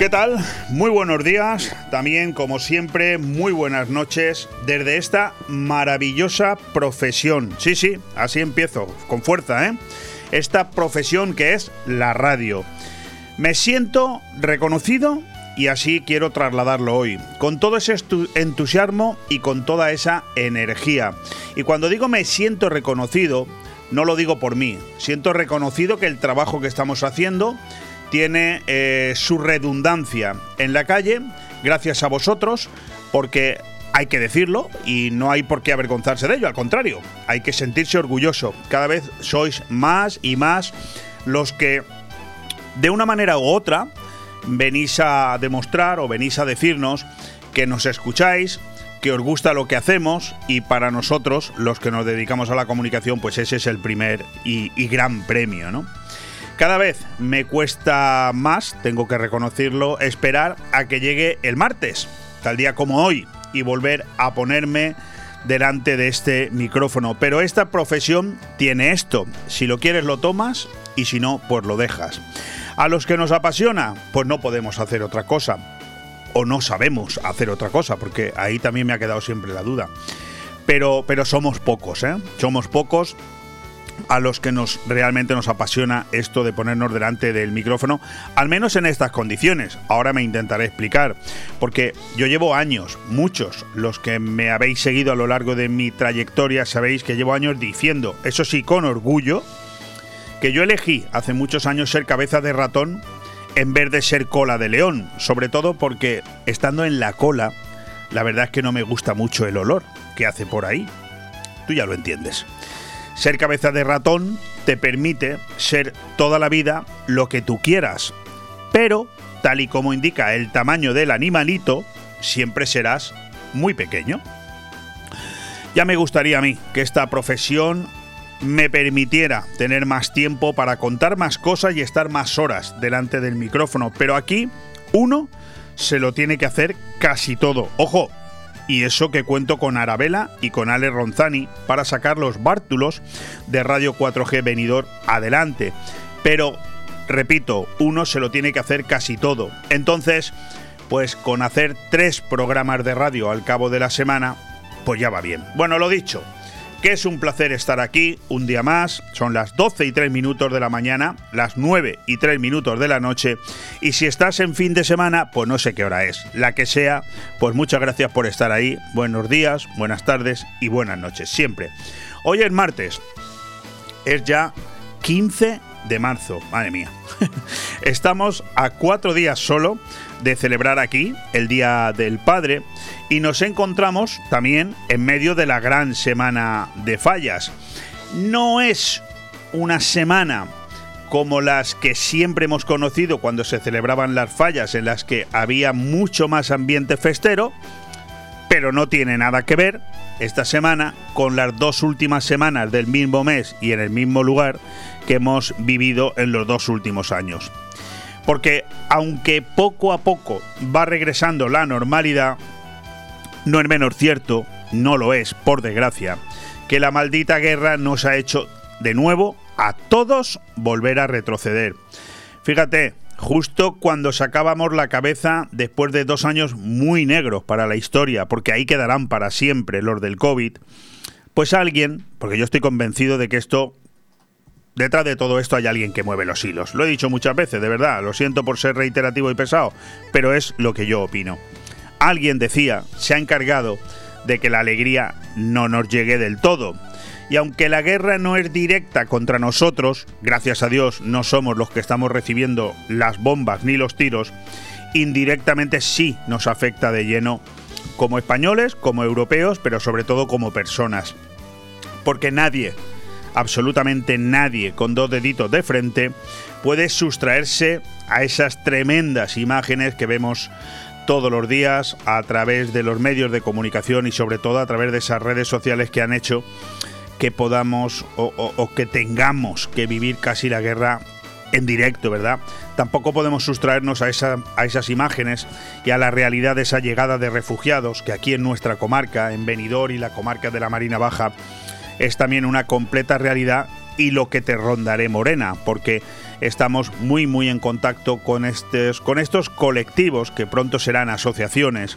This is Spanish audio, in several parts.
¿Qué tal? Muy buenos días, también como siempre, muy buenas noches desde esta maravillosa profesión. Sí, sí, así empiezo, con fuerza, ¿eh? Esta profesión que es la radio. Me siento reconocido y así quiero trasladarlo hoy, con todo ese entusiasmo y con toda esa energía. Y cuando digo me siento reconocido, no lo digo por mí, siento reconocido que el trabajo que estamos haciendo tiene eh, su redundancia en la calle, gracias a vosotros, porque hay que decirlo y no hay por qué avergonzarse de ello, al contrario, hay que sentirse orgulloso. Cada vez sois más y más los que, de una manera u otra, venís a demostrar o venís a decirnos que nos escucháis, que os gusta lo que hacemos y para nosotros, los que nos dedicamos a la comunicación, pues ese es el primer y, y gran premio, ¿no? Cada vez me cuesta más, tengo que reconocerlo, esperar a que llegue el martes, tal día como hoy, y volver a ponerme delante de este micrófono. Pero esta profesión tiene esto. Si lo quieres lo tomas y si no, pues lo dejas. A los que nos apasiona, pues no podemos hacer otra cosa. O no sabemos hacer otra cosa, porque ahí también me ha quedado siempre la duda. Pero, pero somos pocos, ¿eh? Somos pocos a los que nos realmente nos apasiona esto de ponernos delante del micrófono, al menos en estas condiciones. Ahora me intentaré explicar, porque yo llevo años, muchos, los que me habéis seguido a lo largo de mi trayectoria sabéis que llevo años diciendo, eso sí, con orgullo, que yo elegí hace muchos años ser cabeza de ratón en vez de ser cola de león, sobre todo porque estando en la cola, la verdad es que no me gusta mucho el olor que hace por ahí. Tú ya lo entiendes. Ser cabeza de ratón te permite ser toda la vida lo que tú quieras, pero, tal y como indica el tamaño del animalito, siempre serás muy pequeño. Ya me gustaría a mí que esta profesión me permitiera tener más tiempo para contar más cosas y estar más horas delante del micrófono, pero aquí uno se lo tiene que hacer casi todo. Ojo, y eso que cuento con Arabella y con Ale Ronzani para sacar los bártulos de Radio 4G venidor adelante. Pero, repito, uno se lo tiene que hacer casi todo. Entonces, pues con hacer tres programas de radio al cabo de la semana, pues ya va bien. Bueno, lo dicho, que es un placer estar aquí un día más. Son las 12 y 3 minutos de la mañana, las 9 y 3 minutos de la noche. Y si estás en fin de semana, pues no sé qué hora es. La que sea, pues muchas gracias por estar ahí. Buenos días, buenas tardes y buenas noches, siempre. Hoy es martes. Es ya 15 de marzo. Madre mía. Estamos a cuatro días solo de celebrar aquí el Día del Padre y nos encontramos también en medio de la gran semana de fallas. No es una semana como las que siempre hemos conocido cuando se celebraban las fallas, en las que había mucho más ambiente festero, pero no tiene nada que ver esta semana con las dos últimas semanas del mismo mes y en el mismo lugar que hemos vivido en los dos últimos años. Porque aunque poco a poco va regresando la normalidad, no es menos cierto, no lo es, por desgracia, que la maldita guerra nos ha hecho de nuevo a todos volver a retroceder. Fíjate, justo cuando sacábamos la cabeza después de dos años muy negros para la historia, porque ahí quedarán para siempre los del COVID, pues alguien, porque yo estoy convencido de que esto detrás de todo esto hay alguien que mueve los hilos. Lo he dicho muchas veces, de verdad, lo siento por ser reiterativo y pesado, pero es lo que yo opino. Alguien decía, se ha encargado de que la alegría no nos llegue del todo. Y aunque la guerra no es directa contra nosotros, gracias a Dios no somos los que estamos recibiendo las bombas ni los tiros, indirectamente sí nos afecta de lleno como españoles, como europeos, pero sobre todo como personas. Porque nadie absolutamente nadie con dos deditos de frente puede sustraerse a esas tremendas imágenes que vemos todos los días a través de los medios de comunicación y sobre todo a través de esas redes sociales que han hecho que podamos o, que tengamos que vivir casi la guerra en directo, ¿verdad? Tampoco podemos sustraernos a, a esas imágenes y a la realidad de esa llegada de refugiados que aquí en nuestra comarca, en Benidorm y la comarca de la Marina Baja, es también una completa realidad y lo que te rondaré morena, porque estamos muy muy en contacto con estos, con estos colectivos que pronto serán asociaciones.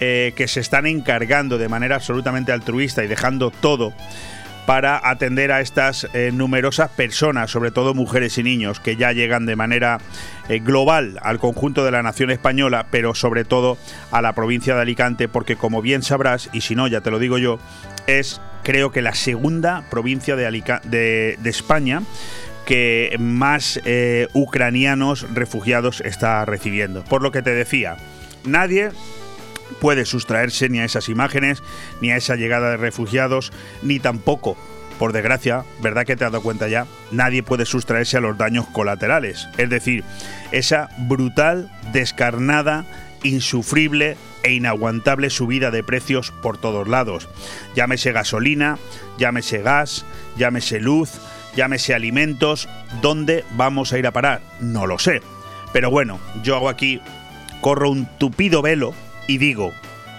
Eh, que se están encargando de manera absolutamente altruista y dejando todo para atender a estas eh, numerosas personas, sobre todo mujeres y niños, que ya llegan de manera eh, global al conjunto de la nación española, pero sobre todo a la provincia de Alicante, porque como bien sabrás, y si no, ya te lo digo yo, es creo que la segunda provincia de, España que más eh, ucranianos refugiados está recibiendo. Por lo que te decía, nadie puede sustraerse ni a esas imágenes, ni a esa llegada de refugiados, ni tampoco, por desgracia, ¿verdad que te has dado cuenta ya? Nadie puede sustraerse a los daños colaterales. Es decir, esa brutal, descarnada, insufrible e inaguantable subida de precios por todos lados. Llámese gasolina, llámese gas, llámese luz, llámese alimentos. ¿Dónde vamos a ir a parar? No lo sé. Pero bueno, yo hago aquí, corro un tupido velo y digo,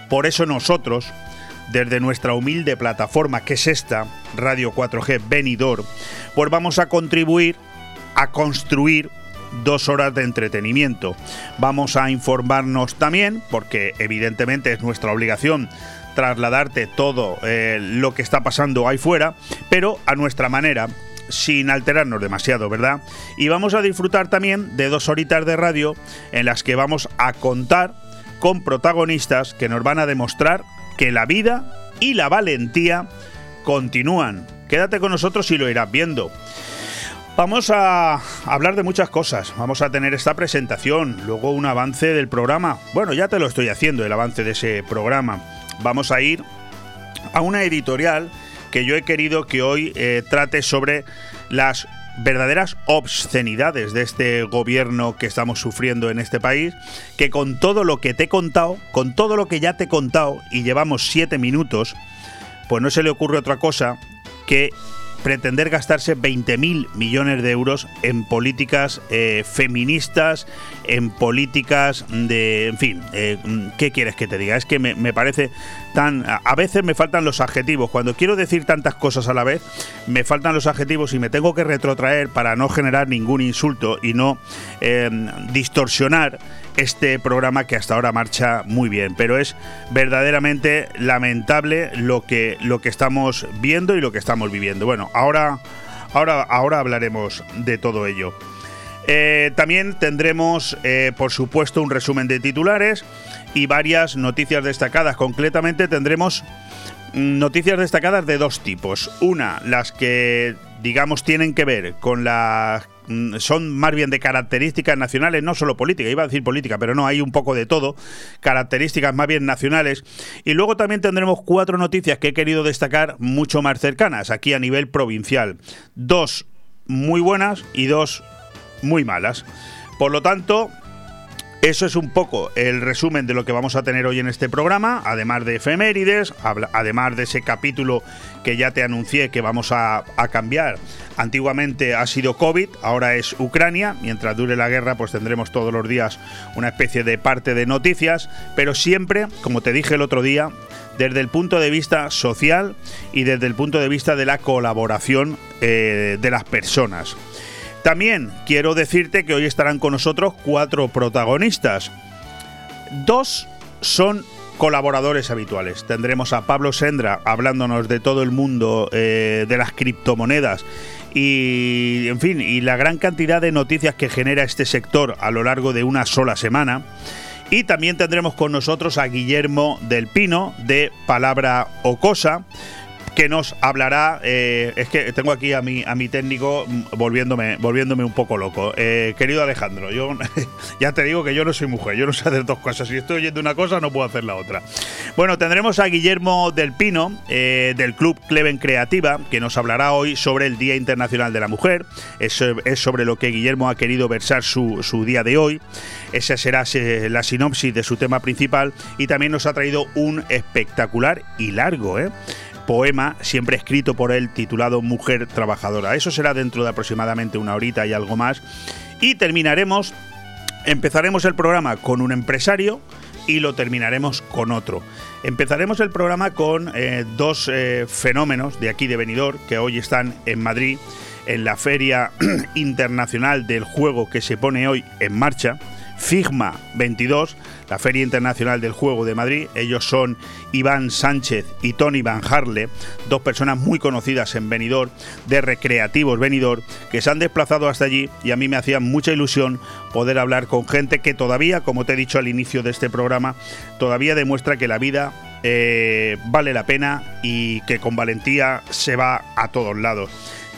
por eso nosotros, desde nuestra humilde plataforma que es esta, Radio 4G Venidor, pues vamos a contribuir a construir dos horas de entretenimiento. Vamos a informarnos también, porque evidentemente es nuestra obligación trasladarte todo eh, lo que está pasando ahí fuera, pero a nuestra manera, sin alterarnos demasiado, ¿verdad? Y vamos a disfrutar también de dos horitas de radio en las que vamos a contar con protagonistas que nos van a demostrar que la vida y la valentía continúan. Quédate con nosotros y lo irás viendo. Vamos a hablar de muchas cosas. Vamos a tener esta presentación, luego un avance del programa. Bueno, ya te lo estoy haciendo, el avance de ese programa. Vamos a ir a una editorial que yo he querido que hoy eh, trate sobre las verdaderas obscenidades de este gobierno que estamos sufriendo en este país, que con todo lo que te he contado, con todo lo que ya te he contado y llevamos siete minutos, pues no se le ocurre otra cosa que pretender gastarse 20.000 millones de euros en políticas eh, feministas, en políticas de, en fin, eh, ¿qué quieres que te diga? Es que me, parece tan... A veces me faltan los adjetivos. Cuando quiero decir tantas cosas a la vez, me faltan los adjetivos y me tengo que retrotraer para no generar ningún insulto y no eh, distorsionar este programa que hasta ahora marcha muy bien, pero es verdaderamente lamentable lo que, lo que estamos viendo y lo que estamos viviendo. Bueno, ahora, ahora, ahora hablaremos de todo ello. Eh, también tendremos, eh, por supuesto, un resumen de titulares y varias noticias destacadas. Concretamente tendremos mm, noticias destacadas de dos tipos. Una, las que, digamos, tienen que ver con la Mm, son más bien de características nacionales, no solo política, iba a decir política, pero no, hay un poco de todo, características más bien nacionales. Y luego también tendremos cuatro noticias que he querido destacar mucho más cercanas, aquí a nivel provincial. Dos muy buenas y dos muy malas. Por lo tanto, eso es un poco el resumen de lo que vamos a tener hoy en este programa, además de efemérides, además de ese capítulo que ya te anuncié que vamos a, cambiar. Antiguamente ha sido COVID, ahora es Ucrania. Mientras dure la guerra, pues tendremos todos los días una especie de parte de noticias, pero siempre, como te dije el otro día, desde el punto de vista social y desde el punto de vista de la colaboración eh, de las personas. También quiero decirte que hoy estarán con nosotros cuatro protagonistas. Dos son colaboradores habituales. Tendremos a Pablo Sendra hablándonos de todo el mundo eh, de las criptomonedas y, en fin, y la gran cantidad de noticias que genera este sector a lo largo de una sola semana. Y también tendremos con nosotros a Guillermo del Pino de Palabra o Cosa que nos hablará. Eh, es que tengo aquí a mi, a mi técnico volviéndome, volviéndome un poco loco. Eh, querido Alejandro, yo ya te digo que yo no soy mujer, yo no sé hacer dos cosas. Si estoy oyendo una cosa, no puedo hacer la otra. Bueno, tendremos a Guillermo del Pino, eh, del Club Cleven Creativa, que nos hablará hoy sobre el Día Internacional de la Mujer. Es, es sobre lo que Guillermo ha querido versar su, su día de hoy. Esa será la sinopsis de su tema principal. Y también nos ha traído un espectacular y largo, ¿eh? Poema, siempre escrito por él, titulado Mujer Trabajadora. Eso será dentro de aproximadamente una horita y algo más. Y terminaremos, empezaremos el programa con un empresario y lo terminaremos con otro. Empezaremos el programa con eh, dos eh, fenómenos de aquí de Benidorm que hoy están en Madrid en la Feria Internacional del Juego que se pone hoy en marcha. Figma 22, la Feria Internacional del Juego de Madrid. Ellos son Iván Sánchez y Tony Van Harle, dos personas muy conocidas en Benidorm, de Recreativos Benidorm, que se han desplazado hasta allí y a mí me hacía mucha ilusión poder hablar con gente que todavía, como te he dicho al inicio de este programa, todavía demuestra que la vida eh, vale la pena y que con valentía se va a todos lados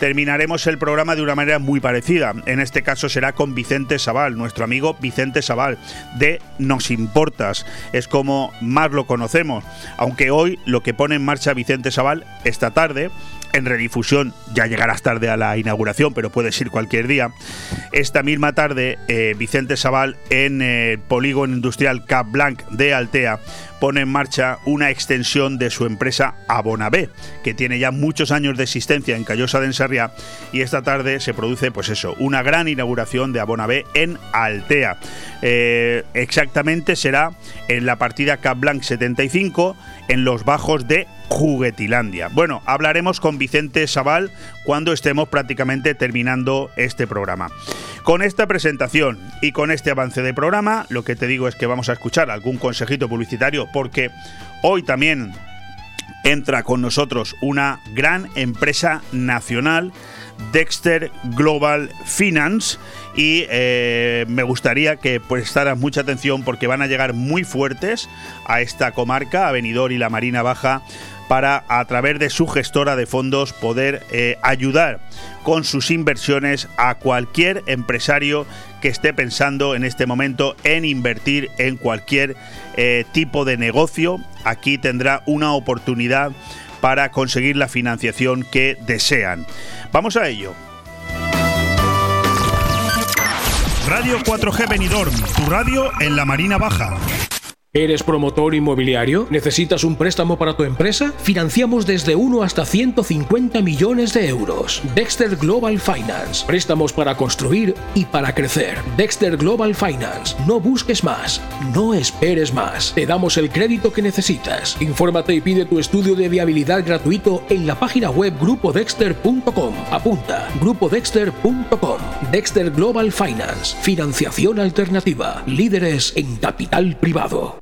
terminaremos el programa de una manera muy parecida. En este caso será con Vicente Sabal, nuestro amigo Vicente Sabal, de Nos Importas. Es como más lo conocemos. Aunque hoy lo que pone en marcha Vicente Sabal esta tarde en redifusión, ya llegarás tarde a la inauguración, pero puedes ir cualquier día. Esta misma tarde, eh, Vicente Sabal en el polígono industrial Cap Blanc de Altea pone en marcha una extensión de su empresa Abonabé, que tiene ya muchos años de existencia en Callosa de Ensarria y esta tarde se produce, pues eso, una gran inauguración de Abonabé en Altea. Eh, exactamente será en la partida Cap Blanc 75, en los bajos de Juguetilandia. Bueno, hablaremos con Vicente Sabal cuando estemos prácticamente terminando este programa. Con esta presentación y con este avance de programa, lo que te digo es que vamos a escuchar algún consejito publicitario porque hoy también entra con nosotros una gran empresa nacional Dexter Global Finance y eh, me gustaría que prestaras mucha atención porque van a llegar muy fuertes a esta comarca, a y la Marina Baja, para a través de su gestora de fondos poder eh, ayudar con sus inversiones a cualquier empresario que esté pensando en este momento en invertir en cualquier eh, tipo de negocio. Aquí tendrá una oportunidad para conseguir la financiación que desean. Vamos a ello. Radio 4G Benidorm, tu radio en la Marina Baja. ¿Eres promotor inmobiliario? ¿Necesitas un préstamo para tu empresa? Financiamos desde 1 hasta 150 millones de euros. Dexter Global Finance. Préstamos para construir y para crecer. Dexter Global Finance. No busques más. No esperes más. Te damos el crédito que necesitas. Infórmate y pide tu estudio de viabilidad gratuito en la página web grupodexter.com. Apunta. grupodexter.com. Dexter Global Finance. Financiación alternativa. Líderes en capital privado.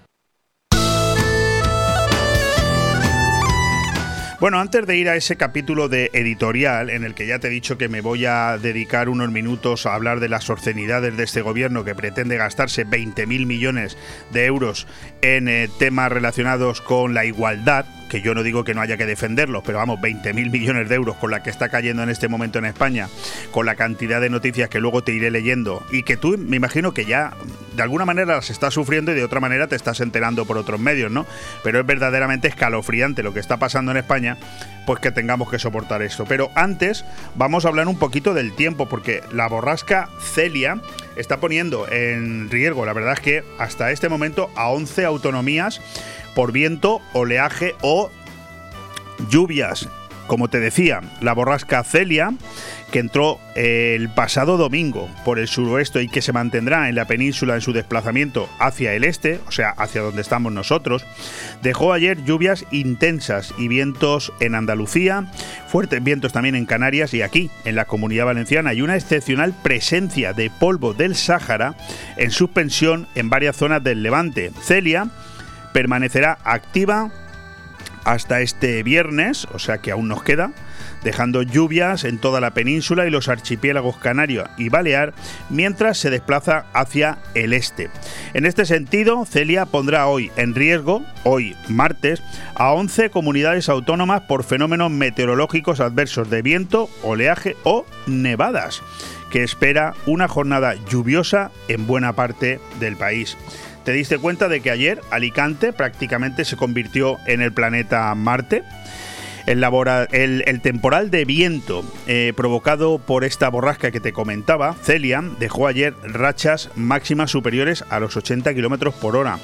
Bueno, antes de ir a ese capítulo de editorial, en el que ya te he dicho que me voy a dedicar unos minutos a hablar de las obscenidades de este gobierno que pretende gastarse 20.000 millones de euros en eh, temas relacionados con la igualdad, que yo no digo que no haya que defenderlos, pero vamos, 20.000 millones de euros con la que está cayendo en este momento en España, con la cantidad de noticias que luego te iré leyendo y que tú me imagino que ya de alguna manera las estás sufriendo y de otra manera te estás enterando por otros medios, ¿no? Pero es verdaderamente escalofriante lo que está pasando en España, pues que tengamos que soportar esto. Pero antes vamos a hablar un poquito del tiempo, porque la borrasca Celia está poniendo en riesgo, la verdad es que hasta este momento a 11 autonomías por viento, oleaje o lluvias. Como te decía, la borrasca Celia, que entró el pasado domingo por el suroeste y que se mantendrá en la península en su desplazamiento hacia el este, o sea, hacia donde estamos nosotros, dejó ayer lluvias intensas y vientos en Andalucía, fuertes vientos también en Canarias y aquí, en la comunidad valenciana, y una excepcional presencia de polvo del Sáhara en suspensión en varias zonas del Levante. Celia permanecerá activa hasta este viernes, o sea que aún nos queda, dejando lluvias en toda la península y los archipiélagos canario y balear, mientras se desplaza hacia el este. En este sentido, Celia pondrá hoy en riesgo, hoy martes, a 11 comunidades autónomas por fenómenos meteorológicos adversos de viento, oleaje o nevadas, que espera una jornada lluviosa en buena parte del país. ¿Te diste cuenta de que ayer Alicante prácticamente se convirtió en el planeta Marte? El, temporal de viento eh, provocado por esta borrasca que te comentaba, Celia, dejó ayer rachas máximas superiores a los 80 km por hora.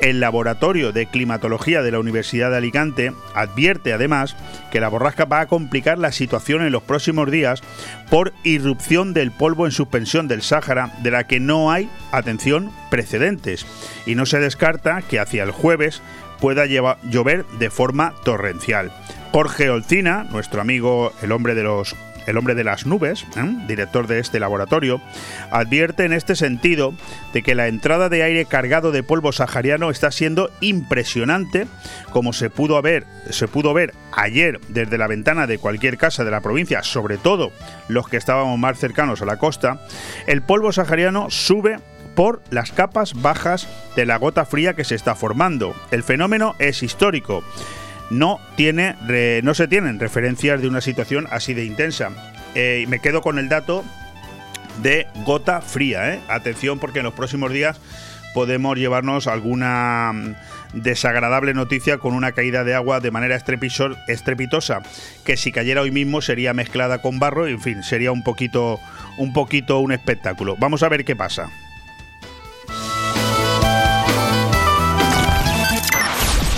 El Laboratorio de Climatología de la Universidad de Alicante advierte además que la borrasca va a complicar la situación en los próximos días por irrupción del polvo en suspensión del Sáhara de la que no hay, atención, precedentes. Y no se descarta que hacia el jueves pueda llover de forma torrencial. Jorge Olcina, nuestro amigo el hombre de los el hombre de las nubes, ¿eh? director de este laboratorio, advierte en este sentido de que la entrada de aire cargado de polvo sahariano está siendo impresionante, como se pudo ver, se pudo ver ayer desde la ventana de cualquier casa de la provincia, sobre todo los que estábamos más cercanos a la costa, el polvo sahariano sube por las capas bajas de la gota fría que se está formando. El fenómeno es histórico no, tiene, no se tienen referencias de una situación así de intensa. Eh, me quedo con el dato de gota fría. ¿eh? Atención porque en los próximos días podemos llevarnos alguna mm, desagradable noticia con una caída de agua de manera estrepitosa que si cayera hoy mismo sería mezclada con barro en fin sería un poquito un poquito un espectáculo vamos a ver qué pasa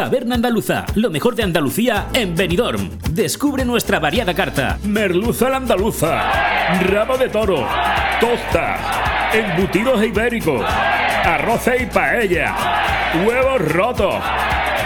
Taberna Andaluza, lo mejor de Andalucía en Benidorm. Descubre nuestra variada carta. Merluza la andaluza, rabo de toro, tosta, embutidos ibéricos, arroz y paella, huevos rotos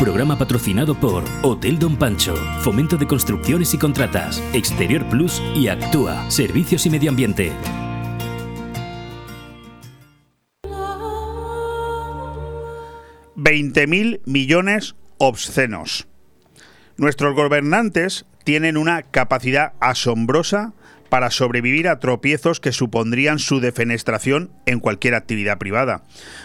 Programa patrocinado por Hotel Don Pancho, Fomento de Construcciones y Contratas, Exterior Plus y Actúa, Servicios y Medio Ambiente. ...20.000 millones obscenos. Nuestros gobernantes tienen una capacidad asombrosa para sobrevivir a tropiezos que supondrían su defenestración en cualquier actividad privada.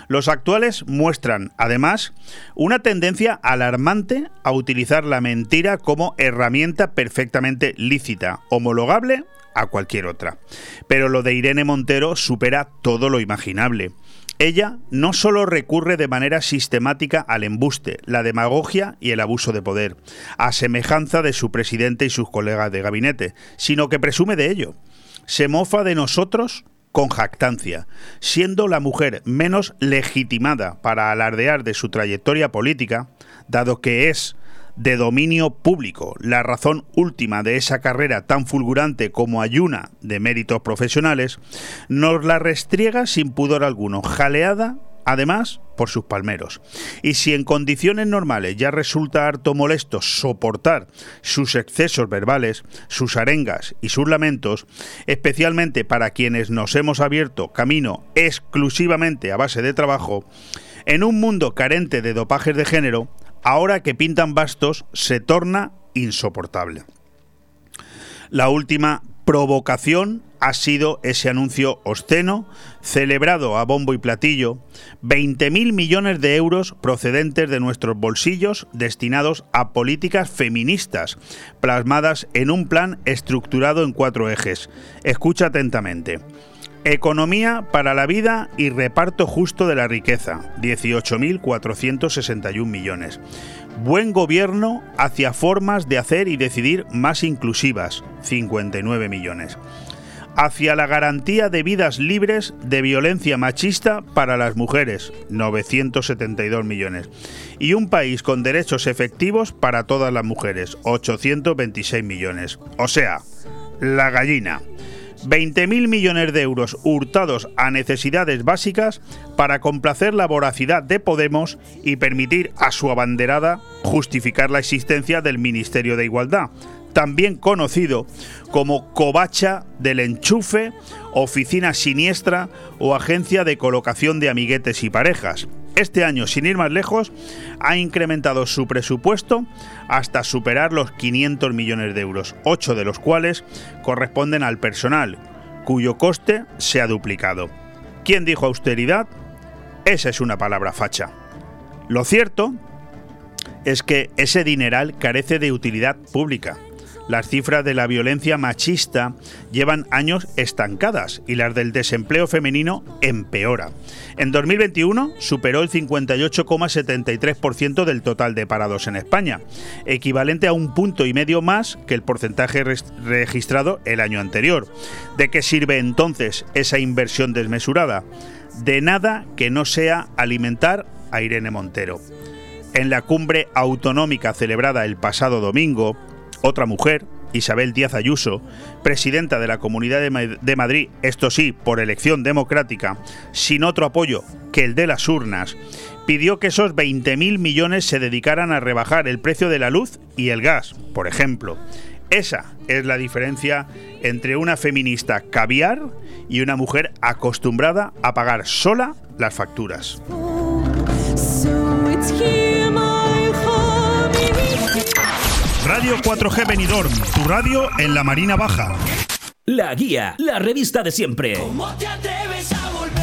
Los actuales muestran, además, una tendencia alarmante a utilizar la mentira como herramienta perfectamente lícita, homologable a cualquier otra. Pero lo de Irene Montero supera todo lo imaginable. Ella no solo recurre de manera sistemática al embuste, la demagogia y el abuso de poder, a semejanza de su presidente y sus colegas de gabinete, sino que presume de ello. Se mofa de nosotros con jactancia, siendo la mujer menos legitimada para alardear de su trayectoria política, dado que es de dominio público, la razón última de esa carrera tan fulgurante como ayuna de méritos profesionales, nos la restriega sin pudor alguno, jaleada además por sus palmeros. Y si en condiciones normales ya resulta harto molesto soportar sus excesos verbales, sus arengas y sus lamentos, especialmente para quienes nos hemos abierto camino exclusivamente a base de trabajo, en un mundo carente de dopajes de género, ahora que pintan bastos se torna insoportable. La última provocación ha sido ese anuncio obsceno, celebrado a bombo y platillo, 20.000 millones de euros procedentes de nuestros bolsillos destinados a políticas feministas, plasmadas en un plan estructurado en cuatro ejes. Escucha atentamente. Economía para la vida y reparto justo de la riqueza, 18.461 millones. Buen gobierno hacia formas de hacer y decidir más inclusivas, 59 millones. Hacia la garantía de vidas libres de violencia machista para las mujeres, 972 millones. Y un país con derechos efectivos para todas las mujeres, 826 millones. O sea, la gallina. 20.000 millones de euros hurtados a necesidades básicas para complacer la voracidad de Podemos y permitir a su abanderada justificar la existencia del Ministerio de Igualdad, también conocido como covacha del enchufe, oficina siniestra o agencia de colocación de amiguetes y parejas. Este año, sin ir más lejos, ha incrementado su presupuesto hasta superar los 500 millones de euros, 8 de los cuales corresponden al personal, cuyo coste se ha duplicado. ¿Quién dijo austeridad? Esa es una palabra facha. Lo cierto es que ese dineral carece de utilidad pública las cifras de la violencia machista llevan años estancadas y las del desempleo femenino empeora. En 2021 superó el 58,73% del total de parados en España, equivalente a un punto y medio más que el porcentaje registrado el año anterior. ¿De qué sirve entonces esa inversión desmesurada? De nada que no sea alimentar a Irene Montero. En la cumbre autonómica celebrada el pasado domingo, otra mujer, Isabel Díaz Ayuso, presidenta de la Comunidad de Madrid, esto sí, por elección democrática, sin otro apoyo que el de las urnas, pidió que esos 20.000 millones se dedicaran a rebajar el precio de la luz y el gas, por ejemplo. Esa es la diferencia entre una feminista caviar y una mujer acostumbrada a pagar sola las facturas. Radio 4G Benidorm, tu radio en la Marina Baja. La Guía, la revista de siempre.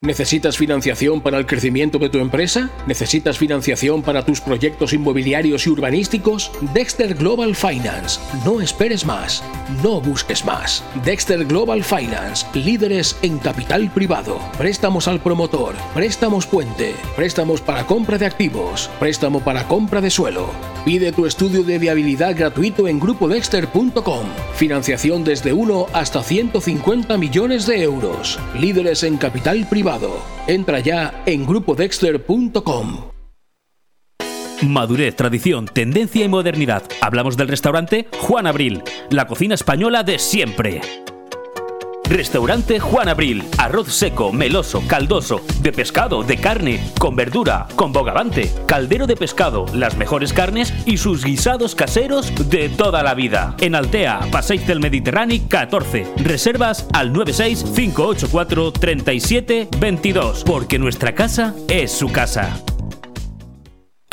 ¿Necesitas financiación para el crecimiento de tu empresa? ¿Necesitas financiación para tus proyectos inmobiliarios y urbanísticos? Dexter Global Finance. No esperes más. No busques más. Dexter Global Finance. Líderes en capital privado. Préstamos al promotor. Préstamos puente. Préstamos para compra de activos. Préstamo para compra de suelo. Pide tu estudio de viabilidad gratuito en grupodexter.com. Financiación desde 1 hasta 150 millones de euros. Líderes en capital privado Entra ya en grupodexter.com. Madurez, tradición, tendencia y modernidad. Hablamos del restaurante Juan Abril, la cocina española de siempre. Restaurante Juan Abril. Arroz seco, meloso, caldoso, de pescado, de carne, con verdura, con bogavante, caldero de pescado, las mejores carnes y sus guisados caseros de toda la vida. En Altea, Paseig del Mediterráneo 14. Reservas al 96 584 37 22, porque nuestra casa es su casa.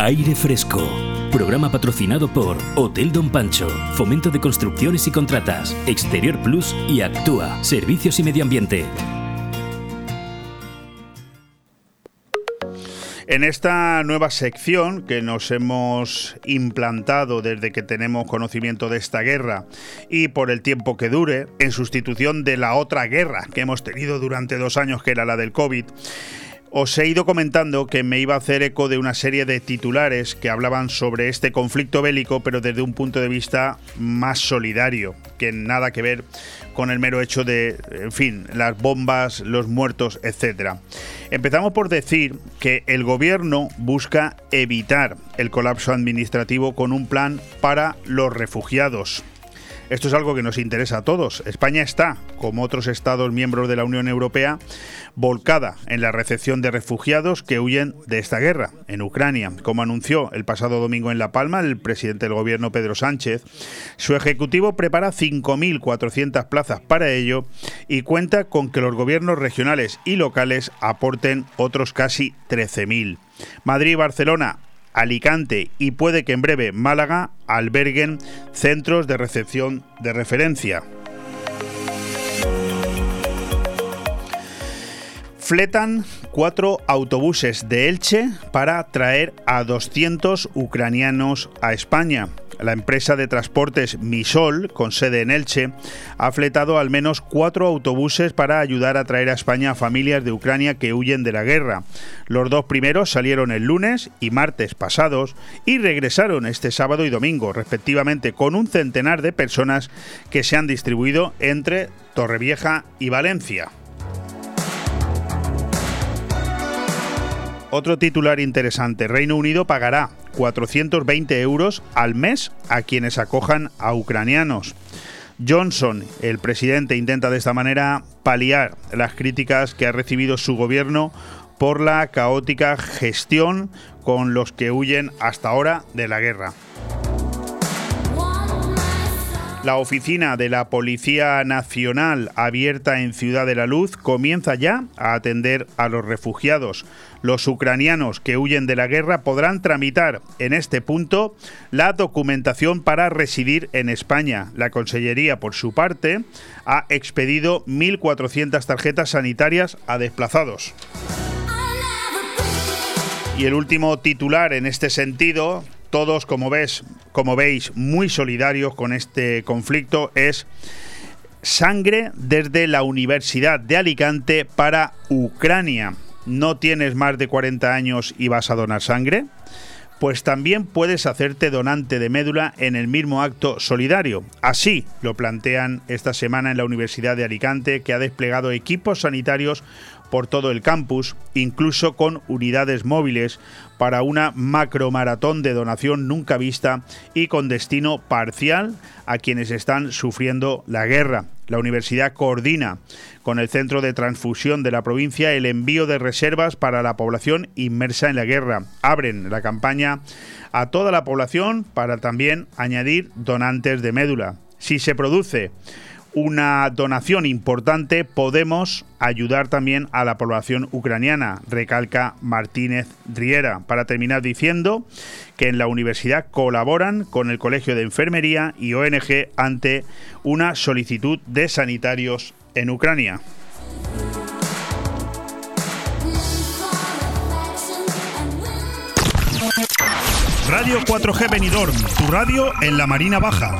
Aire fresco Programa patrocinado por Hotel Don Pancho, Fomento de Construcciones y Contratas, Exterior Plus y Actúa, Servicios y Medio Ambiente. En esta nueva sección que nos hemos implantado desde que tenemos conocimiento de esta guerra y por el tiempo que dure, en sustitución de la otra guerra que hemos tenido durante dos años, que era la del COVID, Os he ido comentando que me iba a hacer eco de una serie de titulares que hablaban sobre este conflicto bélico, pero desde un punto de vista más solidario, que nada que ver con el mero hecho de, en fin, las bombas, los muertos, etc. Empezamos por decir que el gobierno busca evitar el colapso administrativo con un plan para los refugiados. Esto es algo que nos interesa a todos. España está, como otros Estados miembros de la Unión Europea, volcada en la recepción de refugiados que huyen de esta guerra en Ucrania. Como anunció el pasado domingo en La Palma el presidente del gobierno Pedro Sánchez, su ejecutivo prepara 5.400 plazas para ello y cuenta con que los gobiernos regionales y locales aporten otros casi 13.000. Madrid y Barcelona Alicante y puede que en breve Málaga alberguen centros de recepción de referencia. Fletan cuatro autobuses de Elche para traer a 200 ucranianos a España. La empresa de transportes Misol, con sede en Elche, ha fletado al menos cuatro autobuses para ayudar a traer a España a familias de Ucrania que huyen de la guerra. Los dos primeros salieron el lunes y martes pasados y regresaron este sábado y domingo, respectivamente, con un centenar de personas que se han distribuido entre Torrevieja y Valencia. Otro titular interesante. Reino Unido pagará 420 euros al mes a quienes acojan a ucranianos. Johnson, el presidente, intenta de esta manera paliar las críticas que ha recibido su gobierno por la caótica gestión con los que huyen hasta ahora de la guerra. La oficina de la Policía Nacional abierta en Ciudad de la Luz comienza ya a atender a los refugiados. Los ucranianos que huyen de la guerra podrán tramitar en este punto la documentación para residir en España. La Consellería, por su parte, ha expedido 1.400 tarjetas sanitarias a desplazados. Y el último titular en este sentido todos, como ves, como veis, muy solidarios con este conflicto es sangre desde la Universidad de Alicante para Ucrania. ¿No tienes más de 40 años y vas a donar sangre? Pues también puedes hacerte donante de médula en el mismo acto solidario. Así lo plantean esta semana en la Universidad de Alicante, que ha desplegado equipos sanitarios por todo el campus, incluso con unidades móviles para una macromaratón de donación nunca vista y con destino parcial a quienes están sufriendo la guerra. La universidad coordina con el Centro de Transfusión de la provincia el envío de reservas para la población inmersa en la guerra. Abren la campaña a toda la población para también añadir donantes de médula. Si se produce una donación importante, podemos ayudar también a la población ucraniana, recalca Martínez Riera. Para terminar diciendo que en la universidad colaboran con el Colegio de Enfermería y ONG ante una solicitud de sanitarios en Ucrania. Radio 4G Benidorm, tu radio en la Marina Baja.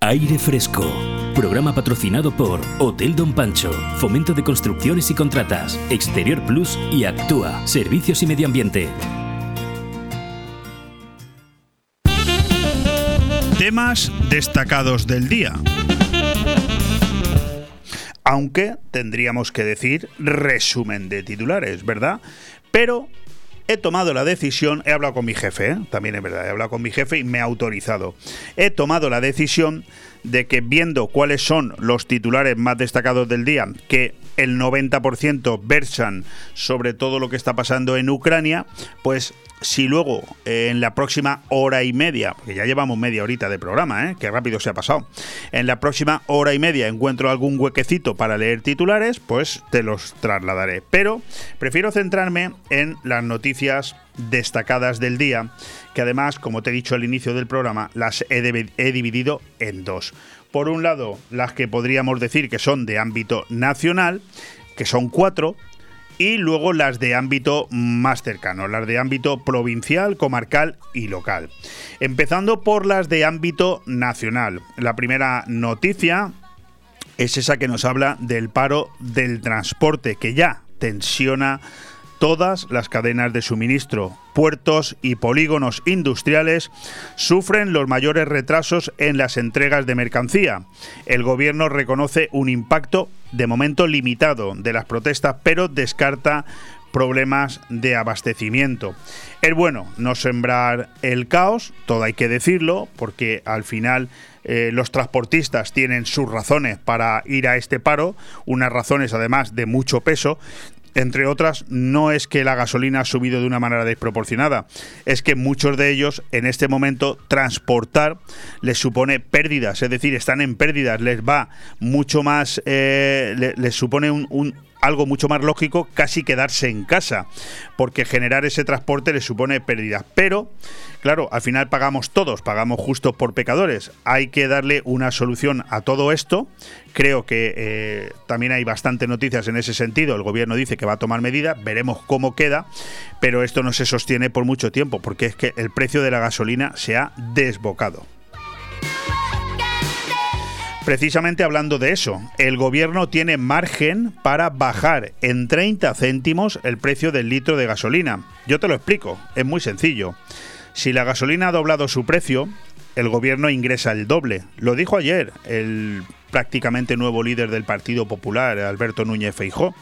Aire Fresco. Programa patrocinado por Hotel Don Pancho, Fomento de Construcciones y Contratas, Exterior Plus y Actúa, Servicios y Medio Ambiente. Temas destacados del día. Aunque tendríamos que decir resumen de titulares, ¿verdad? Pero he tomado la decisión, he hablado con mi jefe, ¿eh? también es verdad, he hablado con mi jefe y me ha autorizado. He tomado la decisión de que viendo cuáles son los titulares más destacados del día, que el 90% versan sobre todo lo que está pasando en Ucrania, pues si luego eh, en la próxima hora y media, porque ya llevamos media horita de programa, ¿eh? que rápido se ha pasado, en la próxima hora y media encuentro algún huequecito para leer titulares, pues te los trasladaré. Pero prefiero centrarme en las noticias destacadas del día, que además, como te he dicho al inicio del programa, las he, dividido en dos. Por un lado, las que podríamos decir que son de ámbito nacional, que son cuatro, y luego las de ámbito más cercano, las de ámbito provincial, comarcal y local. Empezando por las de ámbito nacional. La primera noticia es esa que nos habla del paro del transporte, que ya tensiona todas las cadenas de suministro, puertos y polígonos industriales sufren los mayores retrasos en las entregas de mercancía. El gobierno reconoce un impacto de momento limitado de las protestas, pero descarta problemas de abastecimiento. Es bueno no sembrar el caos, todo hay que decirlo, porque al final eh, los transportistas tienen sus razones para ir a este paro, unas razones además de mucho peso, entre otras, no es que la gasolina ha subido de una manera desproporcionada, es que muchos de ellos en este momento transportar les supone pérdidas, es decir, están en pérdidas, les va mucho más, eh, les, supone un algo mucho más lógico casi quedarse en casa, porque generar ese transporte le supone pérdidas. Pero, claro, al final pagamos todos, pagamos justos por pecadores. Hay que darle una solución a todo esto. Creo que eh, también hay bastantes noticias en ese sentido. El gobierno dice que va a tomar medidas, veremos cómo queda, pero esto no se sostiene por mucho tiempo, porque es que el precio de la gasolina se ha desbocado. Precisamente hablando de eso, el gobierno tiene margen para bajar en 30 céntimos el precio del litro de gasolina. Yo te lo explico, es muy sencillo. Si la gasolina ha doblado su precio, el gobierno ingresa el doble. Lo dijo ayer el prácticamente nuevo líder del Partido Popular, Alberto Núñez Feijó,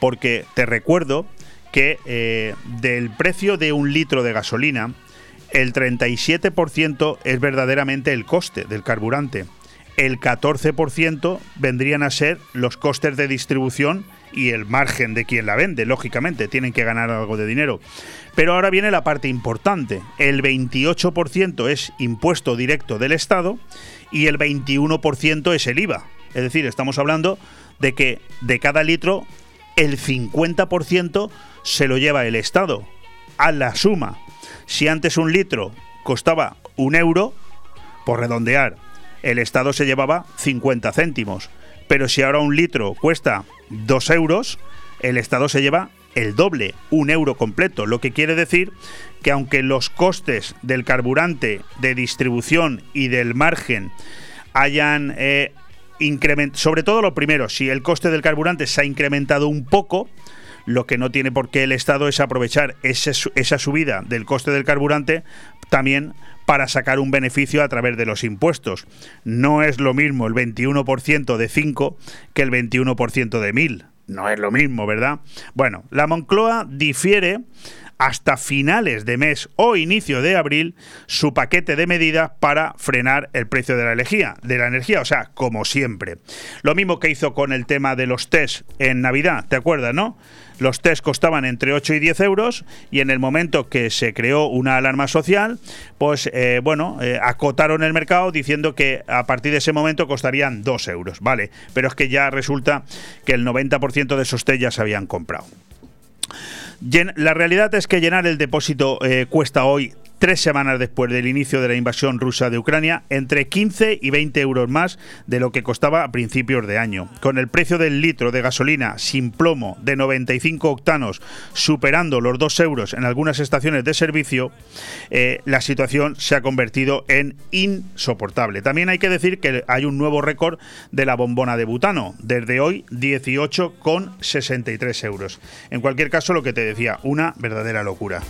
porque te recuerdo que eh, del precio de un litro de gasolina, el 37% es verdaderamente el coste del carburante el 14% vendrían a ser los costes de distribución y el margen de quien la vende, lógicamente, tienen que ganar algo de dinero. Pero ahora viene la parte importante, el 28% es impuesto directo del Estado y el 21% es el IVA. Es decir, estamos hablando de que de cada litro el 50% se lo lleva el Estado a la suma. Si antes un litro costaba un euro, por redondear, el Estado se llevaba 50 céntimos. Pero si ahora un litro cuesta 2 euros, el Estado se lleva el doble, un euro completo, lo que quiere decir que aunque los costes del carburante, de distribución y del margen hayan eh, incrementado, sobre todo lo primero, si el coste del carburante se ha incrementado un poco, lo que no tiene por qué el Estado es aprovechar esa subida del coste del carburante también para sacar un beneficio a través de los impuestos. No es lo mismo el 21% de 5 que el 21% de 1000. No es lo mismo, ¿verdad? Bueno, la Moncloa difiere hasta finales de mes o inicio de abril su paquete de medidas para frenar el precio de la energía, de la energía, o sea, como siempre. Lo mismo que hizo con el tema de los test en Navidad, ¿te acuerdas, no? Los test costaban entre 8 y 10 euros y en el momento que se creó una alarma social, pues eh, bueno, eh, acotaron el mercado diciendo que a partir de ese momento costarían 2 euros, ¿vale? Pero es que ya resulta que el 90% de esos test ya se habían comprado. La realidad es que llenar el depósito eh, cuesta hoy tres semanas después del inicio de la invasión rusa de Ucrania, entre 15 y 20 euros más de lo que costaba a principios de año. Con el precio del litro de gasolina sin plomo de 95 octanos superando los 2 euros en algunas estaciones de servicio, eh, la situación se ha convertido en insoportable. También hay que decir que hay un nuevo récord de la bombona de butano, desde hoy 18,63 euros. En cualquier caso, lo que te decía, una verdadera locura.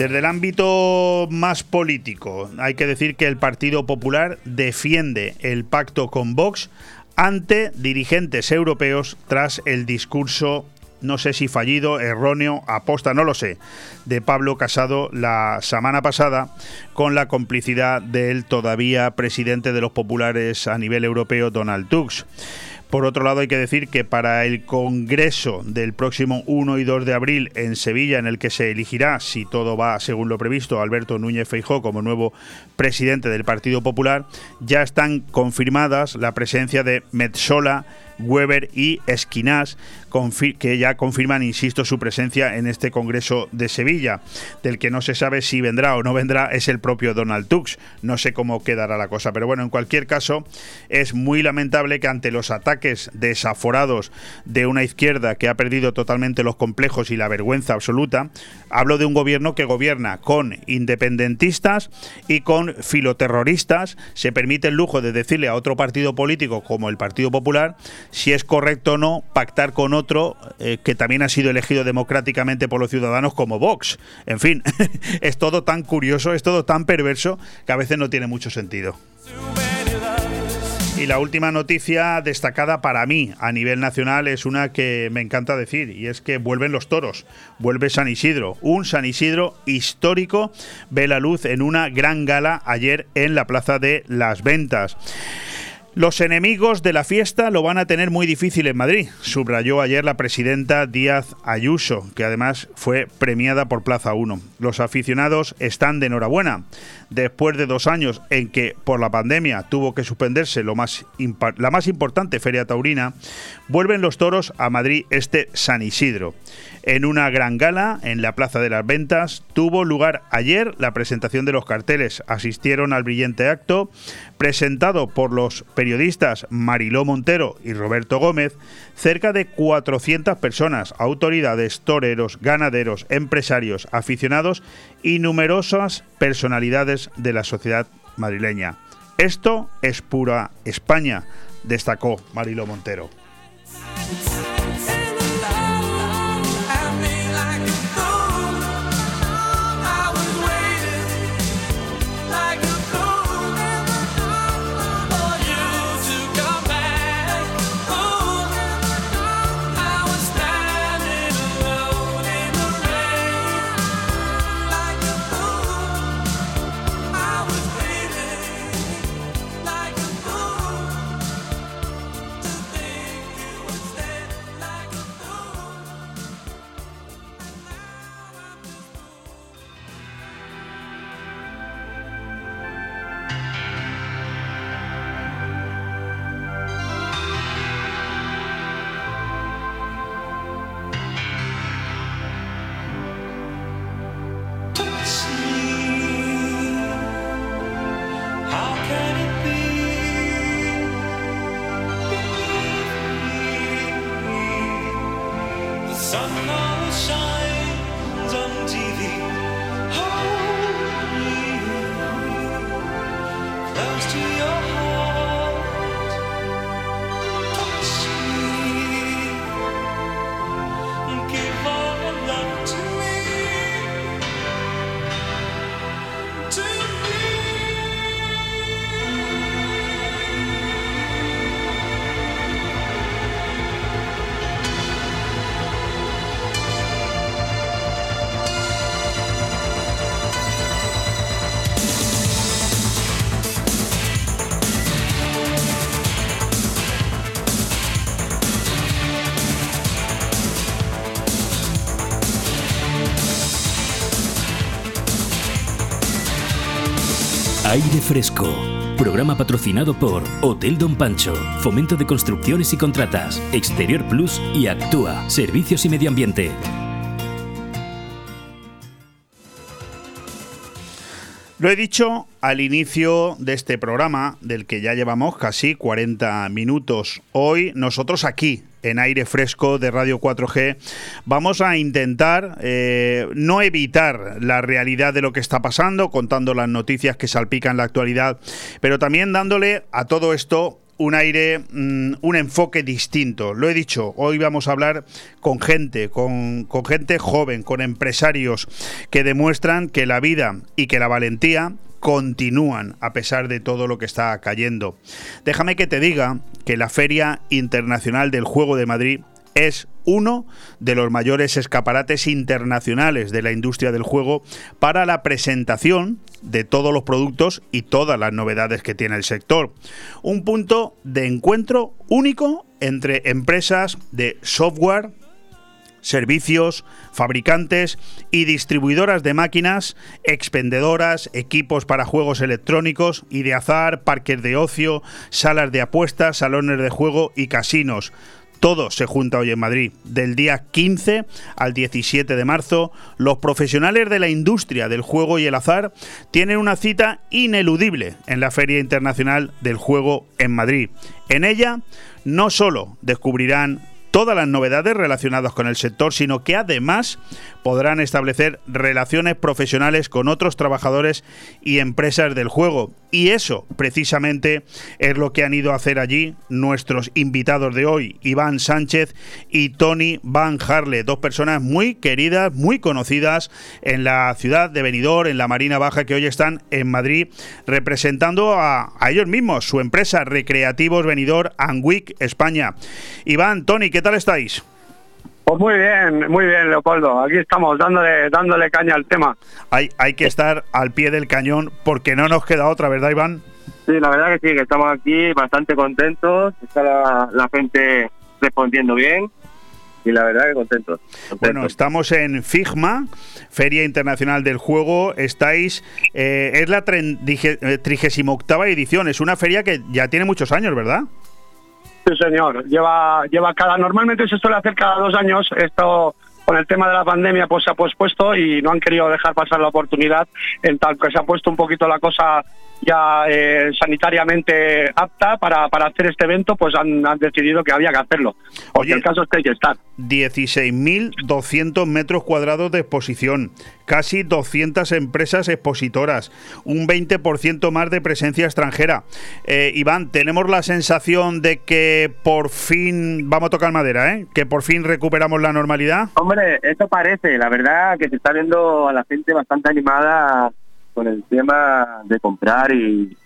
Desde el ámbito más político, hay que decir que el Partido Popular defiende el pacto con Vox ante dirigentes europeos tras el discurso no sé si fallido, erróneo, aposta, no lo sé, de Pablo Casado la semana pasada con la complicidad del todavía presidente de los populares a nivel europeo, Donald Tusk. Por otro lado, hay que decir que para el Congreso del próximo 1 y 2 de abril en Sevilla, en el que se elegirá, si todo va según lo previsto, Alberto Núñez Feijó como nuevo presidente del Partido Popular, ya están confirmadas la presencia de Metsola, Weber y Esquinás, que ya confirman, insisto, su presencia en este Congreso de Sevilla. Del que no se sabe si vendrá o no vendrá es el propio Donald Tusk. No sé cómo quedará la cosa, pero bueno, en cualquier caso, es muy lamentable que ante los ataques desaforados de una izquierda que ha perdido totalmente los complejos y la vergüenza absoluta, hablo de un gobierno que gobierna con independentistas y con filoterroristas, se permite el lujo de decirle a otro partido político como el Partido Popular si es correcto o no pactar con otro eh, que también ha sido elegido democráticamente por los ciudadanos como Vox. En fin, es todo tan curioso, es todo tan perverso que a veces no tiene mucho sentido. Y la última noticia destacada para mí a nivel nacional es una que me encanta decir, y es que vuelven los toros, vuelve San Isidro. Un San Isidro histórico ve la luz en una gran gala ayer en la Plaza de las Ventas. Los enemigos de la fiesta lo van a tener muy difícil en Madrid, subrayó ayer la presidenta Díaz Ayuso, que además fue premiada por Plaza 1. Los aficionados están de enhorabuena. Después de dos años en que por la pandemia tuvo que suspenderse la más importante feria taurina, vuelven los toros a Madrid este San Isidro. En una gran gala en la Plaza de las Ventas tuvo lugar ayer la presentación de los carteles. Asistieron al brillante acto presentado por los periodistas Mariló Montero y Roberto Gómez cerca de 400 personas, autoridades, toreros, ganaderos, empresarios, aficionados y numerosas personalidades de la sociedad madrileña. Esto es pura España, destacó Mariló Montero. Aire Fresco. Programa patrocinado por Hotel Don Pancho, Fomento de Construcciones y Contratas, Exterior Plus y Actúa, Servicios y Medio Ambiente. Lo he dicho al inicio de este programa, del que ya llevamos casi 40 minutos. Hoy nosotros aquí, en aire fresco de Radio 4G, vamos a intentar eh, no evitar la realidad de lo que está pasando, contando las noticias que salpican la actualidad, pero también dándole a todo esto un aire, mm, un enfoque distinto. Lo he dicho, hoy vamos a hablar con gente, con, con, gente joven, con empresarios que demuestran que la vida y que la valentía continúan a pesar de todo lo que está cayendo. Déjame que te diga que la Feria Internacional del Juego de Madrid es uno de los mayores escaparates internacionales de la industria del juego para la presentación de todos los productos y todas las novedades que tiene el sector. Un punto de encuentro único entre empresas de software, servicios, fabricantes y distribuidoras de máquinas, expendedoras, equipos para juegos electrónicos y de azar, parques de ocio, salas de apuestas, salones de juego y casinos. Todo se junta hoy en Madrid. Del día 15 al 17 de marzo, los profesionales de la industria del juego y el azar tienen una cita ineludible en la Feria Internacional del Juego en Madrid. En ella no solo descubrirán todas las novedades relacionadas con el sector, sino que además podrán establecer relaciones profesionales con otros trabajadores y empresas del juego. Y eso precisamente es lo que han ido a hacer allí nuestros invitados de hoy, Iván Sánchez y Tony Van Harle, dos personas muy queridas, muy conocidas en la ciudad de Benidorm, en la Marina Baja, que hoy están en Madrid representando a, ellos mismos, su empresa Recreativos Benidorm and Week España. Iván, Tony, ¿qué tal estáis? Pues muy bien, muy bien, Leopoldo. Aquí estamos dándole, dándole caña al tema. Hay, hay que estar al pie del cañón porque no nos queda otra, ¿verdad, Iván? Sí, la verdad que sí, que estamos aquí bastante contentos. Está la, la gente respondiendo bien y la verdad que contentos, contentos. Bueno, estamos en Figma, Feria Internacional del Juego. Estáis, eh, es la 38 edición. Es una feria que ya tiene muchos años, ¿verdad? Sí, señor. Lleva, lleva cada, normalmente se suele hacer cada dos años. Esto con el tema de la pandemia pues se ha pospuesto y no han querido dejar pasar la oportunidad en tal que se ha puesto un poquito la cosa ya eh, sanitariamente apta para, para, hacer este evento, pues han, han, decidido que había que hacerlo. Porque Oye, el caso es que hay que estar. 16.200 metros cuadrados de exposición, casi 200 empresas expositoras, un 20% más de presencia extranjera. Eh, Iván, tenemos la sensación de que por fin, vamos a tocar madera, ¿eh? que por fin recuperamos la normalidad. Hombre, esto parece, la verdad que se está viendo a la gente bastante animada con el tema de comprar y,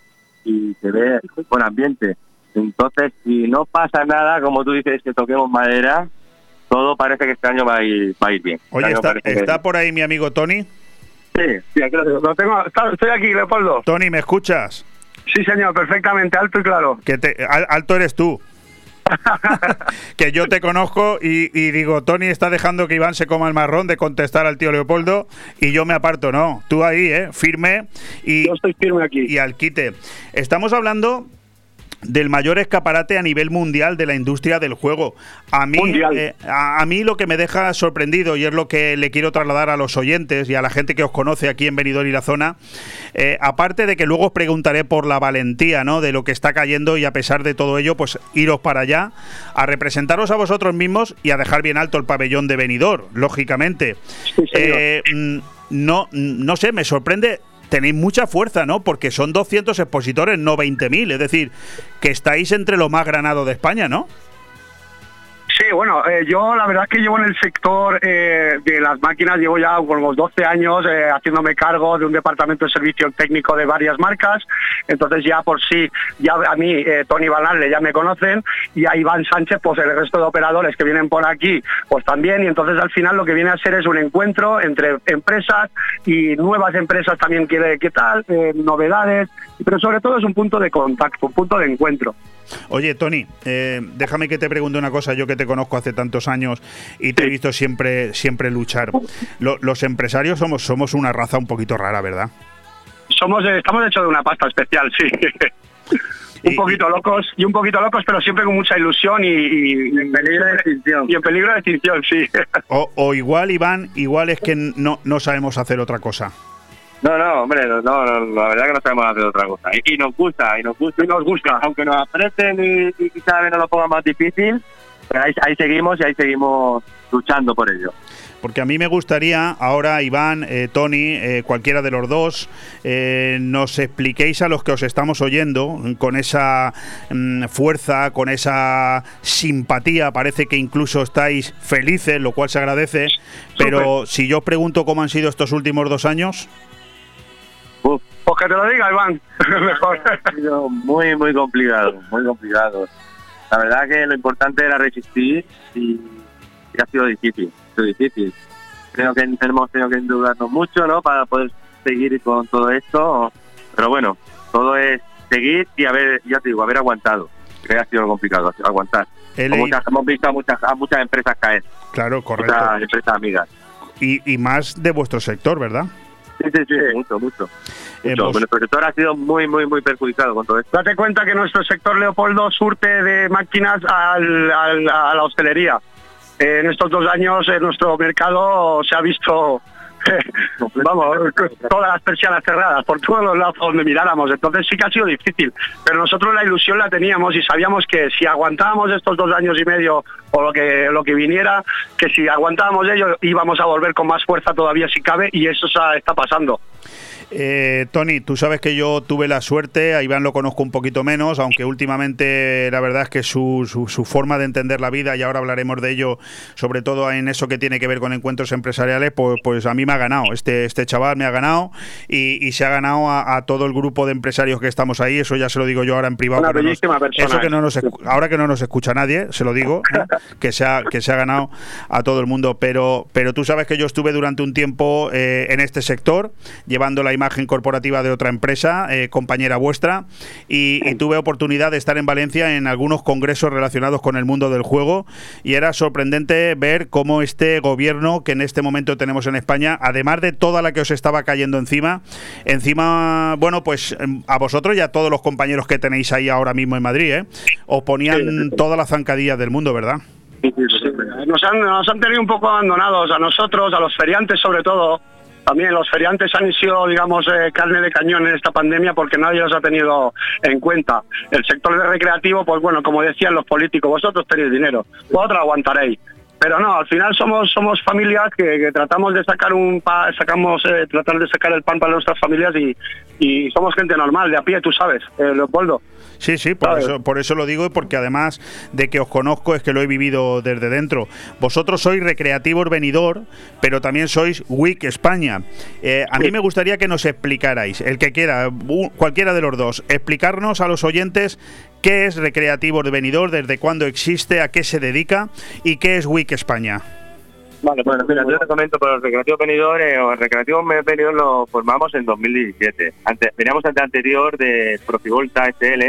y se ve con ambiente. Entonces, si no pasa nada, como tú dices, que toquemos madera, todo parece que este año va a ir, va a ir bien. Este Oye, ¿está, ¿está por ahí mi amigo Tony? Sí, sí, aquí lo tengo. Lo tengo estoy aquí, Leopoldo. Tony, ¿me escuchas? Sí, señor, perfectamente, alto y claro. Que te, alto eres tú. que yo te conozco y, y, digo, Tony está dejando que Iván se coma el marrón de contestar al tío Leopoldo y yo me aparto, no. Tú ahí, ¿eh? Firme y, yo estoy firme aquí. y al quite. Estamos hablando del mayor escaparate a nivel mundial de la industria del juego. A mí, eh, a, a, mí lo que me deja sorprendido y es lo que le quiero trasladar a los oyentes y a la gente que os conoce aquí en Benidorm y la zona, eh, aparte de que luego os preguntaré por la valentía ¿no? de lo que está cayendo y a pesar de todo ello, pues iros para allá a representaros a vosotros mismos y a dejar bien alto el pabellón de Benidorm, lógicamente. Sí, eh, no, no sé, me sorprende tenéis mucha fuerza, ¿no? Porque son 200 expositores, no 20.000. Es decir, que estáis entre lo más granado de España, ¿no? Sí, bueno, eh, yo la verdad es que llevo en el sector eh, de las máquinas, llevo ya unos 12 años eh, haciéndome cargo de un departamento de servicio técnico de varias marcas, entonces ya por sí, ya a mí, Tony Banarle ya me conocen, y a Iván Sánchez, pues el resto de operadores que vienen por aquí, pues también, y entonces al final lo que viene a ser es un encuentro entre empresas y nuevas empresas también, ¿qué, qué tal? Novedades, pero sobre todo es un punto de contacto, un punto de encuentro. Oye, Tony, eh, déjame que te pregunte una cosa, yo que te conozco hace tantos años y te he visto siempre, siempre luchar. Lo, los empresarios somos, somos una raza un poquito rara, ¿verdad? Somos, estamos hechos de una pasta especial, sí. un y, poquito locos y un poquito locos, pero siempre con mucha ilusión y, y, y en peligro de extinción. Y en peligro de extinción, sí. O, o igual, Iván, igual es que no, no sabemos hacer otra cosa. No, no, hombre, no, no, la verdad que no sabemos hacer otra cosa. Y, nos gusta, y nos gusta, y nos gusta. Aunque nos aprieten y, y cada vez nos lo pongan más difícil, pero ahí, ahí seguimos y ahí seguimos luchando por ello porque a mí me gustaría ahora, Iván, eh, Tony, eh, cualquiera de los dos, eh, nos expliquéis a los que os estamos oyendo con esa mm, fuerza, con esa simpatía, parece que incluso estáis felices, lo cual se agradece, pero si yo os pregunto cómo han sido estos últimos dos años... Que te lo diga, Iván. Mejor. Ha sido muy, muy complicado, muy complicado. La verdad que lo importante era resistir y ha sido difícil difícil. Creo que hemos tenido que endeudarnos mucho, ¿no? Para poder seguir con todo esto. Pero bueno, todo es seguir y haber, ya te digo, haber aguantado. Que ha sido complicado, aguantar. hemos visto a muchas, a muchas empresas caer. Claro, correcto. empresas amigas. Y, y más de vuestro sector, ¿verdad? Sí, sí, sí, mucho, mucho. Nuestro sector ha sido muy, muy, muy perjudicado con todo esto. Date cuenta que nuestro sector, Leopoldo, surte de máquinas al, a la hostelería en estos dos años en nuestro mercado se ha visto vamos, todas las persianas cerradas por todos los lados donde miráramos. Entonces sí que ha sido difícil, pero nosotros la ilusión la teníamos y sabíamos que si aguantábamos estos dos años y medio o lo que lo que viniera, que si aguantábamos ello íbamos a volver con más fuerza todavía si cabe y eso está pasando. Eh, Tony, tú sabes que yo tuve la suerte, a Iván lo conozco un poquito menos, aunque últimamente la verdad es que su, su, forma de entender la vida, y ahora hablaremos de ello, sobre todo en eso que tiene que ver con encuentros empresariales, pues, pues a mí me ha ganado. Este, este chaval me ha ganado y, se ha ganado a, todo el grupo de empresarios que estamos ahí, eso ya se lo digo yo ahora en privado. eso que no nos, ahora que no nos escucha nadie, se lo digo, que, se ha, que se ha ganado a todo el mundo, pero, pero tú sabes que yo estuve durante un tiempo eh, en este sector, llevando la imagen corporativa de otra empresa, eh, compañera vuestra, y, tuve oportunidad de estar en Valencia en algunos congresos relacionados con el mundo del juego y era sorprendente ver cómo este gobierno que en este momento tenemos en España, además de toda la que os estaba cayendo encima, encima, bueno, pues em, a vosotros y a todos los compañeros que tenéis ahí ahora mismo en Madrid, ¿eh? os ponían todas las zancadillas del mundo, ¿verdad? Nos han, nos han tenido un poco abandonados a nosotros, a los feriantes sobre todo, también los feriantes han sido, digamos, eh, carne de cañón en esta pandemia porque nadie los ha tenido en cuenta. El sector de recreativo, pues bueno, como decían los políticos, vosotros tenéis dinero, vosotros aguantaréis. Pero no, al final somos somos familias que, tratamos de sacar un sacamos eh, tratar de sacar el pan para nuestras familias y, y somos gente normal, de a pie, tú sabes, eh, Leopoldo. Sí, sí, por eso, por eso lo digo y porque además de que os conozco es que lo he vivido desde dentro. Vosotros sois Recreativos Venidor, pero también sois WIC España. Eh, a mí me gustaría que nos explicarais, el que quiera, cualquiera de los dos, explicarnos a los oyentes qué es Recreativos Venidor, desde cuándo existe, a qué se dedica y qué es WIC España. Vale, bueno, mira, yo te comento, por el Recreativo Venidor, eh, el Recreativo Venidor lo formamos en 2017. Antes, veníamos ante anterior de Profivolta SL,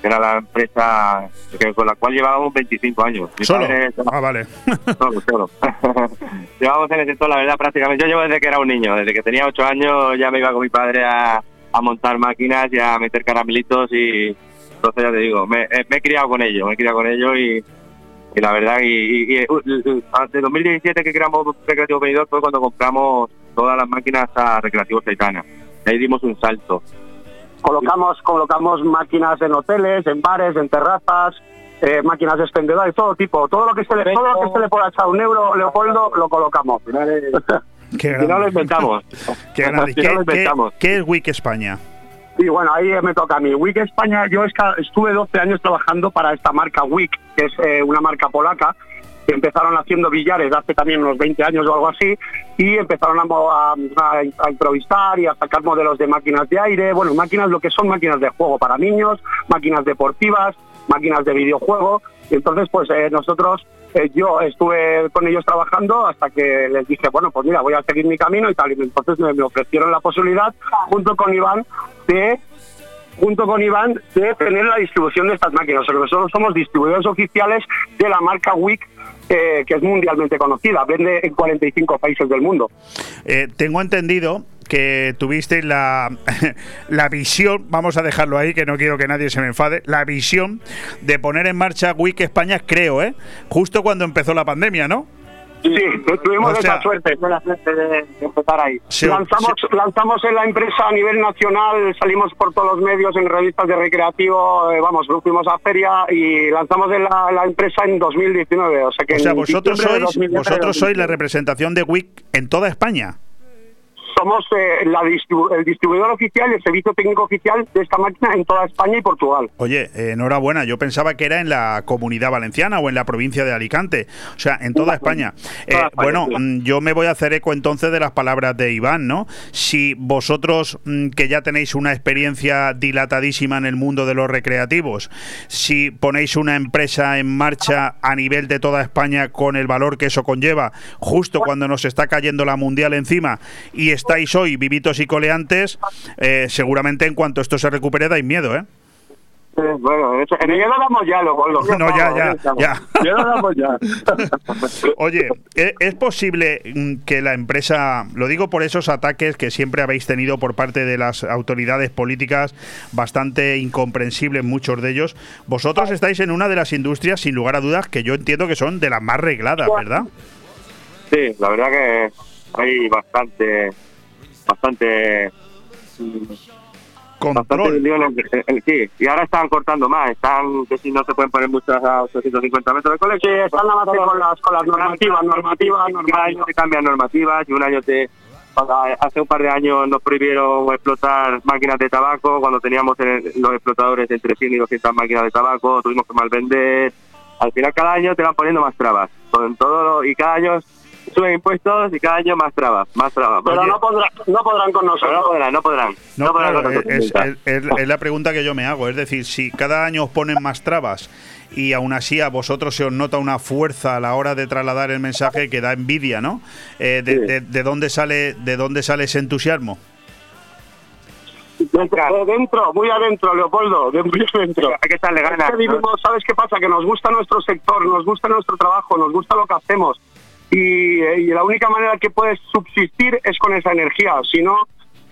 que era la empresa con la cual llevábamos 25 años. ¿Solo? ah, vale. solo, solo. llevábamos en el sector, la verdad, prácticamente. Yo llevo desde que era un niño, desde que tenía 8 años ya me iba con mi padre a, a montar máquinas y a meter caramelitos y entonces ya te digo, me, eh, me he criado con ello, me he criado con ello y y la verdad, y, y, 2017 que creamos Recreativo Venidor fue cuando compramos todas las máquinas a Recreativo Saitana. Ahí dimos un salto. Colocamos, colocamos máquinas en hoteles, en bares, en terrazas, eh, máquinas expendedoras, todo tipo, todo lo que se le, todo lo que se le pueda echar un euro, Leopoldo, lo colocamos. Qué no lo inventamos. Qué, ¿Qué es WIC España? Y bueno, ahí me toca a mí. WIC España, yo estuve 12 años trabajando para esta marca WIC, que es eh, una marca polaca, que empezaron haciendo billares hace también unos 20 años o algo así, y empezaron a, a, improvisar y a sacar modelos de máquinas de aire, bueno, máquinas, lo que son máquinas de juego para niños, máquinas deportivas, máquinas de videojuego, y entonces pues eh, nosotros, eh, yo estuve con ellos trabajando hasta que les dije, bueno, pues mira, voy a seguir mi camino y tal, y entonces me ofrecieron la posibilidad, junto con Iván, de junto con Iván, de tener la distribución de estas máquinas. nosotros somos distribuidores oficiales de la marca WIC eh, que es mundialmente conocida, vende en 45 países del mundo. Eh, tengo entendido que tuviste la, la visión, vamos a dejarlo ahí, que no quiero que nadie se me enfade, la visión de poner en marcha WIC España, creo, ¿eh? Justo cuando empezó la pandemia, ¿no? Sí, tuvimos O sea- esa suerte. La suerte de, empezar ahí. Lanzamos, lanzamos en la empresa a nivel nacional, salimos por todos los medios en revistas de recreativo, eh, vamos, fuimos a feria y lanzamos en la, la empresa en 2019. O sea que O sea, vosotros sois, 2019, vosotros sois la representación de WIC en toda España. Somos eh, la distribu- el distribuidor oficial el servicio técnico oficial de esta máquina en toda España y Portugal. Oye, eh, enhorabuena. Yo pensaba que era en la comunidad valenciana o en la provincia de Alicante. O sea, en toda España. Eh, Toda España, bueno, sí. mm, yo me voy a hacer eco entonces de las palabras de Iván, ¿no? Si vosotros, mm, que ya tenéis una experiencia dilatadísima en el mundo de los recreativos, si ponéis una empresa en marcha a nivel de toda España con el valor que eso conlleva, justo cuando nos está cayendo la mundial encima y estáis hoy vivitos y coleantes, eh, seguramente en cuanto esto se recupere dais miedo, ¿eh? Bueno, eso- en ello lo damos ya, lo, lo No, ya, ya, ya. Ya lo damos ya. Oye, ¿e- ¿es posible mm, que la empresa, lo digo por esos ataques que siempre habéis tenido por parte de las autoridades políticas, bastante incomprensibles muchos de ellos, vosotros estáis en una de las industrias, sin lugar a dudas, que yo entiendo que son de las más regladas, ¿verdad? Sí, la verdad que hay bastante, bastante, bastante Control. sí, y ahora están cortando más, están que si no se pueden poner muchas a 850 metros de colegio. Sí, están nada más con las, con las normativas, normativas, Cada año normativas. se cambian normativas y un año te... Hace un par de años nos prohibieron explotar máquinas de tabaco cuando teníamos en los explotadores entre 100 y 200 máquinas de tabaco, tuvimos que malvender. Al final cada año te van poniendo más trabas. Con todo lo- y cada año suben impuestos y cada año más trabas, más trabas. Pero no, podrán, no podrán con pero no nosotros. podrán, no podrán. No, No podrán claro, con nosotros, es, nunca. es- es- es la pregunta que yo me hago. Es decir, si cada año os ponen más trabas y aún así a vosotros se os nota una fuerza a la hora de trasladar el mensaje que da envidia, ¿no? Eh, de, Sí. de- de dónde sale, ¿De dónde sale ese entusiasmo? De dentro, muy adentro, Leopoldo, de muy adentro. Hay que echarle Es ganas. que vivimos, ¿sabes qué pasa? Que nos gusta nuestro sector, nos gusta nuestro trabajo, nos gusta lo que hacemos. Y, eh, y la única manera que puedes subsistir es con esa energía. Si no,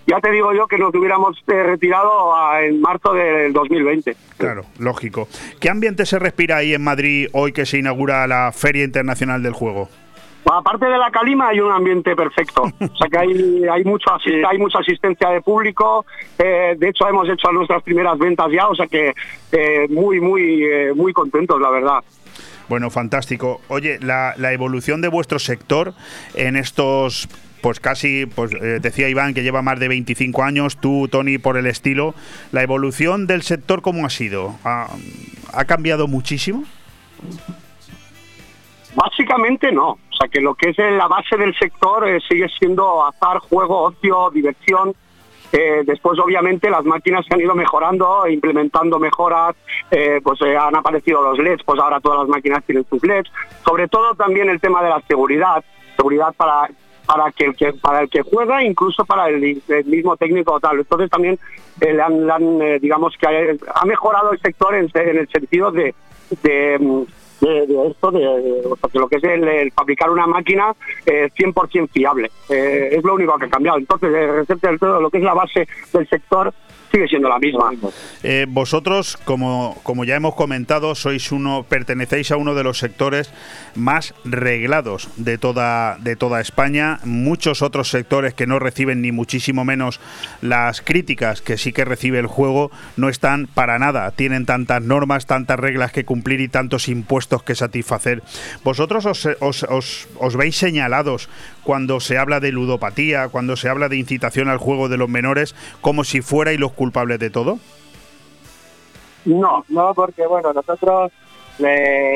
ya te digo yo que nos hubiéramos eh, retirado a- en marzo del 2020. Claro, lógico. ¿Qué ambiente se respira ahí en Madrid hoy que se inaugura la Feria Internacional del Juego? Aparte de la calima hay un ambiente perfecto, o sea que hay, hay, mucho hay mucha asistencia de público, eh, de hecho hemos hecho nuestras primeras ventas ya, o sea que eh, muy, muy, eh, muy contentos, la verdad. Bueno, fantástico. Oye, la, evolución de vuestro sector en estos, pues casi, pues eh, decía Iván que lleva más de 25 años, tú, Tony, por el estilo. ¿La evolución del sector cómo ha sido? ¿Ha, ha cambiado muchísimo? Básicamente no, o sea que lo que es la base del sector eh, sigue siendo azar, juego, ocio, diversión. Eh, después, obviamente, las máquinas se han ido mejorando, implementando mejoras, eh, pues eh, han aparecido los LEDs, pues ahora todas las máquinas tienen sus LEDs. Sobre todo también el tema de la seguridad, seguridad para para que, el que para el que juega, incluso para el, mismo técnico tal. Entonces también le han, digamos que ha, mejorado el sector en, el sentido de, de, mm, de- esto, de, lo que es el, el fabricar una máquina eh, 100% fiable. Eh, es lo único que ha cambiado. Entonces, del todo, lo que es la base del sector sigue siendo la misma. Eh, vosotros, como, como ya hemos comentado, sois uno, pertenecéis a uno de los sectores más reglados de toda, de toda España. Muchos otros sectores que no reciben ni muchísimo menos las críticas que sí que recibe el juego no están para nada. Tienen tantas normas, tantas reglas que cumplir y tantos impuestos que satisfacer. ¿Vosotros os, os- os- os veis señalados cuando se habla de ludopatía, cuando se habla de incitación al juego de los menores, como si fuerais los culpables de todo? No, No, porque bueno, nosotros le-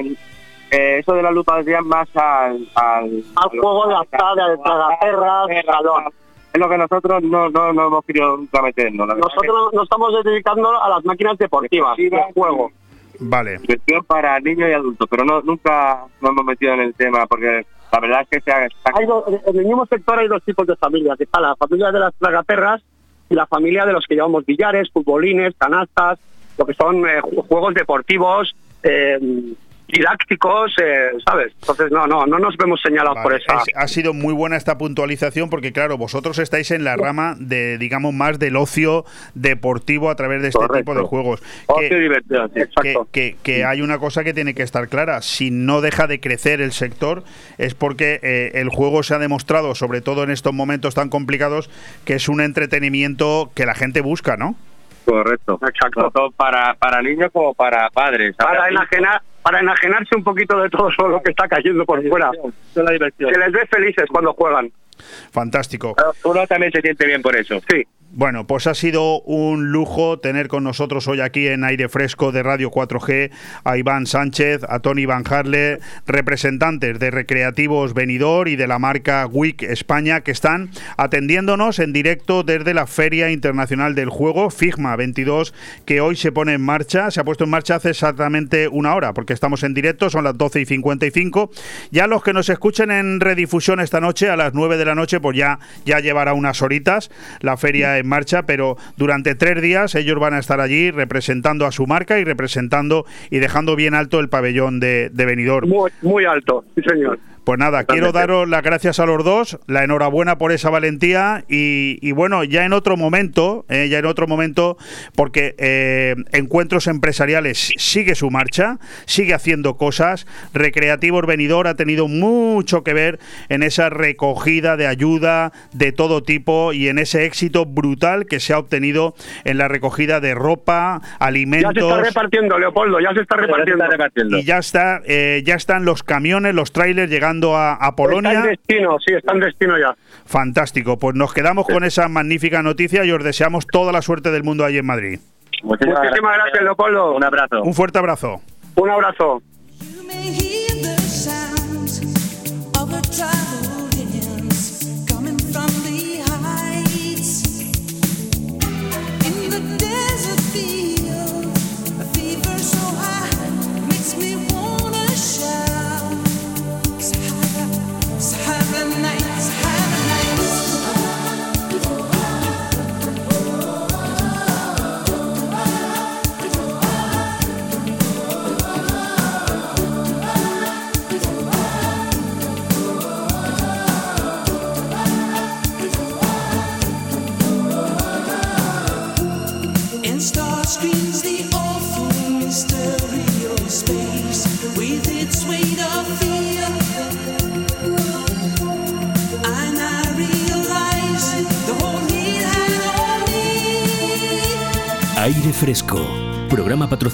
eh, eso de la lupa es más al, al, Al juego de azar, de tragaperras, a lo- Es lo que nosotros no, no, no hemos querido nunca meternos. Nosotros nos estamos dedicando a las máquinas deportivas, de juego. Vale. que para niños y adultos, pero no nunca nos hemos metido en el tema porque la verdad es que se ha, Hay dos- en el mismo sector hay dos tipos de familias. Está la familia de las tragaperras y la familia de los que llamamos billares, futbolines, canastas, lo que son eh, ju- juegos deportivos eh, didácticos, eh, ¿sabes? Entonces, no, no, no nos vemos señalados por Vale, esa. es- ha sido muy buena esta puntualización porque, claro, vosotros estáis en la rama de, digamos, más del ocio deportivo a través de este Correcto. tipo de juegos. Ocio Que- y diversión, sí. que, Exacto. que- que hay una cosa que tiene que estar clara. Si no deja de crecer el sector, es porque eh, el juego se ha demostrado, sobre todo en estos momentos tan complicados, que es un entretenimiento que la gente busca, ¿no? Correcto. Exacto. Tanto para, para niños como para padres. Para enajenar, para enajenarse un poquito de todo lo que está cayendo por fuera. Es la diversión. Se les ve felices cuando juegan. Fantástico. Uno también se siente bien por eso. Sí. Bueno, pues ha sido un lujo tener con nosotros hoy aquí en aire fresco de Radio 4G a Iván Sánchez, a Tony Van Harle, representantes de Recreativos Venidor y de la marca WIC España que están atendiéndonos en directo desde la Feria Internacional del Juego FIGMA 22 que hoy se pone en marcha, se ha puesto en marcha hace exactamente una hora porque estamos en directo, son las 12 y 55. Ya los que nos escuchen en redifusión esta noche a las 9 de la noche pues ya, ya llevará unas horitas la feria en marcha, pero durante tres días ellos van a estar allí representando a su marca y representando y dejando bien alto el pabellón de, de Benidorm. Muy, muy alto, sí señor. Pues nada, quiero daros las gracias a los dos, la enhorabuena por esa valentía y, y bueno, ya en otro momento, eh, ya en otro momento, porque eh, Encuentros Empresariales sigue su marcha, sigue haciendo cosas, Recreativos Venidor ha tenido mucho que ver en esa recogida de ayuda de todo tipo y en ese éxito brutal que se ha obtenido en la recogida de ropa, Ya se está alimentos repartiendo, Leopoldo, ya se está Ya se repartiendo. está repartiendo. y ya está, eh, ya están los camiones, los trailers llegando a, a Está en Polonia. destino, sí, está en destino ya. Fantástico. Pues nos quedamos con esa magnífica noticia y os deseamos toda la suerte del mundo allí en Madrid. Muchísimas, Muchísimas gracias, Leopoldo. Un abrazo. Un fuerte abrazo. Un abrazo.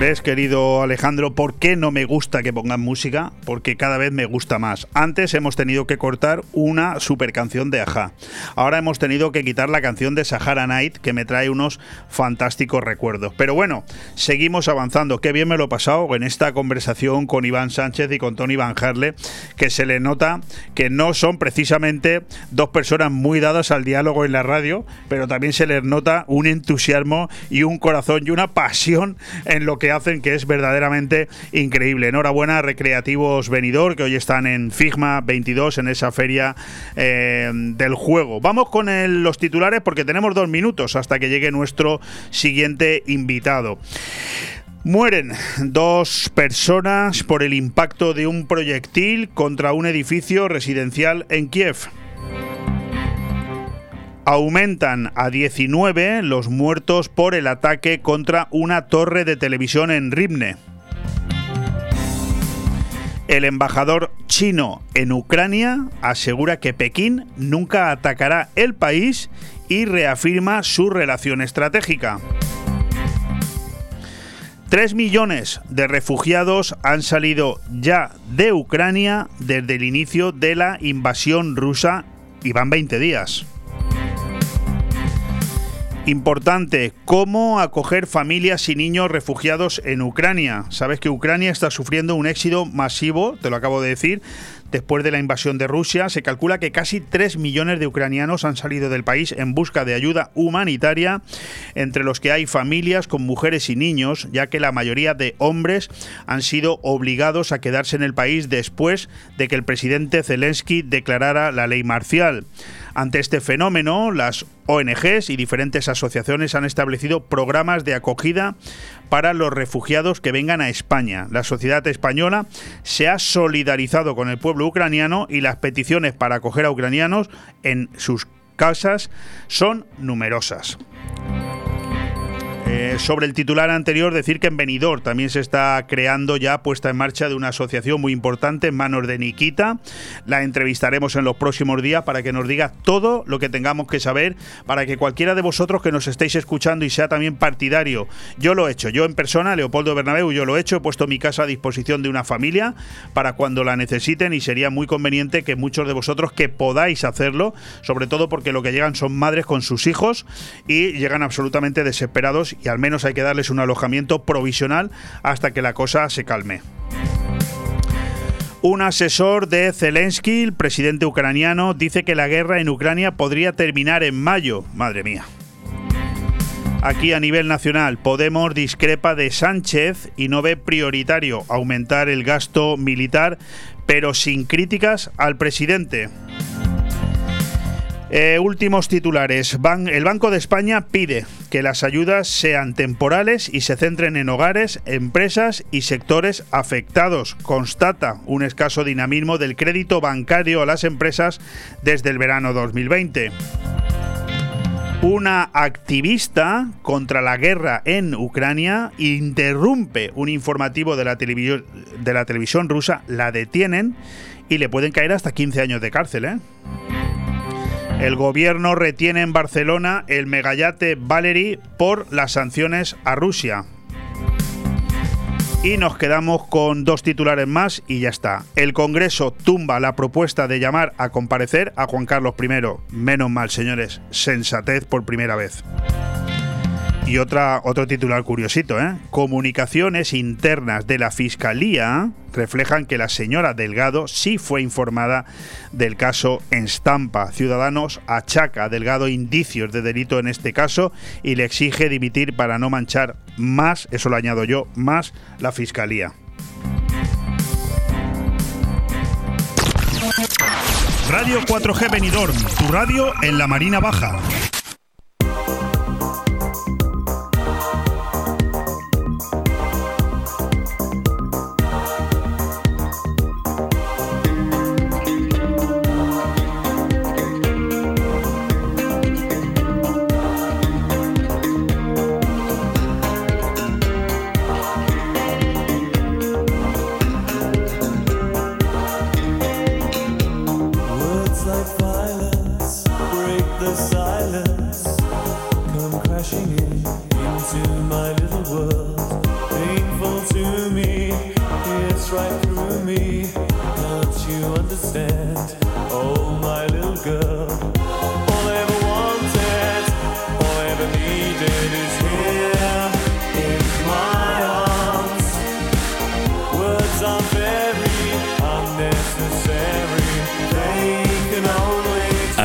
¿Ves, querido Alejandro, por qué no me gusta que pongan música? Porque cada vez me gusta más. Antes hemos tenido que cortar una super canción de Aja. Ahora hemos tenido que quitar la canción de Sahara Night, que me trae unos fantásticos recuerdos. Pero bueno, seguimos avanzando. Qué bien me lo he pasado en esta conversación con Iván Sánchez y con Tony Van Harle, que se le nota que no son precisamente dos personas muy dadas al diálogo en la radio, pero también se les nota un entusiasmo y un corazón y una pasión en lo que hacen, que es verdaderamente increíble. Enhorabuena Recreativos Venidor, que hoy están en Figma 22, en esa feria eh, del juego. Vamos con los titulares porque tenemos dos minutos hasta que llegue nuestro siguiente invitado. Mueren dos personas por el impacto de un proyectil contra un edificio residencial en Kiev. Aumentan a 19 los muertos por el ataque contra una torre de televisión en Rivne. El embajador chino en Ucrania asegura que Pekín nunca atacará el país y reafirma su relación estratégica. Tres millones de refugiados han salido ya de Ucrania desde el inicio de la invasión rusa y van 20 días. Importante, cómo acoger familias y niños refugiados en Ucrania. Sabes que Ucrania está sufriendo un éxodo masivo, te lo acabo de decir, después de la invasión de Rusia. Se calcula que casi 3 millones de ucranianos han salido del país en busca de ayuda humanitaria, entre los que hay familias con mujeres y niños, ya que la mayoría de hombres han sido obligados a quedarse en el país después de que el presidente Zelensky declarara la ley marcial. Ante este fenómeno, las ONGs y diferentes asociaciones han establecido programas de acogida para los refugiados que vengan a España. La sociedad española se ha solidarizado con el pueblo ucraniano y las peticiones para acoger a ucranianos en sus casas son numerosas. Eh, sobre el titular anterior, decir que en Benidorm también se está creando ya puesta en marcha de una asociación muy importante en manos de Nikita. La entrevistaremos en los próximos días para que nos diga todo lo que tengamos que saber, para que cualquiera de vosotros que nos estéis escuchando y sea también partidario, yo lo he hecho, yo en persona, Leopoldo Bernabéu, yo lo he hecho, he puesto mi casa a disposición de una familia para cuando la necesiten y sería muy conveniente que muchos de vosotros que podáis hacerlo, sobre todo porque lo que llegan son madres con sus hijos y llegan absolutamente desesperados al menos hay que darles un alojamiento provisional hasta que la cosa se calme. Un asesor de Zelensky, el presidente ucraniano, dice que la guerra en Ucrania podría terminar en mayo. Madre mía. Aquí a nivel nacional, Podemos discrepa de Sánchez y no ve prioritario aumentar el gasto militar, pero sin críticas al presidente. Eh, últimos titulares. El Banco de España pide que las ayudas sean temporales y se centren en hogares, empresas y sectores afectados. Constata un escaso dinamismo del crédito bancario a las empresas desde el verano 2020. Una activista contra la guerra en Ucrania interrumpe un informativo de la, televisio- de la televisión rusa, la detienen y le pueden caer hasta 15 años de cárcel. ¿eh? El gobierno retiene en Barcelona el megayate Valery por las sanciones a Rusia. Y nos quedamos con dos titulares más y ya está. El Congreso tumba la propuesta de llamar a comparecer a Juan Carlos I. Menos mal, señores. Sensatez por primera vez. Y otra, otro titular curiosito, ¿eh? Comunicaciones internas de la Fiscalía reflejan que la señora Delgado sí fue informada del caso en Stampa. Ciudadanos achaca a Delgado indicios de delito en este caso y le exige dimitir para no manchar más, eso lo añado yo, más la Fiscalía. Radio 4G Benidorm, tu radio en la Marina Baja.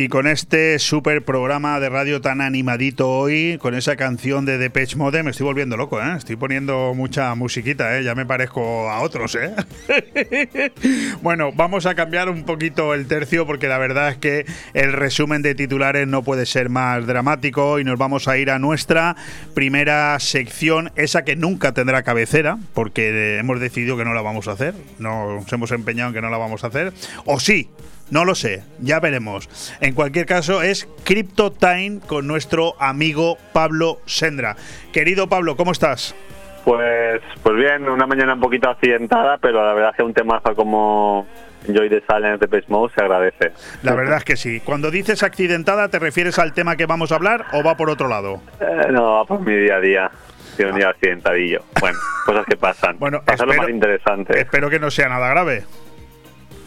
Y con este super programa de radio tan animadito hoy, con esa canción de Depeche Mode, me estoy volviendo loco, ¿eh? Estoy poniendo mucha musiquita, ¿eh? Ya me parezco a otros, ¿eh? bueno, vamos a cambiar un poquito el tercio porque la verdad es que el resumen de titulares no puede ser más dramático y nos vamos a ir a nuestra primera sección, esa que nunca tendrá cabecera, porque hemos decidido que no la vamos a hacer, nos hemos empeñado en que no la vamos a hacer, o sí, no lo sé, ya veremos. En cualquier caso, es Crypto Time con nuestro amigo Pablo Sendra. Querido Pablo, ¿cómo estás? Pues, pues bien, una mañana un poquito accidentada, pero la verdad es que un temazo como Enjoy the Silence de Page Mode se agradece. La verdad es que sí. Cuando dices accidentada, ¿te refieres al tema que vamos a hablar o va por otro lado? Eh, no, va por mi día a día. Tiene un día accidentadillo. Bueno, cosas que pasan. Bueno, hacerlo espero- más interesante. Espero que no sea nada grave.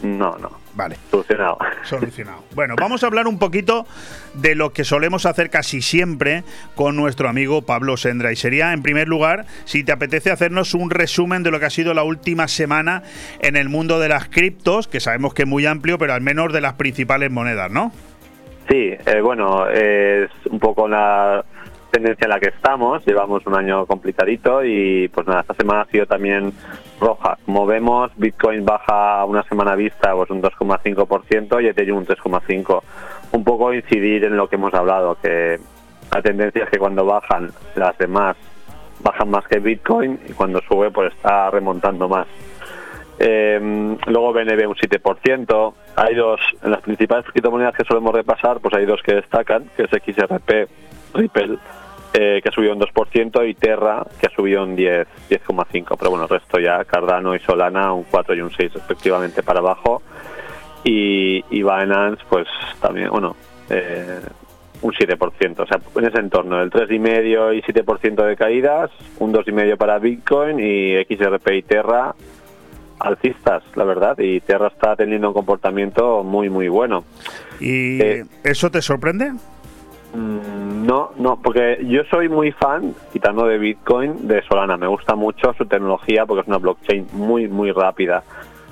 No, no. Vale. Solucionado. Solucionado. Bueno, vamos a hablar un poquito de lo que solemos hacer casi siempre con nuestro amigo Pablo Sendra. Y sería, en primer lugar, si te apetece hacernos un resumen de lo que ha sido la última semana en el mundo de las criptos, que sabemos que es muy amplio, pero al menos de las principales monedas, ¿no? Sí, eh, bueno, es un poco la tendencia en la que estamos. Llevamos un año complicadito y pues nada, esta semana ha sido también roja. Como vemos, Bitcoin baja una semana vista pues un 2,5% y Ethereum un 3,5%. Un poco incidir en lo que hemos hablado, que la tendencia es que cuando bajan las demás bajan más que Bitcoin y cuando sube pues está remontando más. Eh, luego BNB un 7%. Hay dos, en las principales criptomonedas que solemos repasar, pues hay dos que destacan, que es XRP, Ripple, eh, que ha subido un 2%, y Terra, que ha subido un 10, 10,5%. Pero bueno, el resto ya, Cardano y Solana, un 4 y un 6 respectivamente para abajo. Y, y Binance, pues también, bueno, eh, un 7%. O sea, en ese entorno, el 3,5 y 7% de caídas, un 2,5 para Bitcoin y XRP y Terra alcistas, la verdad, y Terra está teniendo un comportamiento muy, muy bueno. ¿Y Eh, eso te sorprende? Mm, No, no, porque yo soy muy fan, quitando de Bitcoin, de Solana. Me gusta mucho su tecnología porque es una blockchain muy, muy rápida.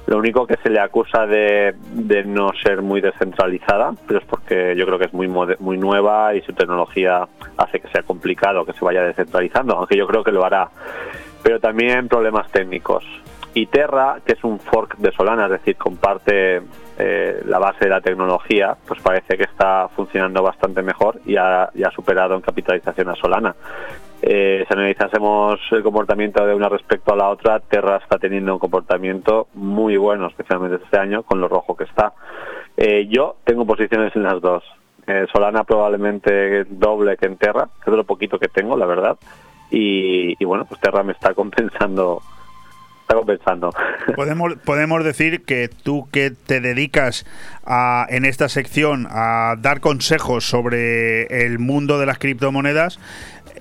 Lo único que se le acusa de, de no ser muy descentralizada, pero es porque yo creo que es muy, muy nueva y su tecnología hace que sea complicado que se vaya descentralizando, aunque yo creo que lo hará. Pero también problemas técnicos. Y Terra, que es un fork de Solana, es decir, comparte eh, la base de la tecnología, pues parece que está funcionando bastante mejor y ha, superado en capitalización a Solana. Eh, si analizásemos el comportamiento de una respecto a la otra, Terra está teniendo un comportamiento muy bueno, especialmente este año, con lo rojo que está. Eh, yo tengo posiciones en las dos. Eh, Solana probablemente doble que en Terra, que es lo poquito que tengo, la verdad. Y bueno, pues Terra me está compensando. Está compensando. Podemos, podemos decir que tú que te dedicas a, en esta sección a dar consejos sobre el mundo de las criptomonedas,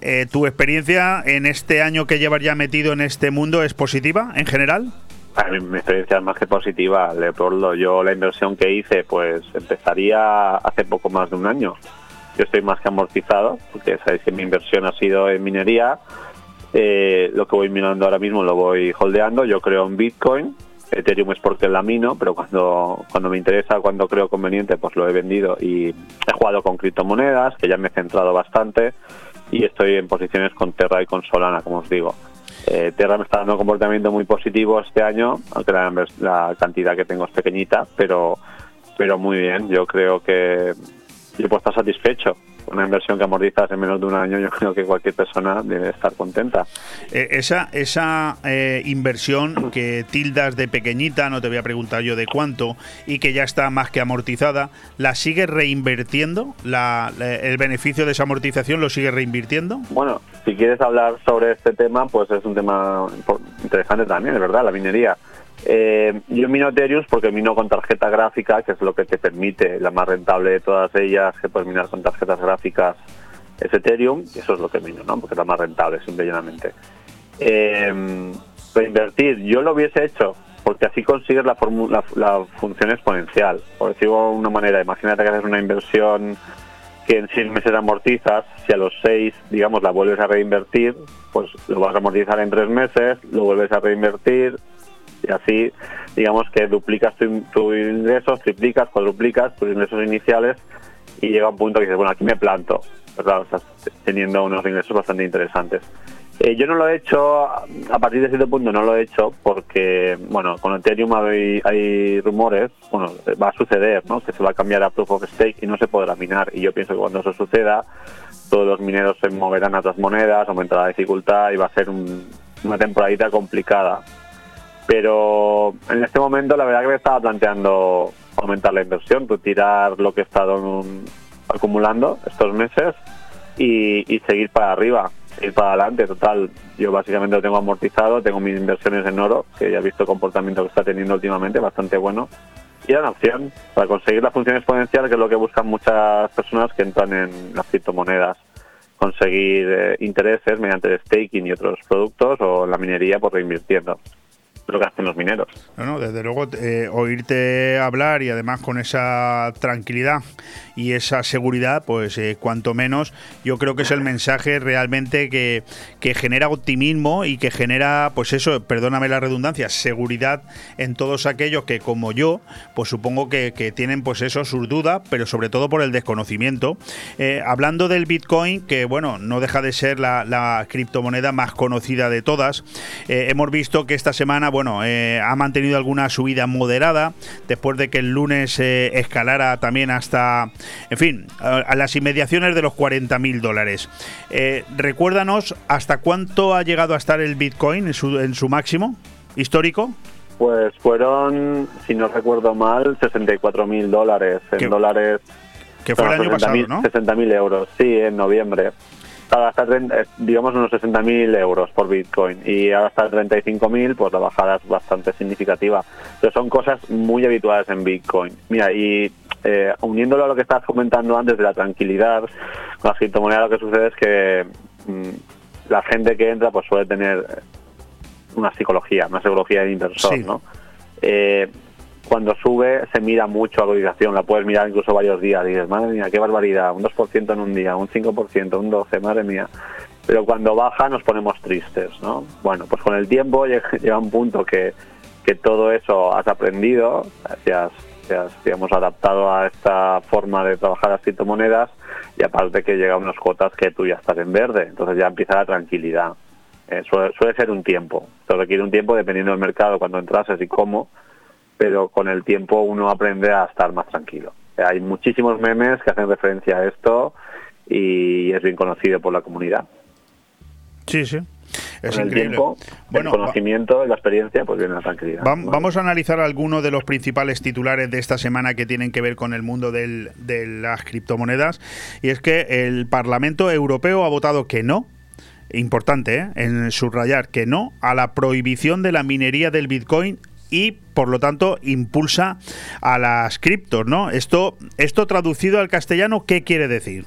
eh, ¿tu experiencia en este año que llevas ya metido en este mundo es positiva en general? A mí mi experiencia es más que positiva, Leopoldo. Yo la inversión que hice, pues empezaría hace poco más de un año. Yo estoy más que amortizado, porque sabéis que mi inversión ha sido en minería. Eh, lo que voy minando ahora mismo lo voy holdeando. Yo creo en Bitcoin. Ethereum es porque la mino, pero cuando, cuando me interesa, cuando creo conveniente, pues lo he vendido y he jugado con criptomonedas, que ya me he centrado bastante, y estoy en posiciones con Terra y con Solana, como os digo. Eh, Terra me está dando un comportamiento muy positivo este año, aunque la, la cantidad que tengo es pequeñita, pero, pero muy bien. Yo creo que yo puedo estar satisfecho. Una inversión que amortizas en menos de un año, yo creo que cualquier persona debe estar contenta. Eh, esa esa eh, inversión que tildas de pequeñita, no te voy a preguntar yo de cuánto, y que ya está más que amortizada, ¿la sigues reinvirtiendo? La, la- ¿El beneficio de esa amortización lo sigues reinvirtiendo? Bueno, si quieres hablar sobre este tema, pues es un tema interesante también, de verdad, la minería. Eh, yo mino Ethereum porque mino con tarjeta gráfica, que es lo que te permite, la más rentable de todas ellas, que puedes minar con tarjetas gráficas, es Ethereum, y eso es lo que mino, ¿no? Porque es la más rentable, simple y llanamente. Eh, yo lo hubiese hecho, porque así consigues la, la función exponencial. Por decirlo de una manera, imagínate que haces una inversión que en seis meses amortizas, si a los seis, digamos, la vuelves a reinvertir, pues lo vas a amortizar en tres meses, lo vuelves a reinvertir y así, digamos que duplicas tu, tu ingresos, triplicas, cuadruplicas tus ingresos iniciales y llega un punto que dices, bueno, aquí me planto, ¿verdad? Estás teniendo unos ingresos bastante interesantes. Eh, yo no lo he hecho, a partir de cierto punto no lo he hecho porque, bueno, con Ethereum hay, hay rumores, bueno, va a suceder, ¿no? Que se va a cambiar a Proof of Stake y no se podrá minar. Y yo pienso que cuando eso suceda, todos los mineros se moverán a otras monedas, aumentará la dificultad y va a ser un- una temporadita complicada. Pero en este momento la verdad que me estaba planteando aumentar la inversión, retirar lo que he estado acumulando estos meses y, seguir para arriba, seguir para adelante. Total, yo básicamente lo tengo amortizado, tengo mis inversiones en oro, que ya he visto el comportamiento que está teniendo últimamente, bastante bueno. Y era una opción para conseguir la función exponencial, que es lo que buscan muchas personas que entran en las criptomonedas. Conseguir eh, intereses mediante el staking y otros productos o la minería por reinvirtiendo. Lo que hacen los mineros. No, no, desde luego eh, oírte hablar y además con esa tranquilidad y esa seguridad, pues eh, cuanto menos yo creo que es el mensaje realmente que, que genera optimismo y que genera, pues eso, perdóname la redundancia, seguridad en todos aquellos que como yo, pues supongo que, que tienen pues eso, sus dudas, pero sobre todo por el desconocimiento. Eh, hablando del Bitcoin, que bueno, no deja de ser la, la criptomoneda más conocida de todas, hemos visto que esta semana, bueno, eh, ha mantenido alguna subida moderada, después de que el lunes eh, escalara también hasta, en fin, a, a las inmediaciones de los 40 mil dólares. Eh, recuérdanos hasta cuánto ha llegado a estar el Bitcoin en su, en su máximo histórico. Pues fueron, si no recuerdo mal, 64 mil dólares. En dólares. que fue el año pasado, 60.000 ¿no? 60.000 euros, sí, en noviembre. Tren- eh, digamos, unos 60.000 euros por Bitcoin. Y ahora está en 35.000, pues la bajada es bastante significativa. Pero son cosas muy habituales en Bitcoin. Mira, y eh, uniéndolo a lo que estabas comentando antes de la tranquilidad, con las criptomonedas lo que sucede es que mm, la gente que entra pues suele tener una psicología, una psicología de inversor, Sí. ¿no? Eh, cuando sube se mira mucho la cotización, la puedes mirar incluso varios días dices, madre mía, qué barbaridad, un 2% en un día, un 5%, un 12%, madre mía. Pero cuando baja nos ponemos tristes, ¿no? Bueno, pues con el tiempo llega, un punto que, que todo eso has aprendido, te has, te has, adaptado a esta forma de trabajar las criptomonedas y aparte que llega a unas cuotas que tú ya estás en verde, entonces ya empieza la tranquilidad. Eh, suele, ser un tiempo, se requiere un tiempo dependiendo del mercado, cuando entrases y cómo, pero con el tiempo uno aprende a estar más tranquilo. Hay muchísimos memes que hacen referencia a esto y es bien conocido por la comunidad. Sí, sí. Es con el increíble. tiempo, Bueno, el conocimiento la experiencia, pues viene la tranquilidad. Vam- Vamos a analizar algunos de los principales titulares de esta semana que tienen que ver con el mundo del- de las criptomonedas. Y es que el Parlamento Europeo ha votado que no, importante, ¿eh? en subrayar que no a la prohibición de la minería del Bitcoin y por lo tanto impulsa a las criptos, ¿no? Esto, esto traducido al castellano, ¿qué quiere decir?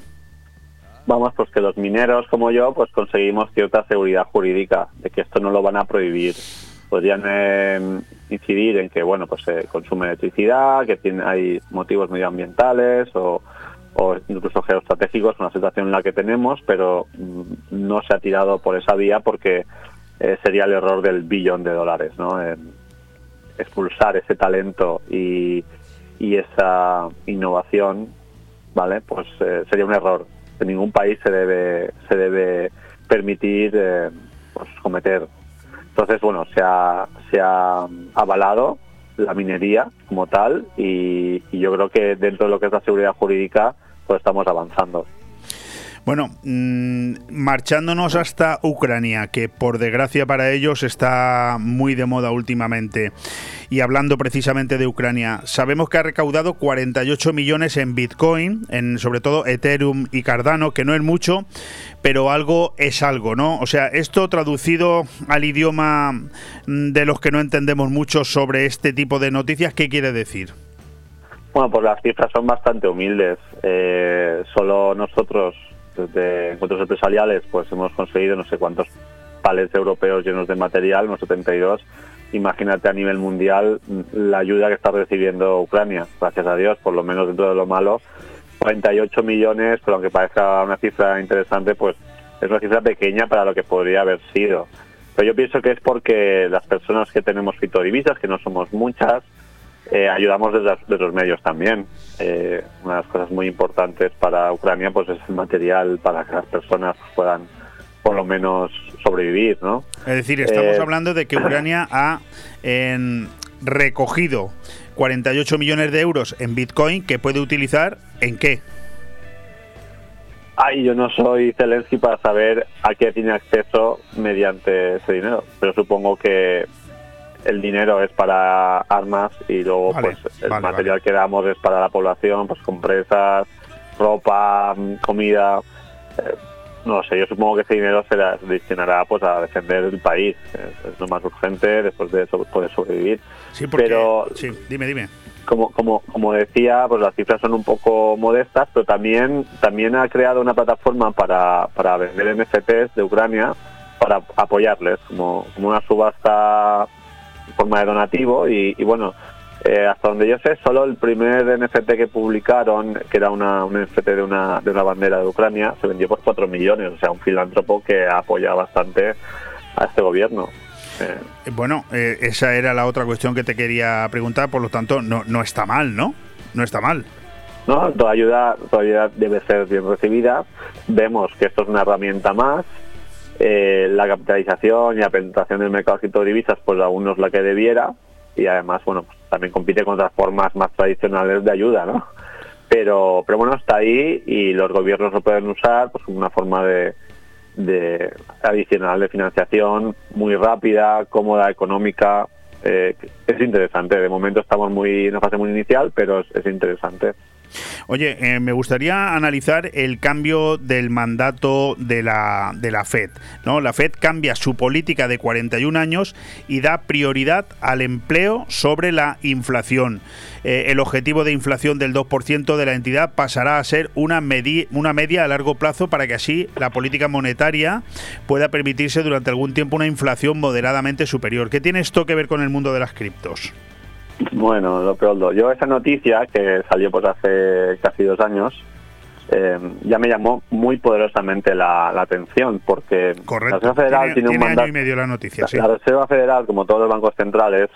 Vamos, pues que los mineros como yo, pues conseguimos cierta seguridad jurídica de que esto no lo van a prohibir. Podrían eh, incidir en que, bueno, pues se consume electricidad, que tiene, hay motivos medioambientales o, o incluso geoestratégicos, una situación en la que tenemos, pero mm, no se ha tirado por esa vía porque eh, sería el error del billón de dólares, ¿no? Expulsar ese talento y, y esa innovación, ¿vale? Pues eh, sería un error. En ningún país se debe se debe permitir eh, pues, cometer. Entonces, bueno, se ha, se ha avalado la minería como tal y, y yo creo que dentro de lo que es la seguridad jurídica, pues estamos avanzando. Bueno, mm, marchándonos hasta Ucrania, que por desgracia para ellos está muy de moda últimamente, y hablando precisamente de Ucrania, sabemos que ha recaudado 48 millones en Bitcoin, en sobre todo Ethereum y Cardano, que no es mucho, pero algo es algo, ¿no? O sea, esto traducido al idioma mm, de los que no entendemos mucho sobre este tipo de noticias, ¿qué quiere decir? Bueno, pues las cifras son bastante humildes. Eh, solo nosotros, desde encuentros empresariales, pues hemos conseguido no sé cuántos palets europeos llenos de material, unos 72. Imagínate a nivel mundial la ayuda que está recibiendo Ucrania, gracias a Dios, por lo menos dentro de lo malo. 48 millones, pero aunque parezca una cifra interesante, pues es una cifra pequeña para lo que podría haber sido. Pero yo pienso que es porque las personas que tenemos criptodivisas, que no somos muchas, eh, ayudamos desde los medios también. Eh, una de las cosas muy importantes para Ucrania pues es el material para que las personas puedan por lo menos sobrevivir, ¿no? Es decir, estamos Eh, hablando de que Ucrania ha en, recogido 48 millones de euros en Bitcoin que puede utilizar en qué. Ay, yo no soy Zelensky para saber a qué tiene acceso mediante ese dinero, pero supongo que el dinero es para armas y luego Vale, pues el vale, material que damos es para la población, pues compresas, ropa, comida. Eh, no sé, yo supongo que ese dinero se la- se destinará pues a defender el país, es, es lo más urgente después de eso poder sobrevivir. Sí, porque, Pero sí, dime, dime. como, como, como decía, pues las cifras son un poco modestas, pero también, también ha creado una plataforma para, para vender NFTs de Ucrania para apoyarles, como, como una subasta en forma de donativo y, y bueno, eh, hasta donde yo sé, solo el primer NFT que publicaron, que era una, un NFT de una, de una bandera de Ucrania, se vendió por 4 millones, o sea, un filántropo que apoya bastante a este gobierno. Eh, Eh, Bueno, eh, esa era la otra cuestión que te quería preguntar, por lo tanto, no, no está mal, ¿no? No está mal. ¿no? Toda ayuda, toda ayuda debe ser bien recibida. Vemos que esto es una herramienta más. Eh, la capitalización y la penetración del mercado de criptodivisas, pues aún no es la que debiera. Y además, bueno, pues también compite con otras formas más tradicionales de ayuda, ¿no? Pero, pero bueno, está ahí y los gobiernos lo pueden usar pues una forma de, de adicional de financiación muy rápida, cómoda, económica. Eh, es interesante. De momento estamos muy en una fase muy inicial, pero es interesante. Oye, eh, me gustaría analizar el cambio del mandato de la, de la Fed. ¿no? La Fed cambia su política de 41 años y da prioridad al empleo sobre la inflación. Eh, el objetivo de inflación del 2% de la entidad pasará a ser una, una media a largo plazo para que así la política monetaria pueda permitirse durante algún tiempo una inflación moderadamente superior. ¿Qué tiene esto que ver con el mundo de las criptos? Bueno, lo peor, yo esa noticia que salió pues hace casi dos años eh, ya me llamó muy poderosamente la, la atención porque la Reserva Federal tiene, un año mandato. y medio la noticia, La, sí. la Reserva Federal, como todos los bancos centrales,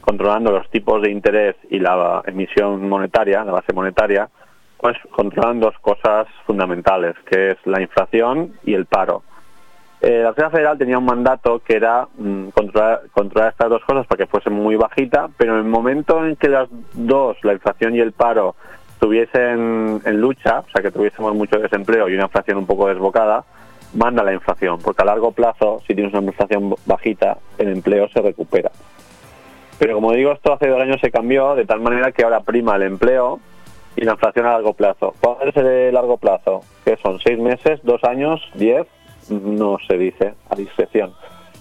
controlando los tipos de interés y la emisión monetaria, la base monetaria, pues controlan dos cosas fundamentales, que es la inflación y el paro. Eh, la Reserva Federal tenía un mandato que era mm, controlar, estas dos cosas para que fuesen muy bajita, pero en el momento en que las dos, la inflación y el paro, estuviesen en lucha, o sea que tuviésemos mucho desempleo y una inflación un poco desbocada, manda la inflación, porque a largo plazo, si tienes una inflación bajita, el empleo se recupera. Pero como digo, esto hace dos años se cambió de tal manera que ahora prima el empleo y la inflación a largo plazo. ¿Cuál es el largo plazo? ¿Qué son? ¿Seis meses? ¿Dos años? ¿Diez? No se dice, a discreción.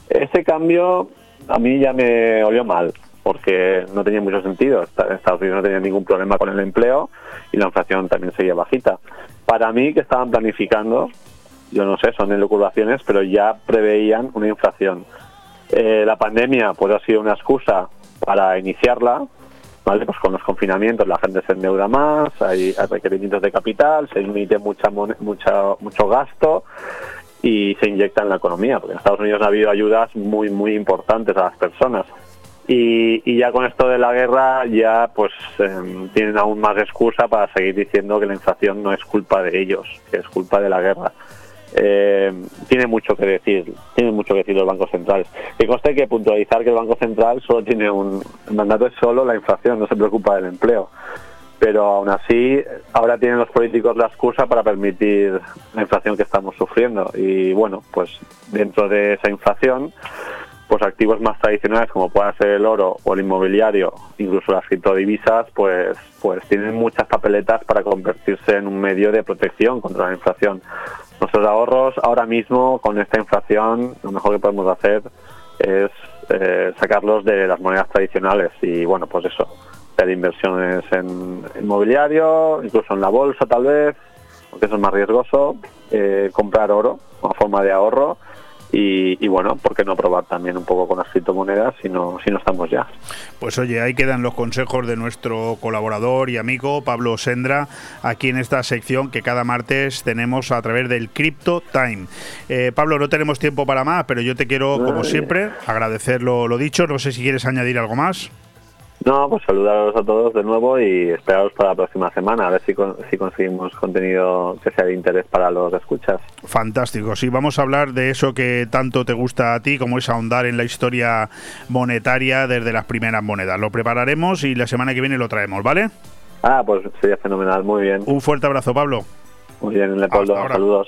Ese cambio a mí ya me olió mal, porque no tenía mucho sentido. Esta- Estados Unidos no tenía ningún problema con el empleo y la inflación también seguía bajita. Para mí, que estaban planificando, yo no sé, son elucubraciones, pero ya preveían una inflación. Eh, la pandemia pues ha sido una excusa para iniciarla, ¿vale? Pues con los confinamientos la gente se endeuda más, hay, requerimientos de capital, se emite mucha, mucha mucho gasto y se inyecta en la economía, porque en Estados Unidos ha habido ayudas muy, muy importantes a las personas. Y, y ya con esto de la guerra ya pues em, tienen aún más excusa para seguir diciendo que la inflación no es culpa de ellos, que es culpa de la guerra. Eh, tiene mucho que decir, tiene mucho que decir los bancos centrales. Que conste que puntualizar que el Banco Central solo tiene un mandato es solo la inflación, no se preocupa del empleo. Pero aún así, ahora tienen los políticos la excusa para permitir la inflación que estamos sufriendo. Y bueno, pues dentro de esa inflación, pues activos más tradicionales como pueda ser el oro o el inmobiliario, incluso las criptodivisas, pues, pues tienen muchas papeletas para convertirse en un medio de protección contra la inflación. Nuestros ahorros ahora mismo con esta inflación, lo mejor que podemos hacer es eh, sacarlos de las monedas tradicionales y bueno, pues eso, hacer inversiones en inmobiliario, incluso en la bolsa tal vez, porque eso es más riesgoso, eh, comprar oro como forma de ahorro y, y bueno, ¿por qué no probar también un poco con las criptomonedas si no, si no estamos ya? Pues oye, ahí quedan los consejos de nuestro colaborador y amigo Pablo Sendra aquí en esta sección que cada martes tenemos a través del Crypto Time. Eh, Pablo, no tenemos tiempo para más, pero yo te quiero, como siempre, agradecer lo, lo dicho. No sé si quieres añadir algo más. No, pues saludaros a todos de nuevo y esperaros para la próxima semana, a ver si, con- si conseguimos contenido que sea de interés para los escuchas. Fantástico. Sí, vamos a hablar de eso que tanto te gusta a ti, como es ahondar en la historia monetaria desde las primeras monedas. Lo prepararemos y la semana que viene lo traemos, ¿vale? Ah, pues sería fenomenal, muy bien. Un fuerte abrazo, Pablo. Muy bien, Leopoldo, saludos.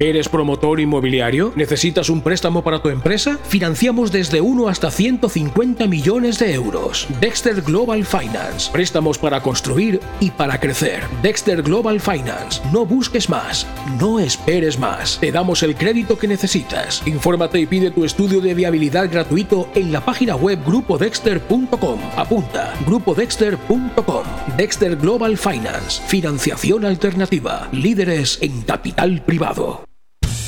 ¿Eres promotor inmobiliario? ¿Necesitas un préstamo para tu empresa? Financiamos desde 1 hasta 150 millones de euros. Dexter Global Finance. Préstamos para construir y para crecer. Dexter Global Finance. No busques más. No esperes más. Te damos el crédito que necesitas. Infórmate y pide tu estudio de viabilidad gratuito en la página web grupodexter.com. Apunta. grupodexter.com. Dexter Global Finance. Financiación alternativa. Líderes en capital privado.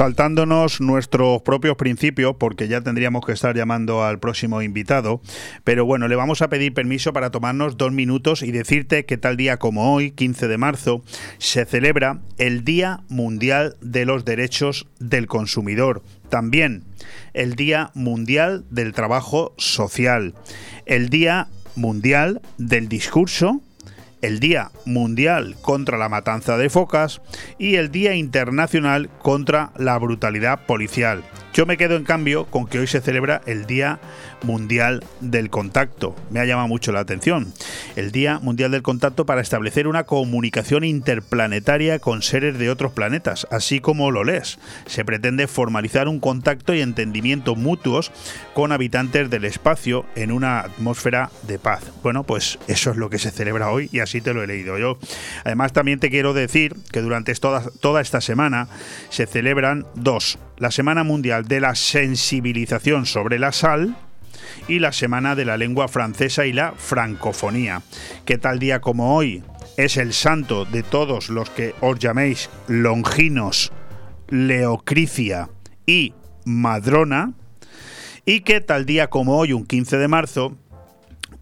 Saltándonos nuestros propios principios, porque ya tendríamos que estar llamando al próximo invitado, pero bueno, le vamos a pedir permiso para tomarnos dos minutos y decirte que tal día como hoy, 15 de marzo, se celebra el Día Mundial de los Derechos del Consumidor. También el Día Mundial del Trabajo Social, el Día Mundial del Discurso el Día Mundial contra la Matanza de Focas y el Día Internacional contra la Brutalidad Policial. Yo me quedo en cambio con que hoy se celebra el Día Mundial del Contacto. Me ha llamado mucho la atención. El Día Mundial del Contacto para establecer una comunicación interplanetaria con seres de otros planetas, así como lo lees. Se pretende formalizar un contacto y entendimiento mutuos con habitantes del espacio en una atmósfera de paz. Bueno, pues eso es lo que se celebra hoy y así te lo he leído yo. Además, también te quiero decir que durante toda, toda esta semana se celebran dos. La Semana Mundial de la Sensibilización sobre la Sal, y la Semana de la Lengua Francesa y la Francofonía, que tal día como hoy es el santo de todos los que os llaméis Longinos, Leocricia y Madrona, y que tal día como hoy, un 15 de marzo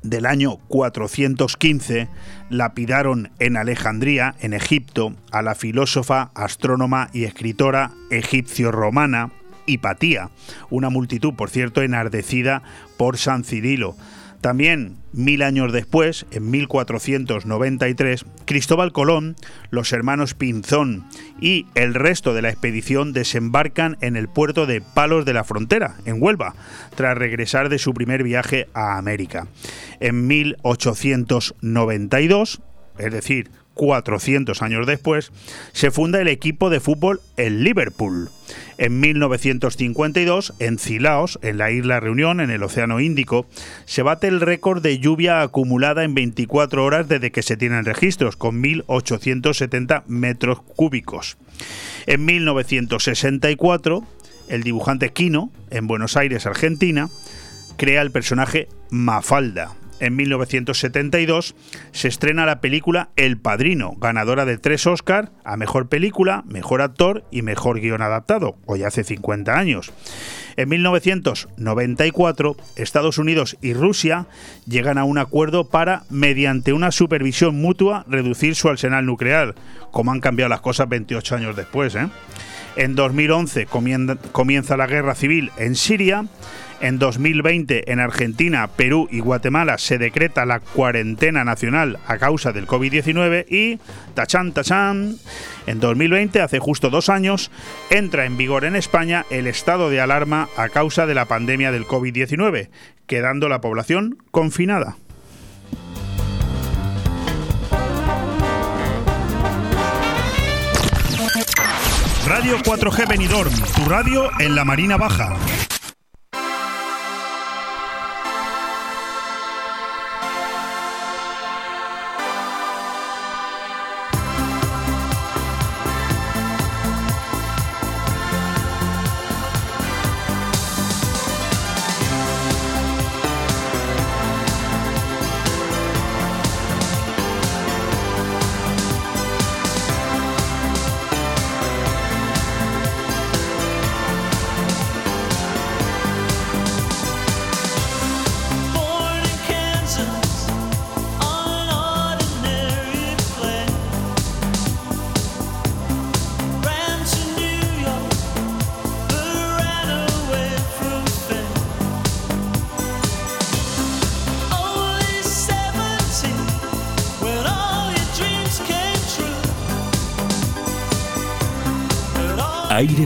del año 415, lapidaron en Alejandría, en Egipto, a la filósofa, astrónoma y escritora egipcio-romana Hipatía, una multitud, por cierto, enardecida por San Cirilo. También, mil años después, en 1493, Cristóbal Colón, los hermanos Pinzón y el resto de la expedición desembarcan en el puerto de Palos de la Frontera, en Huelva, tras regresar de su primer viaje a América. En 1892, es decir, 400 años después, se funda el equipo de fútbol el Liverpool. En 1952, en Cilaos, en la isla Reunión, en el Océano Índico, se bate el récord de lluvia acumulada en 24 horas desde que se tienen registros, con 1.870 metros cúbicos. En 1964, el dibujante Quino, en Buenos Aires, Argentina, crea el personaje Mafalda, en 1972 se estrena la película El Padrino, ganadora de tres Oscars a Mejor Película, Mejor Actor y Mejor Guión Adaptado, hoy hace 50 años. En 1994, Estados Unidos y Rusia llegan a un acuerdo para, mediante una supervisión mutua, reducir su arsenal nuclear. Como han cambiado las cosas 28 años después. ¿eh? En 2011 comienza la guerra civil en Siria. En 2020 en Argentina, Perú y Guatemala se decreta la cuarentena nacional a causa del COVID-19 y, tachán, tachán, en 2020, hace justo dos años, entra en vigor en España el estado de alarma a causa de la pandemia del COVID-19, quedando la población confinada. Radio 4G Benidorm, tu radio en la Marina Baja.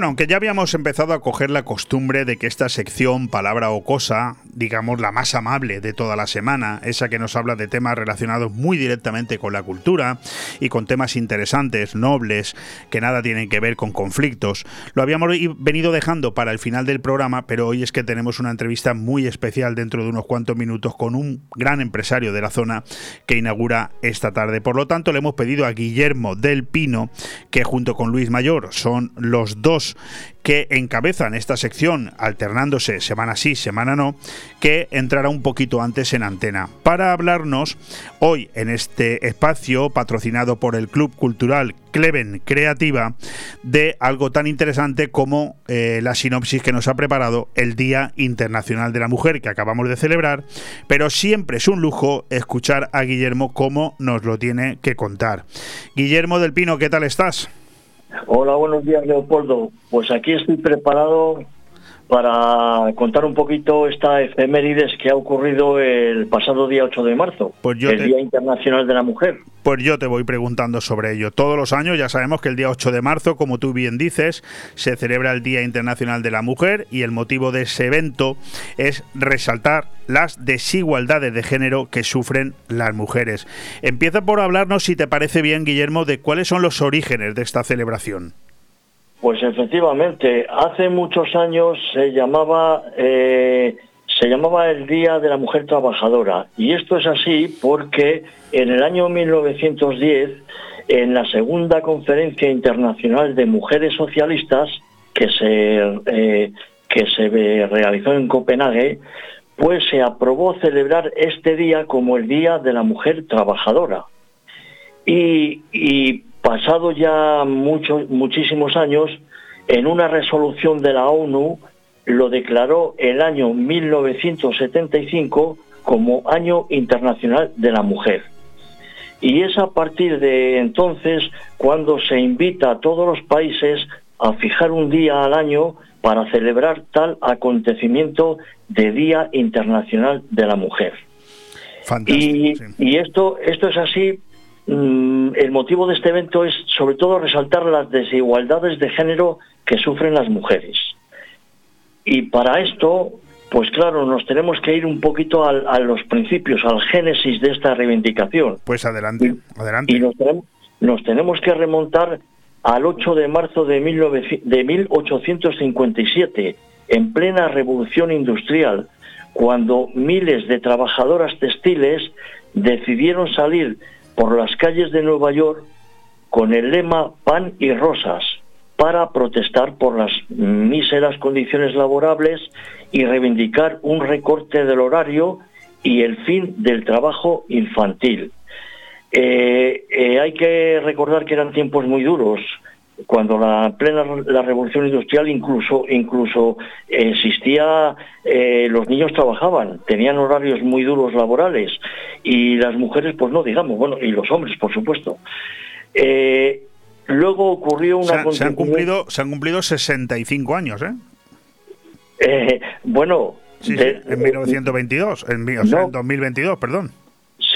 Bueno, aunque ya habíamos empezado a coger la costumbre de que esta sección, palabra o cosa, digamos la más amable de toda la semana, esa que nos habla de temas relacionados muy directamente con la cultura y con temas interesantes, nobles, que nada tienen que ver con conflictos, lo habíamos venido dejando para el final del programa, pero hoy es que tenemos una entrevista muy especial dentro de unos cuantos minutos con un gran empresario de la zona que inaugura esta tarde. Por lo tanto, le hemos pedido a Guillermo del Pino, que junto con Luis Mayor son los dos que encabezan esta sección, alternándose semana sí, semana no, que entrará un poquito antes en antena para hablarnos hoy en este espacio patrocinado por el Club Cultural Cleven Creativa de algo tan interesante como eh, la sinopsis que nos ha preparado el Día Internacional de la Mujer que acabamos de celebrar, pero siempre es un lujo escuchar a Guillermo cómo nos lo tiene que contar. Guillermo del Pino, ¿qué tal estás? Hola, buenos días, Leopoldo. Pues aquí estoy preparado para contar un poquito esta efemérides que ha ocurrido el pasado día 8 de marzo, Pues yo el te- Día Internacional de la Mujer. Pues yo te voy preguntando sobre ello. Todos los años ya sabemos que el día 8 de marzo, como tú bien dices, se celebra el Día Internacional de la Mujer y el motivo de ese evento es resaltar las desigualdades de género que sufren las mujeres. Empieza por hablarnos, si te parece bien, Guillermo, de cuáles son los orígenes de esta celebración. Pues efectivamente, hace muchos años se llamaba eh, se llamaba el Día de la Mujer Trabajadora y esto es así porque en el año 1910 en la segunda conferencia internacional de mujeres socialistas que se eh, que se realizó en Copenhague pues se aprobó celebrar este día como el Día de la Mujer Trabajadora. Y pasado ya muchos, muchísimos años, en una resolución de la ONU lo declaró el año 1975 como Año Internacional de la Mujer. Y es a partir de entonces cuando se invita a todos los países a fijar un día al año para celebrar tal acontecimiento de Día Internacional de la Mujer. Y, y esto, esto es así. Mm, el motivo de este evento es sobre todo resaltar las desigualdades de género que sufren las mujeres. Y para esto, pues claro, nos tenemos que ir un poquito al- a los principios, al génesis de esta reivindicación. Pues adelante, adelante. Y nos, tenemos- nos tenemos que remontar al 8 de marzo de, 19 de 1857, en plena revolución industrial, cuando miles de trabajadoras textiles decidieron salir por las calles de Nueva York con el lema pan y rosas para protestar por las míseras condiciones laborables y reivindicar un recorte del horario y el fin del trabajo infantil. Eh, eh, hay que recordar que eran tiempos muy duros cuando la plena la revolución industrial incluso incluso existía eh, los niños trabajaban tenían horarios muy duros laborales y las mujeres pues no digamos bueno y los hombres por supuesto Eh, luego ocurrió una Se, han- se han cumplido, se han cumplido 65 años, ¿eh? Eh, bueno, Sí, sí, de- en 1922, en, o sea, No. en 2022, perdón.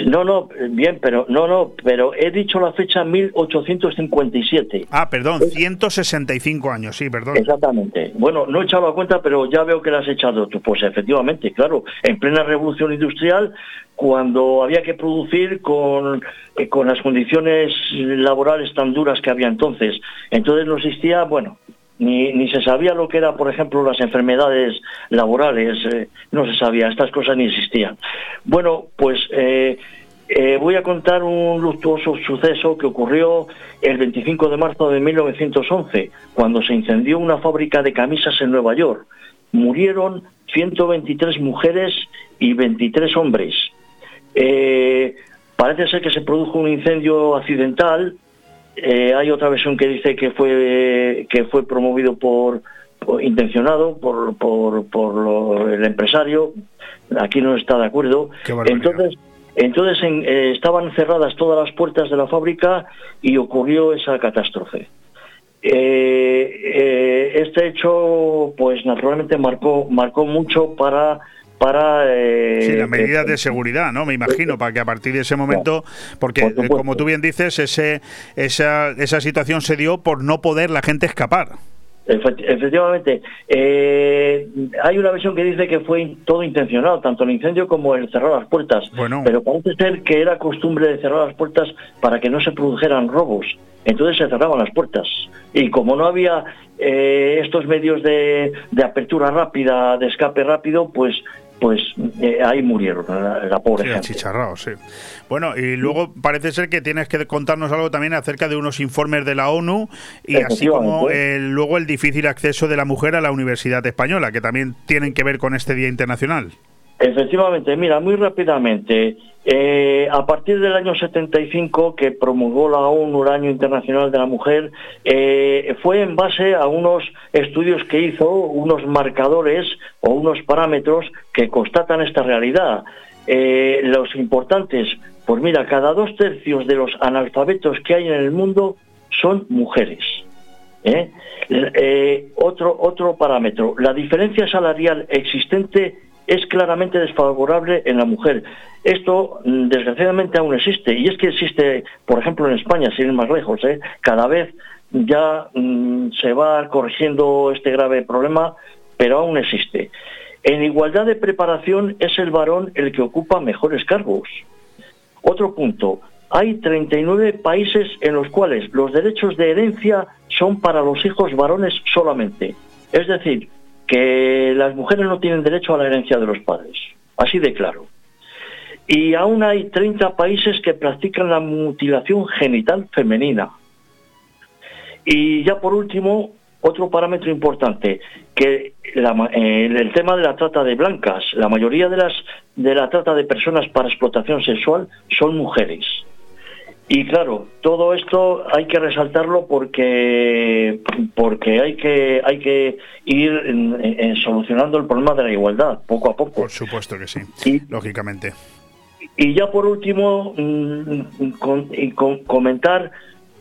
No, no, bien, pero no, no, pero he dicho la fecha 1857. Ah, perdón, 165 años, sí, perdón. Exactamente. Bueno, no he echado la cuenta, pero ya veo que la has echado tú. Pues efectivamente, claro, en plena revolución industrial, cuando había que producir con, eh, con las condiciones laborales tan duras que había entonces, entonces no existía, bueno, ni, ni se sabía lo que era, por ejemplo, las enfermedades laborales, eh, no se sabía, estas cosas ni existían. Bueno, pues eh, eh, voy a contar un luctuoso suceso que ocurrió el 25 de marzo de 1911, cuando se incendió una fábrica de camisas en Nueva York. Murieron 123 mujeres y 23 hombres. Parece ser que se produjo un incendio accidental. Eh, hay otra versión que dice que fue que fue promovido por, por- intencionado por, por, por lo- el empresario. Aquí no está de acuerdo. Entonces, entonces en- eh, estaban cerradas todas las puertas de la fábrica y ocurrió esa catástrofe. Eh, eh, este hecho, pues naturalmente marcó marcó mucho para para eh, Sí, las medidas de seguridad, ¿no? Me imagino, para que a partir de ese momento, porque eh, como tú bien dices, ese, esa, esa situación se dio por no poder la gente escapar. Efect- Efectivamente, eh, hay una versión que dice que fue todo intencionado, tanto el incendio como el cerrar las puertas. Pero parece ser que era costumbre de cerrar las puertas para que no se produjeran robos. Entonces se cerraban las puertas. Y como no había eh, estos medios de, de apertura rápida, de escape rápido, pues pues eh, ahí murieron la, la pobre Sí, gente. achicharrado, sí. Bueno, y luego parece ser que tienes que contarnos algo también acerca de unos informes de la ONU y así como el- luego el difícil acceso de la mujer a la Universidad Española, que también tienen que ver con este Día Internacional. Efectivamente, mira, muy rápidamente, eh, a partir del año 75 que promulgó la ONU el Año Internacional de la Mujer, eh, fue en base a unos estudios que hizo, unos marcadores o unos parámetros que constatan esta realidad. Eh, los importantes, pues mira, cada dos tercios de los analfabetos que hay en el mundo son mujeres. otro, otro parámetro, la diferencia salarial existente es claramente desfavorable en la mujer. Esto, mm, desgraciadamente, aún existe. Y es que existe, por ejemplo, en España, sin ir más lejos, ¿eh? cada vez ya mm, se va corrigiendo este grave problema, pero aún existe. En igualdad de preparación es el varón el que ocupa mejores cargos. Otro punto, hay 39 países en los cuales los derechos de herencia son para los hijos varones solamente. Es decir, que las mujeres no tienen derecho a la herencia de los padres. Así de claro. Y aún hay 30 países que practican la mutilación genital femenina. Y ya por último, otro parámetro importante, que eh, el tema de la trata de blancas. La mayoría de las de la trata de personas para explotación sexual son mujeres. Y claro, todo esto hay que resaltarlo porque porque hay que hay que ir en- en solucionando el problema de la igualdad poco a poco. Por supuesto que sí, lógicamente. Y ya por último, mm, con- y con- comentar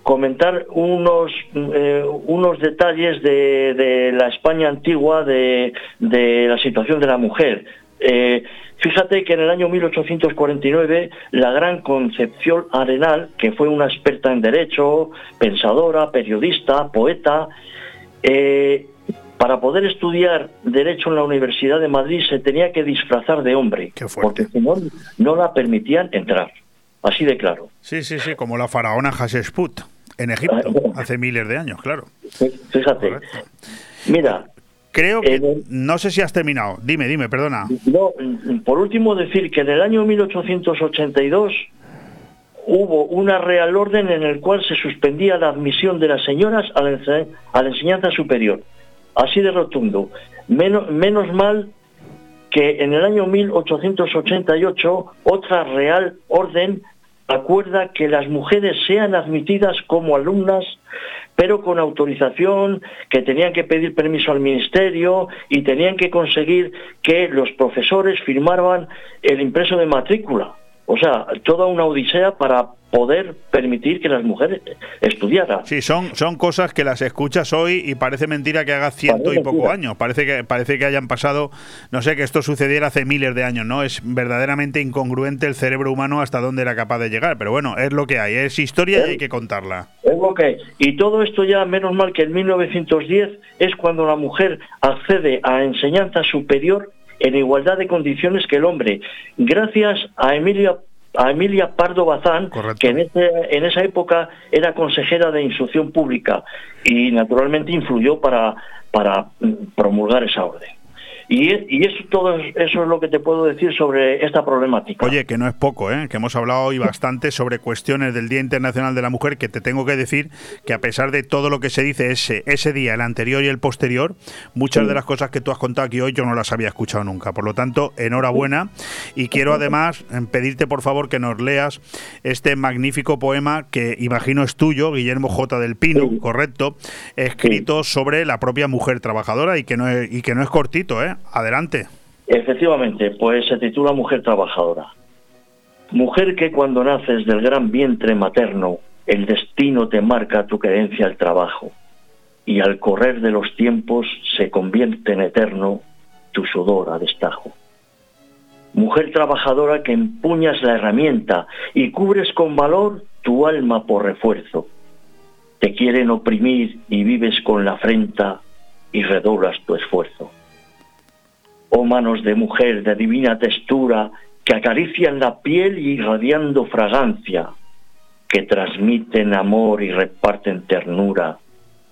comentar unos eh, unos detalles de, de la España antigua de, de la situación de la mujer. Eh, fíjate que en el año 1849 la gran Concepción Arenal, que fue una experta en derecho, pensadora, periodista, poeta, eh, para poder estudiar derecho en la Universidad de Madrid se tenía que disfrazar de hombre, porque si no no la permitían entrar. Así de claro. Sí, sí, sí, como la faraona Hatshepsut en Egipto, hace miles de años, claro. Fíjate. Mira. Creo que. No sé si has terminado. Dime, dime, perdona. No, por último decir que en el año 1882 hubo una real orden en el cual se suspendía la admisión de las señoras a la, ense- a la enseñanza superior. Así de rotundo. Menos, menos mal que en el año 1888 otra real orden acuerda que las mujeres sean admitidas como alumnas, pero con autorización, que tenían que pedir permiso al ministerio y tenían que conseguir que los profesores firmaran el impreso de matrícula. O sea, toda una odisea para poder permitir que las mujeres estudiaran. Sí, son, son cosas que las escuchas hoy y parece mentira que haga ciento Parece y poco mentira. años. Parece que, parece que hayan pasado, no sé, que esto sucediera hace miles de años, ¿no? Es verdaderamente incongruente el cerebro humano hasta dónde era capaz de llegar. Pero bueno, es lo que hay, es historia y hay que contarla. Es lo que hay. Y todo esto ya, menos mal que en 1910 es cuando la mujer accede a enseñanza superior en igualdad de condiciones que el hombre, gracias a Emilia a Emilia Pardo Bazán, que en, ese- en esa época era consejera de instrucción pública y naturalmente influyó para, para mm, promulgar esa orden. Y, y eso, todo, eso es lo que te puedo decir sobre esta problemática. Oye, que no es poco, ¿eh? que hemos hablado hoy bastante sobre cuestiones del Día Internacional de la Mujer, que te tengo que decir que a pesar de todo lo que se dice ese, ese día, el anterior y el posterior, muchas de las cosas que tú has contado aquí hoy yo no las había escuchado nunca. Por lo tanto, enhorabuena. Y quiero además eh, pedirte, por favor, que nos leas este magnífico poema que imagino es tuyo, Guillermo J. del Pino, correcto, escrito sobre la propia mujer trabajadora y que no es, y que no es cortito, ¿eh? Adelante. Efectivamente, pues se titula Mujer Trabajadora. Mujer que cuando naces del gran vientre materno, el destino te marca tu creencia al trabajo, y al correr de los tiempos se convierte en eterno tu sudor a destajo. Mujer trabajadora que empuñas la herramienta y cubres con valor tu alma por refuerzo. Te quieren oprimir y vives con la afrenta y redoblas tu esfuerzo oh manos de mujer de divina textura que acarician la piel irradiando fragancia, que transmiten amor y reparten ternura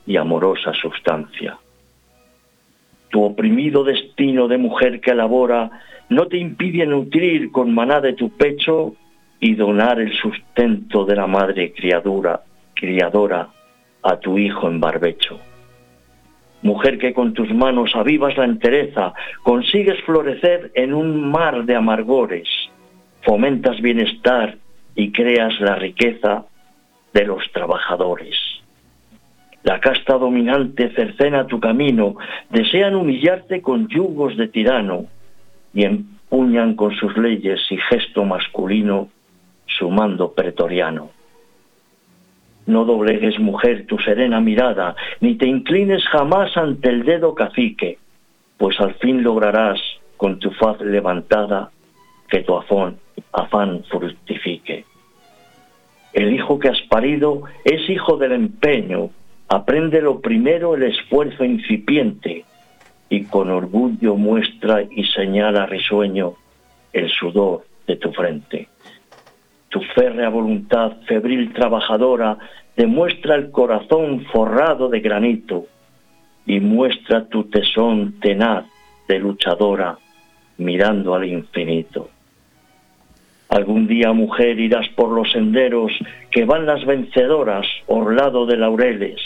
y amorosa sustancia. Tu oprimido destino de mujer que elabora no te impide nutrir con maná de tu pecho y donar el sustento de la madre criadura, criadora a tu hijo en barbecho. Mujer que con tus manos avivas la entereza, consigues florecer en un mar de amargores, fomentas bienestar y creas la riqueza de los trabajadores. La casta dominante cercena tu camino, desean humillarte con yugos de tirano y empuñan con sus leyes y gesto masculino su mando pretoriano. No doblegues, mujer, tu serena mirada, ni te inclines jamás ante el dedo cacique, pues al fin lograrás, con tu faz levantada, que tu afán, afán fructifique. El hijo que has parido es hijo del empeño, aprende lo primero el esfuerzo incipiente, y con orgullo muestra y señala risueño el sudor de tu frente. Tu férrea voluntad febril trabajadora demuestra el corazón forrado de granito y muestra tu tesón tenaz de luchadora mirando al infinito. Algún día, mujer, irás por los senderos que van las vencedoras, orlado de laureles.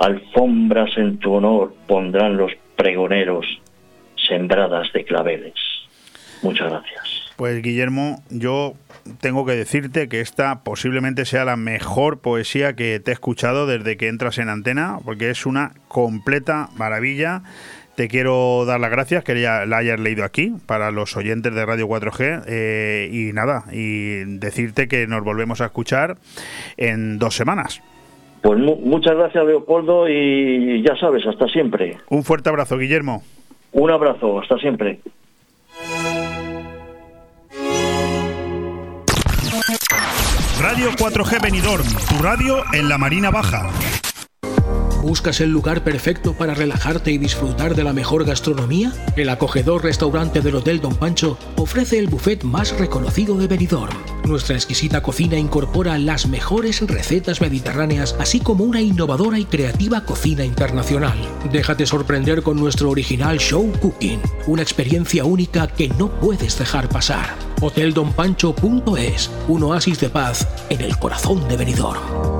Alfombras en tu honor pondrán los pregoneros, sembradas de claveles. Muchas gracias. Pues Guillermo, yo tengo que decirte que esta posiblemente sea la mejor poesía que te he escuchado desde que entras en antena, porque es una completa maravilla. Te quiero dar las gracias que ya la hayas leído aquí para los oyentes de Radio 4G eh, y nada, y decirte que nos volvemos a escuchar en dos semanas. Pues mu- muchas gracias, Leopoldo, y ya sabes, hasta siempre. Un fuerte abrazo, Guillermo. Un abrazo, hasta siempre. Radio 4G Benidorm, tu radio en la Marina Baja. ¿Buscas el lugar perfecto para relajarte y disfrutar de la mejor gastronomía? El acogedor restaurante del Hotel Don Pancho ofrece el buffet más reconocido de Benidorm. Nuestra exquisita cocina incorpora las mejores recetas mediterráneas, así como una innovadora y creativa cocina internacional. Déjate sorprender con nuestro original show cooking, una experiencia única que no puedes dejar pasar. HotelDonPancho.es, un oasis de paz en el corazón de Benidorm.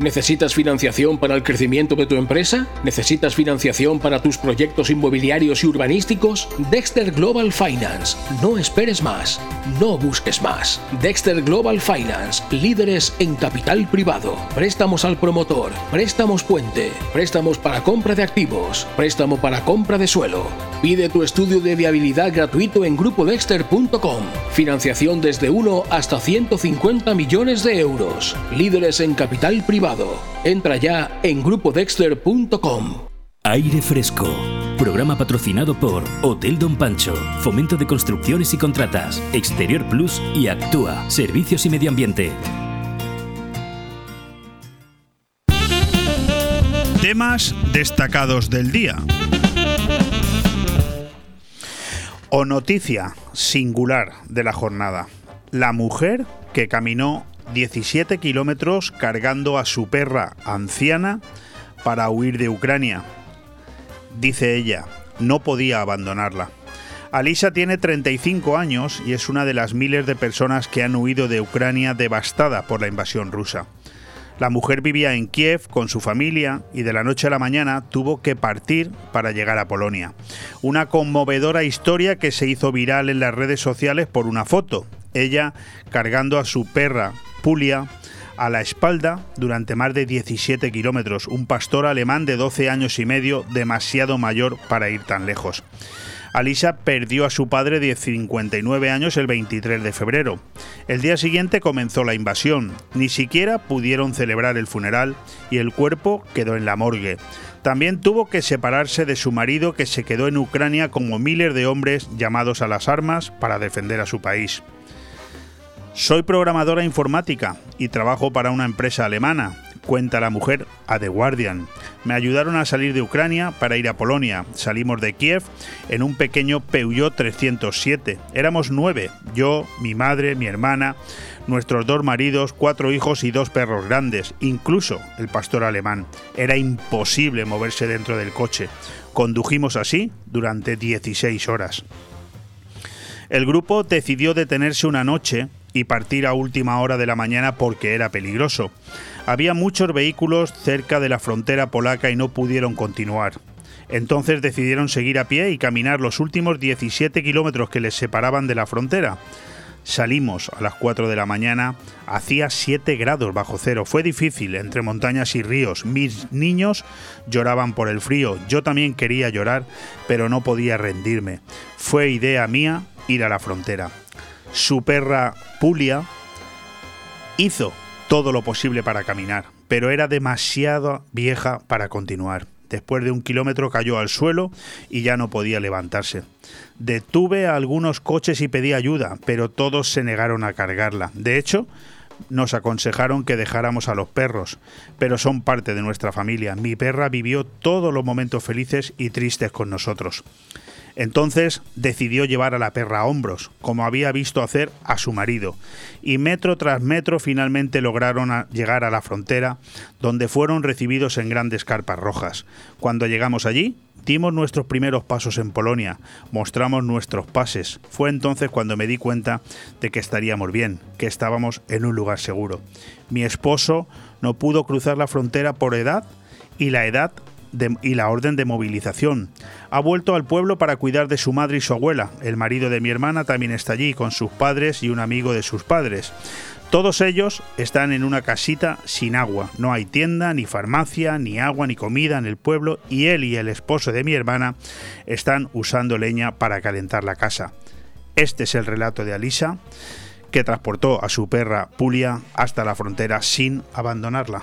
¿Necesitas financiación para el crecimiento de tu empresa? ¿Necesitas financiación para tus proyectos inmobiliarios y urbanísticos? Dexter Global Finance. No esperes más. No busques más. Dexter Global Finance. Líderes en capital privado. Préstamos al promotor. Préstamos puente. Préstamos para compra de activos. Préstamo para compra de suelo. Pide tu estudio de viabilidad gratuito en grupodexter.com. Financiación desde 1 hasta 150 millones de euros. Líderes en capital privado. Entra ya en grupodexter.com. Aire Fresco. Programa patrocinado por Hotel Don Pancho, Fomento de Construcciones y Contratas, Exterior Plus y Actúa, Servicios y Medio Ambiente. Temas destacados del día. O noticia singular de la jornada. La mujer que caminó 17 kilómetros cargando a su perra anciana para huir de Ucrania. Dice ella, no podía abandonarla. Alisa tiene 35 años y es una de las miles de personas que han huido de Ucrania devastada por la invasión rusa. La mujer vivía en Kiev con su familia y de la noche a la mañana tuvo que partir para llegar a Polonia. Una conmovedora historia que se hizo viral en las redes sociales por una foto. Ella cargando a su perra Pulia a la espalda durante más de 17 kilómetros, un pastor alemán de 12 años y medio demasiado mayor para ir tan lejos. Alisa perdió a su padre de 59 años el 23 de febrero. El día siguiente comenzó la invasión. Ni siquiera pudieron celebrar el funeral y el cuerpo quedó en la morgue. También tuvo que separarse de su marido que se quedó en Ucrania como miles de hombres llamados a las armas para defender a su país. Soy programadora informática y trabajo para una empresa alemana, cuenta la mujer a The Guardian. Me ayudaron a salir de Ucrania para ir a Polonia. Salimos de Kiev en un pequeño Peugeot 307. Éramos nueve, yo, mi madre, mi hermana, nuestros dos maridos, cuatro hijos y dos perros grandes, incluso el pastor alemán. Era imposible moverse dentro del coche. Condujimos así durante 16 horas. El grupo decidió detenerse una noche y partir a última hora de la mañana porque era peligroso. Había muchos vehículos cerca de la frontera polaca y no pudieron continuar. Entonces decidieron seguir a pie y caminar los últimos 17 kilómetros que les separaban de la frontera. Salimos a las 4 de la mañana, hacía 7 grados bajo cero, fue difícil entre montañas y ríos, mis niños lloraban por el frío, yo también quería llorar, pero no podía rendirme. Fue idea mía ir a la frontera. Su perra Pulia hizo todo lo posible para caminar, pero era demasiado vieja para continuar. Después de un kilómetro cayó al suelo y ya no podía levantarse. Detuve a algunos coches y pedí ayuda, pero todos se negaron a cargarla. De hecho, nos aconsejaron que dejáramos a los perros, pero son parte de nuestra familia. Mi perra vivió todos los momentos felices y tristes con nosotros. Entonces decidió llevar a la perra a hombros, como había visto hacer a su marido, y metro tras metro finalmente lograron llegar a la frontera, donde fueron recibidos en grandes carpas rojas. Cuando llegamos allí, dimos nuestros primeros pasos en Polonia, mostramos nuestros pases. Fue entonces cuando me di cuenta de que estaríamos bien, que estábamos en un lugar seguro. Mi esposo no pudo cruzar la frontera por edad y la edad y la orden de movilización. Ha vuelto al pueblo para cuidar de su madre y su abuela. El marido de mi hermana también está allí con sus padres y un amigo de sus padres. Todos ellos están en una casita sin agua. No hay tienda, ni farmacia, ni agua, ni comida en el pueblo y él y el esposo de mi hermana están usando leña para calentar la casa. Este es el relato de Alisa, que transportó a su perra Pulia hasta la frontera sin abandonarla.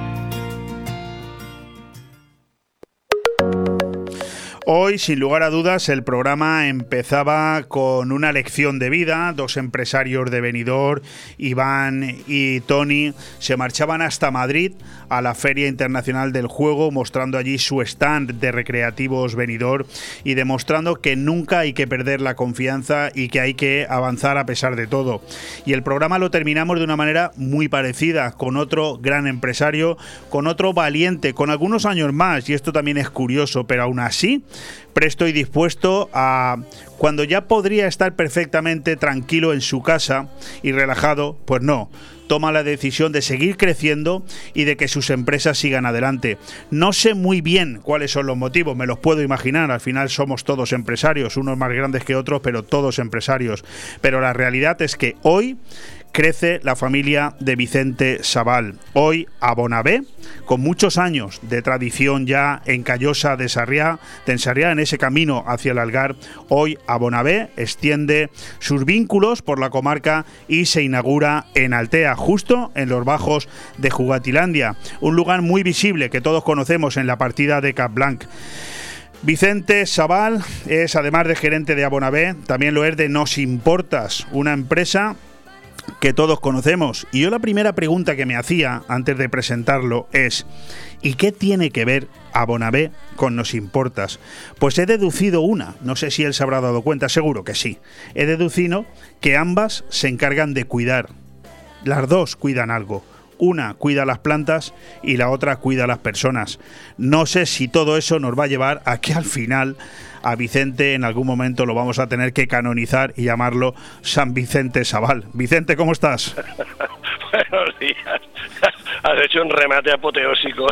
Hoy, sin lugar a dudas, el programa empezaba con una lección de vida. Dos empresarios de Benidorm, Iván y Tony, se marchaban hasta Madrid a la Feria Internacional del Juego, mostrando allí su stand de recreativos Benidorm y demostrando que nunca hay que perder la confianza y que hay que avanzar a pesar de todo. Y el programa lo terminamos de una manera muy parecida, con otro gran empresario, con otro valiente, con algunos años más, y esto también es curioso, pero aún así presto y dispuesto a cuando ya podría estar perfectamente tranquilo en su casa y relajado, pues no, toma la decisión de seguir creciendo y de que sus empresas sigan adelante. No sé muy bien cuáles son los motivos, me los puedo imaginar, al final somos todos empresarios, unos más grandes que otros, pero todos empresarios. Pero la realidad es que hoy crece la familia de Vicente Sabal. Hoy a Bonabé, con muchos años de tradición ya en Callosa de Sarriá, de en ese camino hacia el Algar, hoy a Bonabé extiende sus vínculos por la comarca y se inaugura en Altea, justo en los bajos de Jugatilandia, un lugar muy visible que todos conocemos en la partida de Capblanc. Vicente Sabal es, además de gerente de Abonabé, también lo es de Nos Importas, una empresa que todos conocemos. Y yo la primera pregunta que me hacía antes de presentarlo es, ¿y qué tiene que ver Abonabé con Nos Importas? Pues he deducido una, no sé si él se habrá dado cuenta, seguro que sí. He deducido que ambas se encargan de cuidar. Las dos cuidan algo. Una cuida las plantas y la otra cuida las personas. No sé si todo eso nos va a llevar a que al final a Vicente en algún momento lo vamos a tener que canonizar y llamarlo San Vicente Sabal. Vicente, ¿cómo estás? Buenos días. Has hecho un remate apoteósico.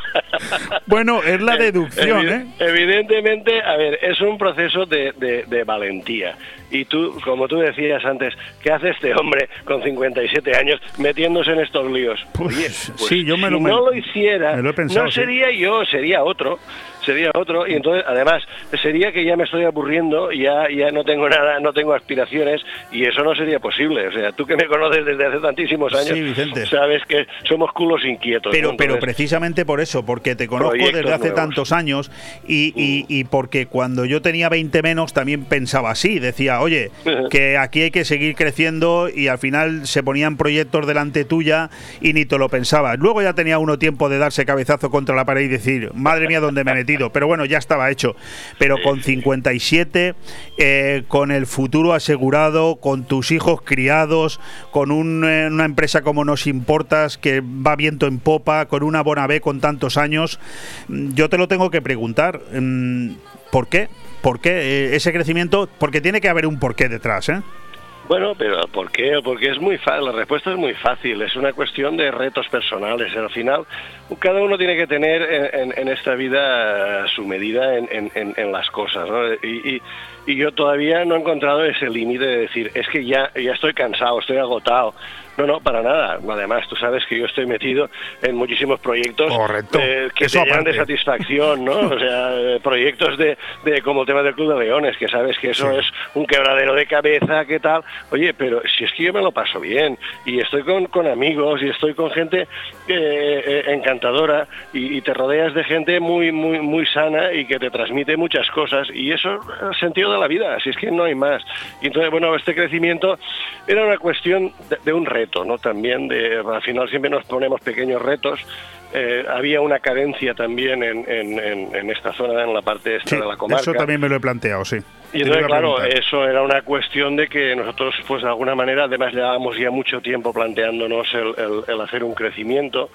Bueno, es la deducción, ¿eh? Evidentemente, a ver, es un proceso de, de- de valentía. Y tú, como tú decías antes, ¿qué hace este hombre con 57 años metiéndose en estos líos? Oye, pues, sí, yo me si lo- me- no lo hiciera, lo pensado, no sí. sería yo, sería otro. Sería otro, y entonces, además, sería que ya me estoy aburriendo, ya, ya no tengo nada, no tengo aspiraciones, y eso no sería posible. O sea, tú que me conoces desde hace tantísimos años, Sí, Sabes que somos culos inquietos. Pero, ¿no? pero Entonces, precisamente por eso, porque te conozco desde hace nuevos. tantos años y, y- y porque cuando yo tenía 20 menos también pensaba así, decía, oye, que aquí hay que seguir creciendo y al final se ponían proyectos delante tuya y ni te lo pensabas. Luego ya tenía uno tiempo de darse cabezazo contra la pared y decir, madre mía, ¿dónde me he metido? Pero bueno, ya estaba hecho. Pero con 57, eh, con el futuro asegurado, con tus hijos criados, con un, eh, una empresa como Importas que va viento en popa, con una Bonabé con tantos años, mm, yo te lo tengo que preguntar. mm, ¿Por qué? ¿Por qué eh, ese crecimiento? Porque tiene que haber un porqué detrás, ¿eh? Bueno, pero ¿por qué? Porque es muy fácil, la respuesta es muy fácil, es una cuestión de retos personales. Al final, cada uno tiene que tener en, esta vida su medida en, en- las cosas, y- y yo todavía no he encontrado ese límite de decir, es que ya, ya estoy cansado, estoy agotado. No, no, para nada. Además, tú sabes que yo estoy metido en muchísimos proyectos eh, que Eso te llenan de satisfacción, ¿no? O sea, eh, proyectos de, de como el tema del Club de Leones, que sabes que eso es un quebradero de cabeza, ¿qué tal? Oye, pero si es que yo me lo paso bien y estoy con, con amigos y estoy con gente eh, encantadora y, y te rodeas de gente muy, muy, muy sana y que te transmite muchas cosas y eso es el sentido de la vida, así es que no hay más. Y entonces, bueno, este crecimiento era una cuestión de, de un reto, ¿no? También de, al final siempre nos ponemos pequeños retos. Eh, había una carencia también en, en- esta zona, en la parte esta Sí, de la comarca. eso también me lo he planteado, sí. Y entonces, claro, eso era una cuestión de que nosotros, pues de alguna manera, además llevábamos ya mucho tiempo planteándonos el, el- el hacer un crecimiento,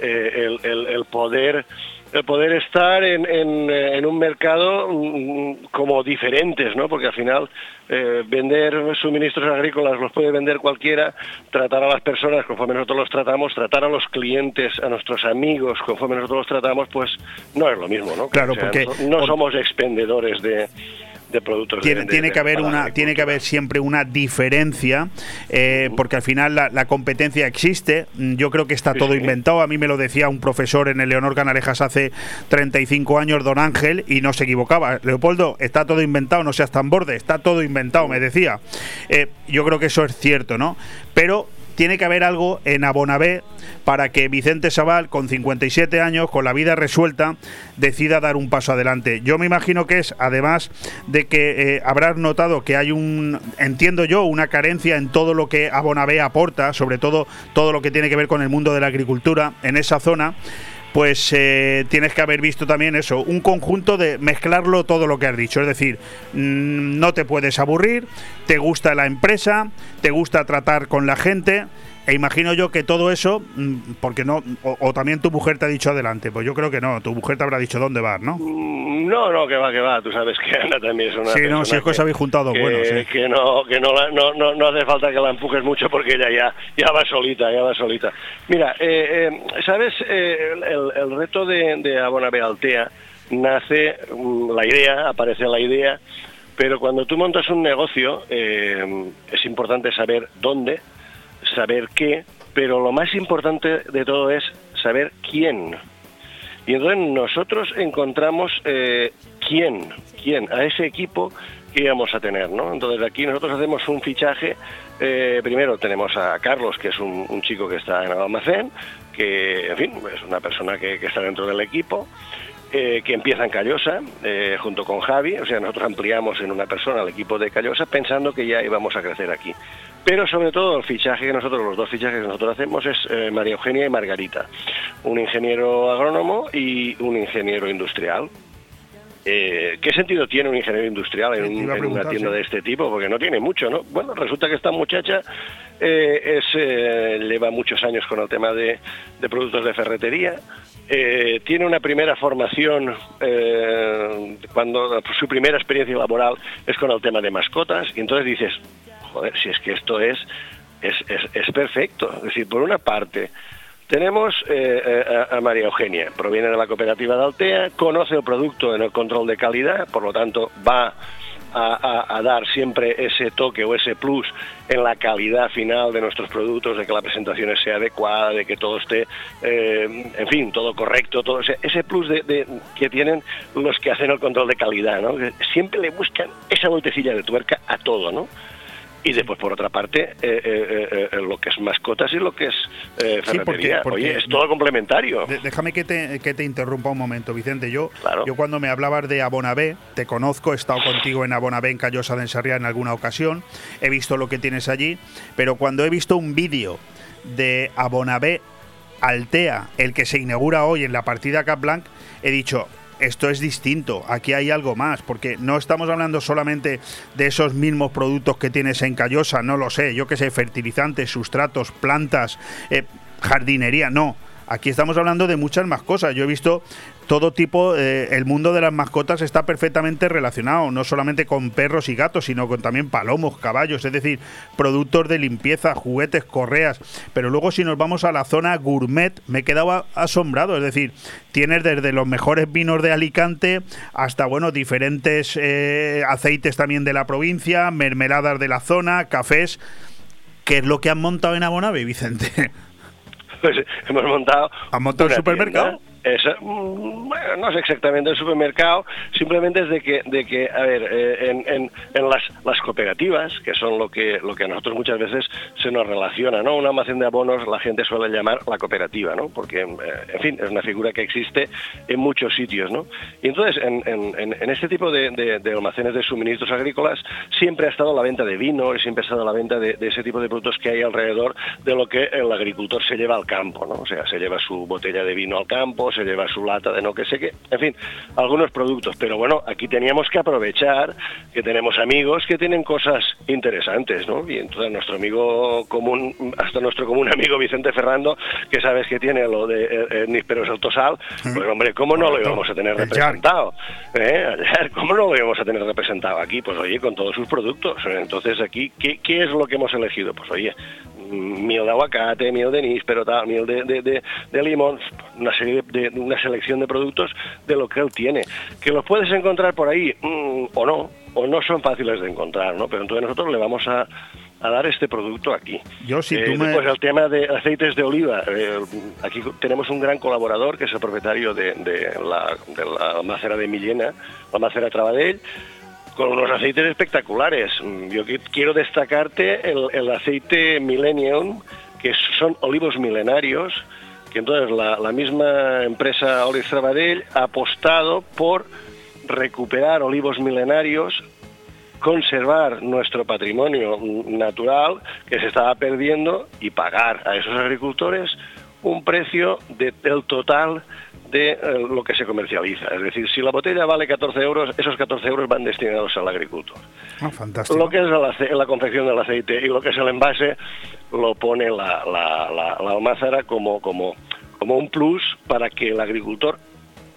eh, el poder el poder estar en, en, eh, en un mercado mm, como diferentes, ¿no? Porque al final eh, vender suministros agrícolas los puede vender cualquiera, tratar a las personas conforme nosotros los tratamos, tratar a los clientes, a nuestros amigos conforme nosotros los tratamos, pues no es lo mismo, ¿no? Claro, O sea, porque- no, somos expendedores de, de productos. Tiene, de- de- tiene que haber una tiene que haber siempre una diferencia eh, porque al final la, la competencia existe. Mm, yo creo que está todo inventado. A mí me lo decía un profesor en el Leonor Canalejas hace 35 años don Ángel y no se equivocaba. Leopoldo está todo inventado no seas tan borde está todo inventado me decía. Eh, yo creo que eso es cierto no pero tiene que haber algo en Abonabé para que Vicente Sabal, con 57 años, con la vida resuelta, decida dar un paso adelante. Yo me imagino que es, además de que eh, habrás notado que hay un, entiendo yo, una carencia en todo lo que Abonabé aporta, sobre todo todo lo que tiene que ver con el mundo de la agricultura en esa zona. Pues eh, tienes que haber visto también eso, un conjunto de mezclarlo todo lo que has dicho. Es decir, mm, no te puedes aburrir, te gusta la empresa, te gusta tratar con la gente. E imagino yo que todo eso, mm, porque no, o, o también tu mujer te ha dicho adelante, pues yo creo que no, tu mujer te habrá dicho dónde vas, ¿no? Mm, No, no, que va, que va. Tú sabes que Ana también es una Sí, no, si es que os habéis juntado ¿eh? que no, que no, la- no, no, no hace falta que la empujes mucho porque ella ya, ya va solita, ya va solita. Mira, eh, eh, ¿sabes? Eh, el, el reto de, de Abonabé Altea nace mm, la idea, aparece la idea, pero cuando tú montas un negocio es importante saber dónde, saber qué, pero lo más importante de todo es saber quién. Y entonces nosotros encontramos eh, quién, quién, a ese equipo que íbamos a tener, ¿no? Entonces aquí nosotros hacemos un fichaje, eh, primero tenemos a Carlos, que es un, chico que está en el almacén, que, en fin, es una persona que está dentro del equipo, eh, que empieza en Callosa, eh, junto con Javi, o sea, nosotros ampliamos en una persona el equipo de Callosa pensando que ya íbamos a crecer aquí. Pero sobre todo el fichaje que nosotros, los dos fichajes que nosotros hacemos es eh, María Eugenia y Margarita, un ingeniero agrónomo y un ingeniero industrial. Eh, ¿Qué sentido tiene un ingeniero industrial en, un- una tienda de este tipo? Porque no tiene mucho, ¿no? Bueno, resulta que esta muchacha eh, es, eh, lleva muchos años con el tema de, de productos de ferretería, eh, tiene una primera formación, eh, cuando su primera experiencia laboral es con el tema de mascotas, y entonces dices, joder, si es que esto es, es, es, perfecto. Es decir, por una parte, tenemos eh, a, a María Eugenia, proviene de la cooperativa de Altea, conoce el producto en el control de calidad, por lo tanto va a, dar siempre ese toque o ese plus en la calidad final de nuestros productos, de que la presentación sea adecuada, de que todo esté, eh, en fin, todo correcto, todo ese, plus de, que tienen los que hacen el control de calidad, ¿no? Siempre le buscan esa vueltecilla de tuerca a todo, ¿no? Y después, por otra parte, eh, eh, eh, eh, lo que es mascotas y lo que es eh, Sí, porque- ferretería. porque- Oye, es todo complementario. Déjame que te, que te interrumpa un momento, Vicente. Yo, yo cuando me hablabas de Abonabé, te conozco, he estado contigo en Abonabé, en Callosa de Ensarriá en alguna ocasión, he visto lo que tienes allí, pero cuando he visto un vídeo de Abonabé Altea, el que se inaugura hoy en la partida Cap Blanc, he dicho, esto es distinto, aquí hay algo más, porque no estamos hablando solamente de esos mismos productos que tienes en Callosa, no lo sé, yo que sé, fertilizantes, sustratos, plantas, eh, jardinería, no. Aquí estamos hablando de muchas más cosas. Yo he visto todo tipo, eh, el mundo de las mascotas está perfectamente relacionado, no solamente con perros y gatos, sino con también palomos, caballos, es decir, productos de limpieza, juguetes, correas. Pero luego si nos vamos a la zona gourmet, me he quedado asombrado, es decir, tienes desde los mejores vinos de Alicante hasta, bueno, diferentes eh, aceites también de la provincia, mermeladas de la zona, cafés. ¿Qué es lo que han montado en Abonave, Vicente? Pues hemos montado. ¿Han montado el supermercado? tienda. Mm, no es exactamente el supermercado, simplemente es de que, de que a ver, eh, en, en- en las, las cooperativas, que son lo que, lo que a nosotros muchas veces se nos relaciona, ¿no? Un almacén de abonos la gente suele llamar la cooperativa, ¿no? Porque, eh, en fin, es una figura que existe en muchos sitios, ¿no? Y entonces, en, en- este tipo de, de- almacenes de suministros agrícolas, siempre ha estado la venta de vino, siempre ha estado la venta de, de ese tipo de productos que hay alrededor de lo que el agricultor se lleva al campo, ¿no? O sea, se lleva su botella de vino al campo, se lleva su lata de no que sé qué, en fin, algunos productos. Pero bueno, aquí teníamos que aprovechar que tenemos amigos que tienen cosas interesantes, ¿no? Y entonces nuestro amigo común, hasta nuestro común amigo Vicente Ferrando, que sabes que tiene lo de eh, eh, nísperos el tosal, pues hombre, ¿cómo no lo íbamos a tener representado? ¿Eh? ¿Cómo no lo íbamos a tener representado aquí? Pues oye, con todos sus productos. Entonces aquí, ¿qué, qué es lo que hemos elegido? Pues oye, miel de aguacate, miel de níspero, tal, miel de, de, de- de limón, una serie de, una selección de productos de lo que él tiene. Que los puedes encontrar por ahí mm, o no, o no son fáciles de encontrar, ¿no? Pero entonces nosotros le vamos a, a dar este producto aquí. Yo, si Eh, tú me- el tema de aceites de oliva. eh, aquí tenemos un gran colaborador que es el propietario de, de la, de la macera de Millena, la macera Trabadell, con unos aceites espectaculares. Yo qui- quiero destacarte el, aceite Millennium, que son olivos milenarios, que entonces la, misma empresa Olives Trabadell ha apostado por recuperar olivos milenarios conservar nuestro patrimonio natural que se estaba perdiendo y pagar a esos agricultores un precio de- del total de eh, lo que se comercializa. Es decir, si la botella vale 14 euros, esos 14 euros van destinados al agricultor. Ah, fantástico. Lo que es la confección del aceite y lo que es el envase lo pone la, la, la, la almázara como, como, como un plus para que el agricultor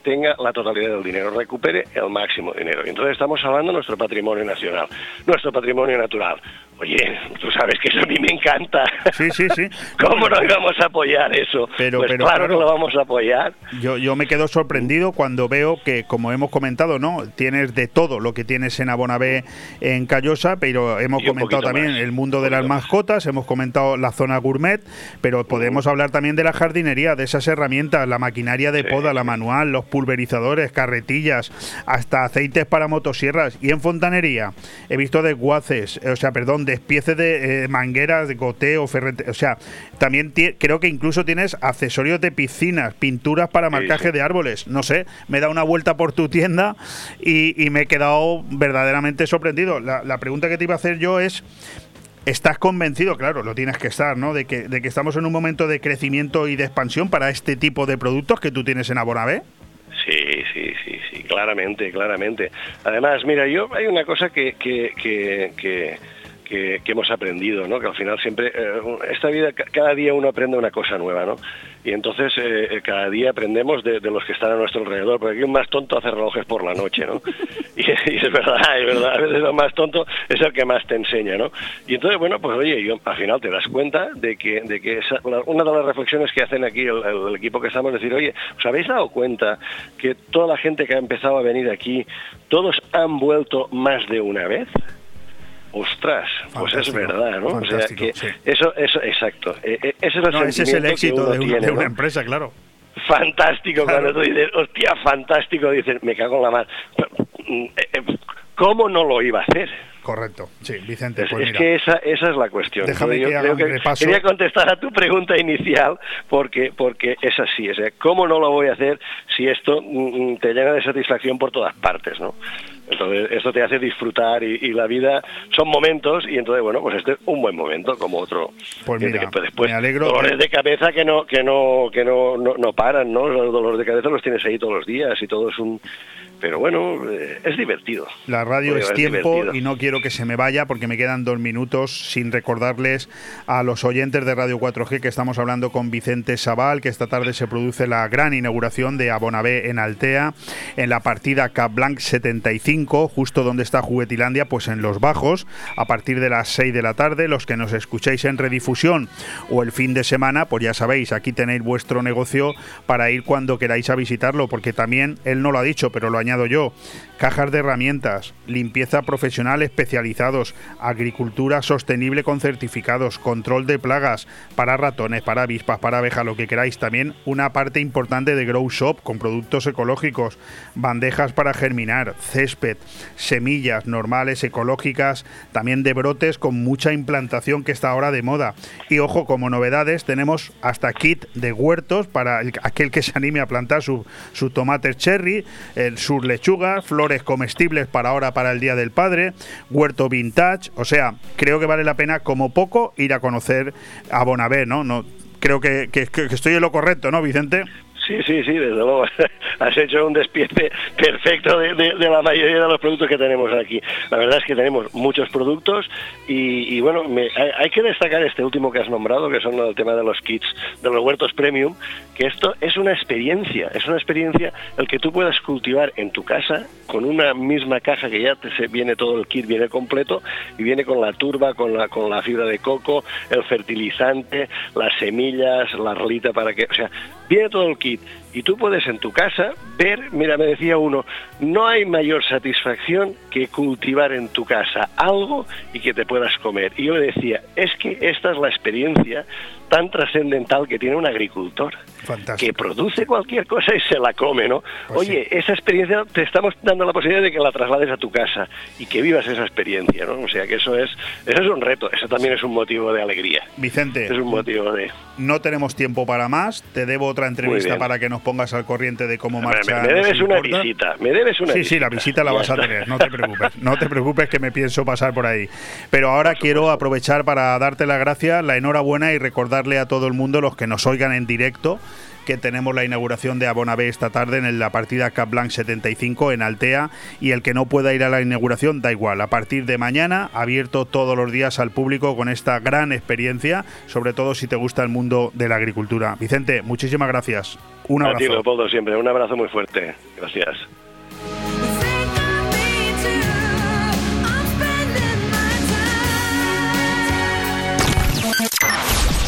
tenga la totalidad del dinero, recupere el máximo dinero. Entonces estamos hablando de nuestro patrimonio nacional, nuestro patrimonio natural. Oye, tú sabes que eso a mí me encanta. Sí, sí, sí. ¿Cómo no íbamos a apoyar eso? Pero- pues pero, claro, claro. que lo vamos a apoyar. Yo, yo me quedo sorprendido cuando veo que, como hemos comentado, no tienes de todo lo que tienes en Abonabé en Callosa, pero hemos comentado también más, el mundo de las mascotas, hemos comentado la zona gourmet, pero podemos hablar también de la jardinería, de esas herramientas, la maquinaria de poda, la manual, los pulverizadores, carretillas, hasta aceites para motosierras. Y en fontanería he visto desguaces, o sea, perdón, despieces de eh, mangueras, de goteo, ferrete, o sea, también creo que incluso tienes accesorios de piscinas, pinturas para marcaje de árboles. No sé, me he dado una vuelta por tu tienda y, y me he quedado verdaderamente sorprendido. La, la pregunta que te iba a hacer yo es. ¿Estás convencido, claro, lo tienes que estar, ¿no? De que, de que estamos en un momento de crecimiento y de expansión para este tipo de productos que tú tienes en Abonabé. Sí, sí, sí, sí, claramente, claramente. Además, mira, yo hay una cosa que, que, que, que, que- hemos aprendido, ¿no? Que al final siempre, eh, esta vida, ca- cada día uno aprende una cosa nueva, ¿no? Y entonces eh, eh, cada día aprendemos de, los que están a nuestro alrededor, porque aquí más tonto hace relojes por la noche, ¿no? Y, es verdad, es verdad, a veces el más tonto es el que más te enseña, ¿no? Y entonces, bueno, pues oye, yo, al final te das cuenta de que, de que esa- una de las reflexiones que hacen aquí el- el equipo que estamos es decir, oye, ¿os habéis dado cuenta que toda la gente que ha empezado a venir aquí, todos han vuelto más de una vez? Ostras, pues es verdad, ¿no? O sea que sí. eso, eso, exacto. Eh, eh, ese es el, No, ese es el éxito de, un- tiene, de una ¿no? empresa, claro. fantástico Claro. cuando tú dices, hostia, fantástico, dices, me cago en la mar. Mm, eh, eh, ¿Cómo no lo iba a hacer? Correcto, sí, Vicente. Es, pues es que esa, esa es la cuestión. Déjame Yo que creo que repaso. quería contestar a tu pregunta inicial porque porque es así. O sea, ¿cómo no lo voy a hacer si esto mm, mm, te llena de satisfacción por todas partes, no? Entonces, esto te hace disfrutar y, y la vida son momentos y entonces, bueno, pues este es un buen momento como otro. Pues mira, que después me alegro dolores de- de cabeza que no que no que no, no, no paran, ¿no? Los dolores de cabeza los tienes ahí todos los días y todo es un... Pero bueno, eh, es divertido. La radio Oye, es es tiempo divertido. y no quiero que se me vaya porque me quedan dos minutos sin recordarles a los oyentes de Radio 4G que estamos hablando con Vicente Sabal, que esta tarde se produce la gran inauguración de Abonabé en Altea, en la partida Capblanc 75, justo donde está Juguetilandia, pues en los bajos, a partir de las 6 de la tarde. Los que nos escuchéis en redifusión o el fin de semana, pues ya sabéis, aquí tenéis vuestro negocio para ir cuando queráis a visitarlo, porque también él no lo ha dicho, pero lo añado yo. Cajas de herramientas, limpieza profesional especializados, agricultura sostenible con certificados, control de plagas para ratones, para avispas, para abejas, lo que queráis. También una parte importante de Grow Shop con productos ecológicos, bandejas para germinar, césped, semillas normales, ecológicas, también de brotes con mucha implantación que está ahora de moda. Y ojo, como novedades, tenemos hasta kit de huertos para el- aquel que se anime a plantar su, su tomate cherry, el, lechugas, flores comestibles para ahora para el Día del Padre, huerto vintage. O sea, creo que vale la pena como poco ir a conocer a Bonavé, ¿no? no creo que, que- que estoy en lo correcto, ¿no, Vicente? Sí, sí, sí, desde luego. Has hecho un despiece perfecto de, la mayoría de los productos que tenemos aquí. La verdad es que tenemos muchos productos y, bueno, hay, que destacar este último que has nombrado, que son el tema de los kits, de los huertos premium, que esto es una experiencia, es una experiencia el que tú puedas cultivar en tu casa con una misma caja que ya te viene todo el kit, viene completo y viene con la turba, con la, con la fibra de coco, el fertilizante, las semillas, la arlita para que, o sea, viene todo el kit beats y tú puedes en tu casa ver, mira, me decía uno, no hay mayor satisfacción que cultivar en tu casa algo y que te puedas comer. Y yo le decía, es que esta es la experiencia tan trascendental que tiene un agricultor que produce cualquier cosa y se la come, ¿no? Oye, esa experiencia te estamos dando la posibilidad de que la traslades a tu casa y que vivas esa experiencia, ¿no? O sea que eso es eso es un reto, eso también es un motivo de alegría. Vicente, Es un motivo de no tenemos tiempo para más. Te debo otra entrevista para que nos pongas al corriente de cómo Me, marcha. me debes Nos una Importa. visita, me debes una Sí, visita. sí, la visita la Ya vas a tener, no te preocupes. No te preocupes que me pienso pasar por ahí. Pero ahora quiero aprovechar para darte las gracias, la enhorabuena y recordarle a todo el mundo, los que nos oigan en directo, que tenemos la inauguración de Abonabé esta tarde en la partida Capblanc 75 en Altea y el que no pueda ir a la inauguración da igual, a partir de mañana abierto todos los días al público con esta gran experiencia, sobre todo si te gusta el mundo de la agricultura. Vicente, muchísimas gracias. Un A ti, abrazo. Leopoldo, siempre. Un abrazo muy fuerte. Gracias.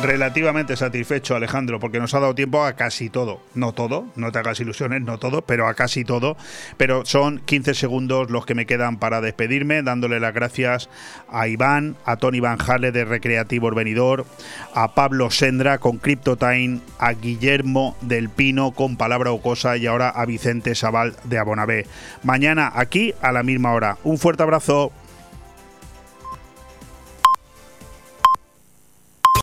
Relativamente satisfecho, Alejandro, porque nos ha dado tiempo a casi todo. No todo, no te hagas ilusiones, no todo, pero a casi todo. Pero son 15 segundos los que me quedan para despedirme, dándole las gracias a Iván, a Tony Van de Recreativo Benidorm, a Pablo Sendra con CryptoTime, a Guillermo del Pino con Palabra o Cosa y ahora a Vicente Sabal de Abonabé. Mañana aquí a la misma hora. Un fuerte abrazo.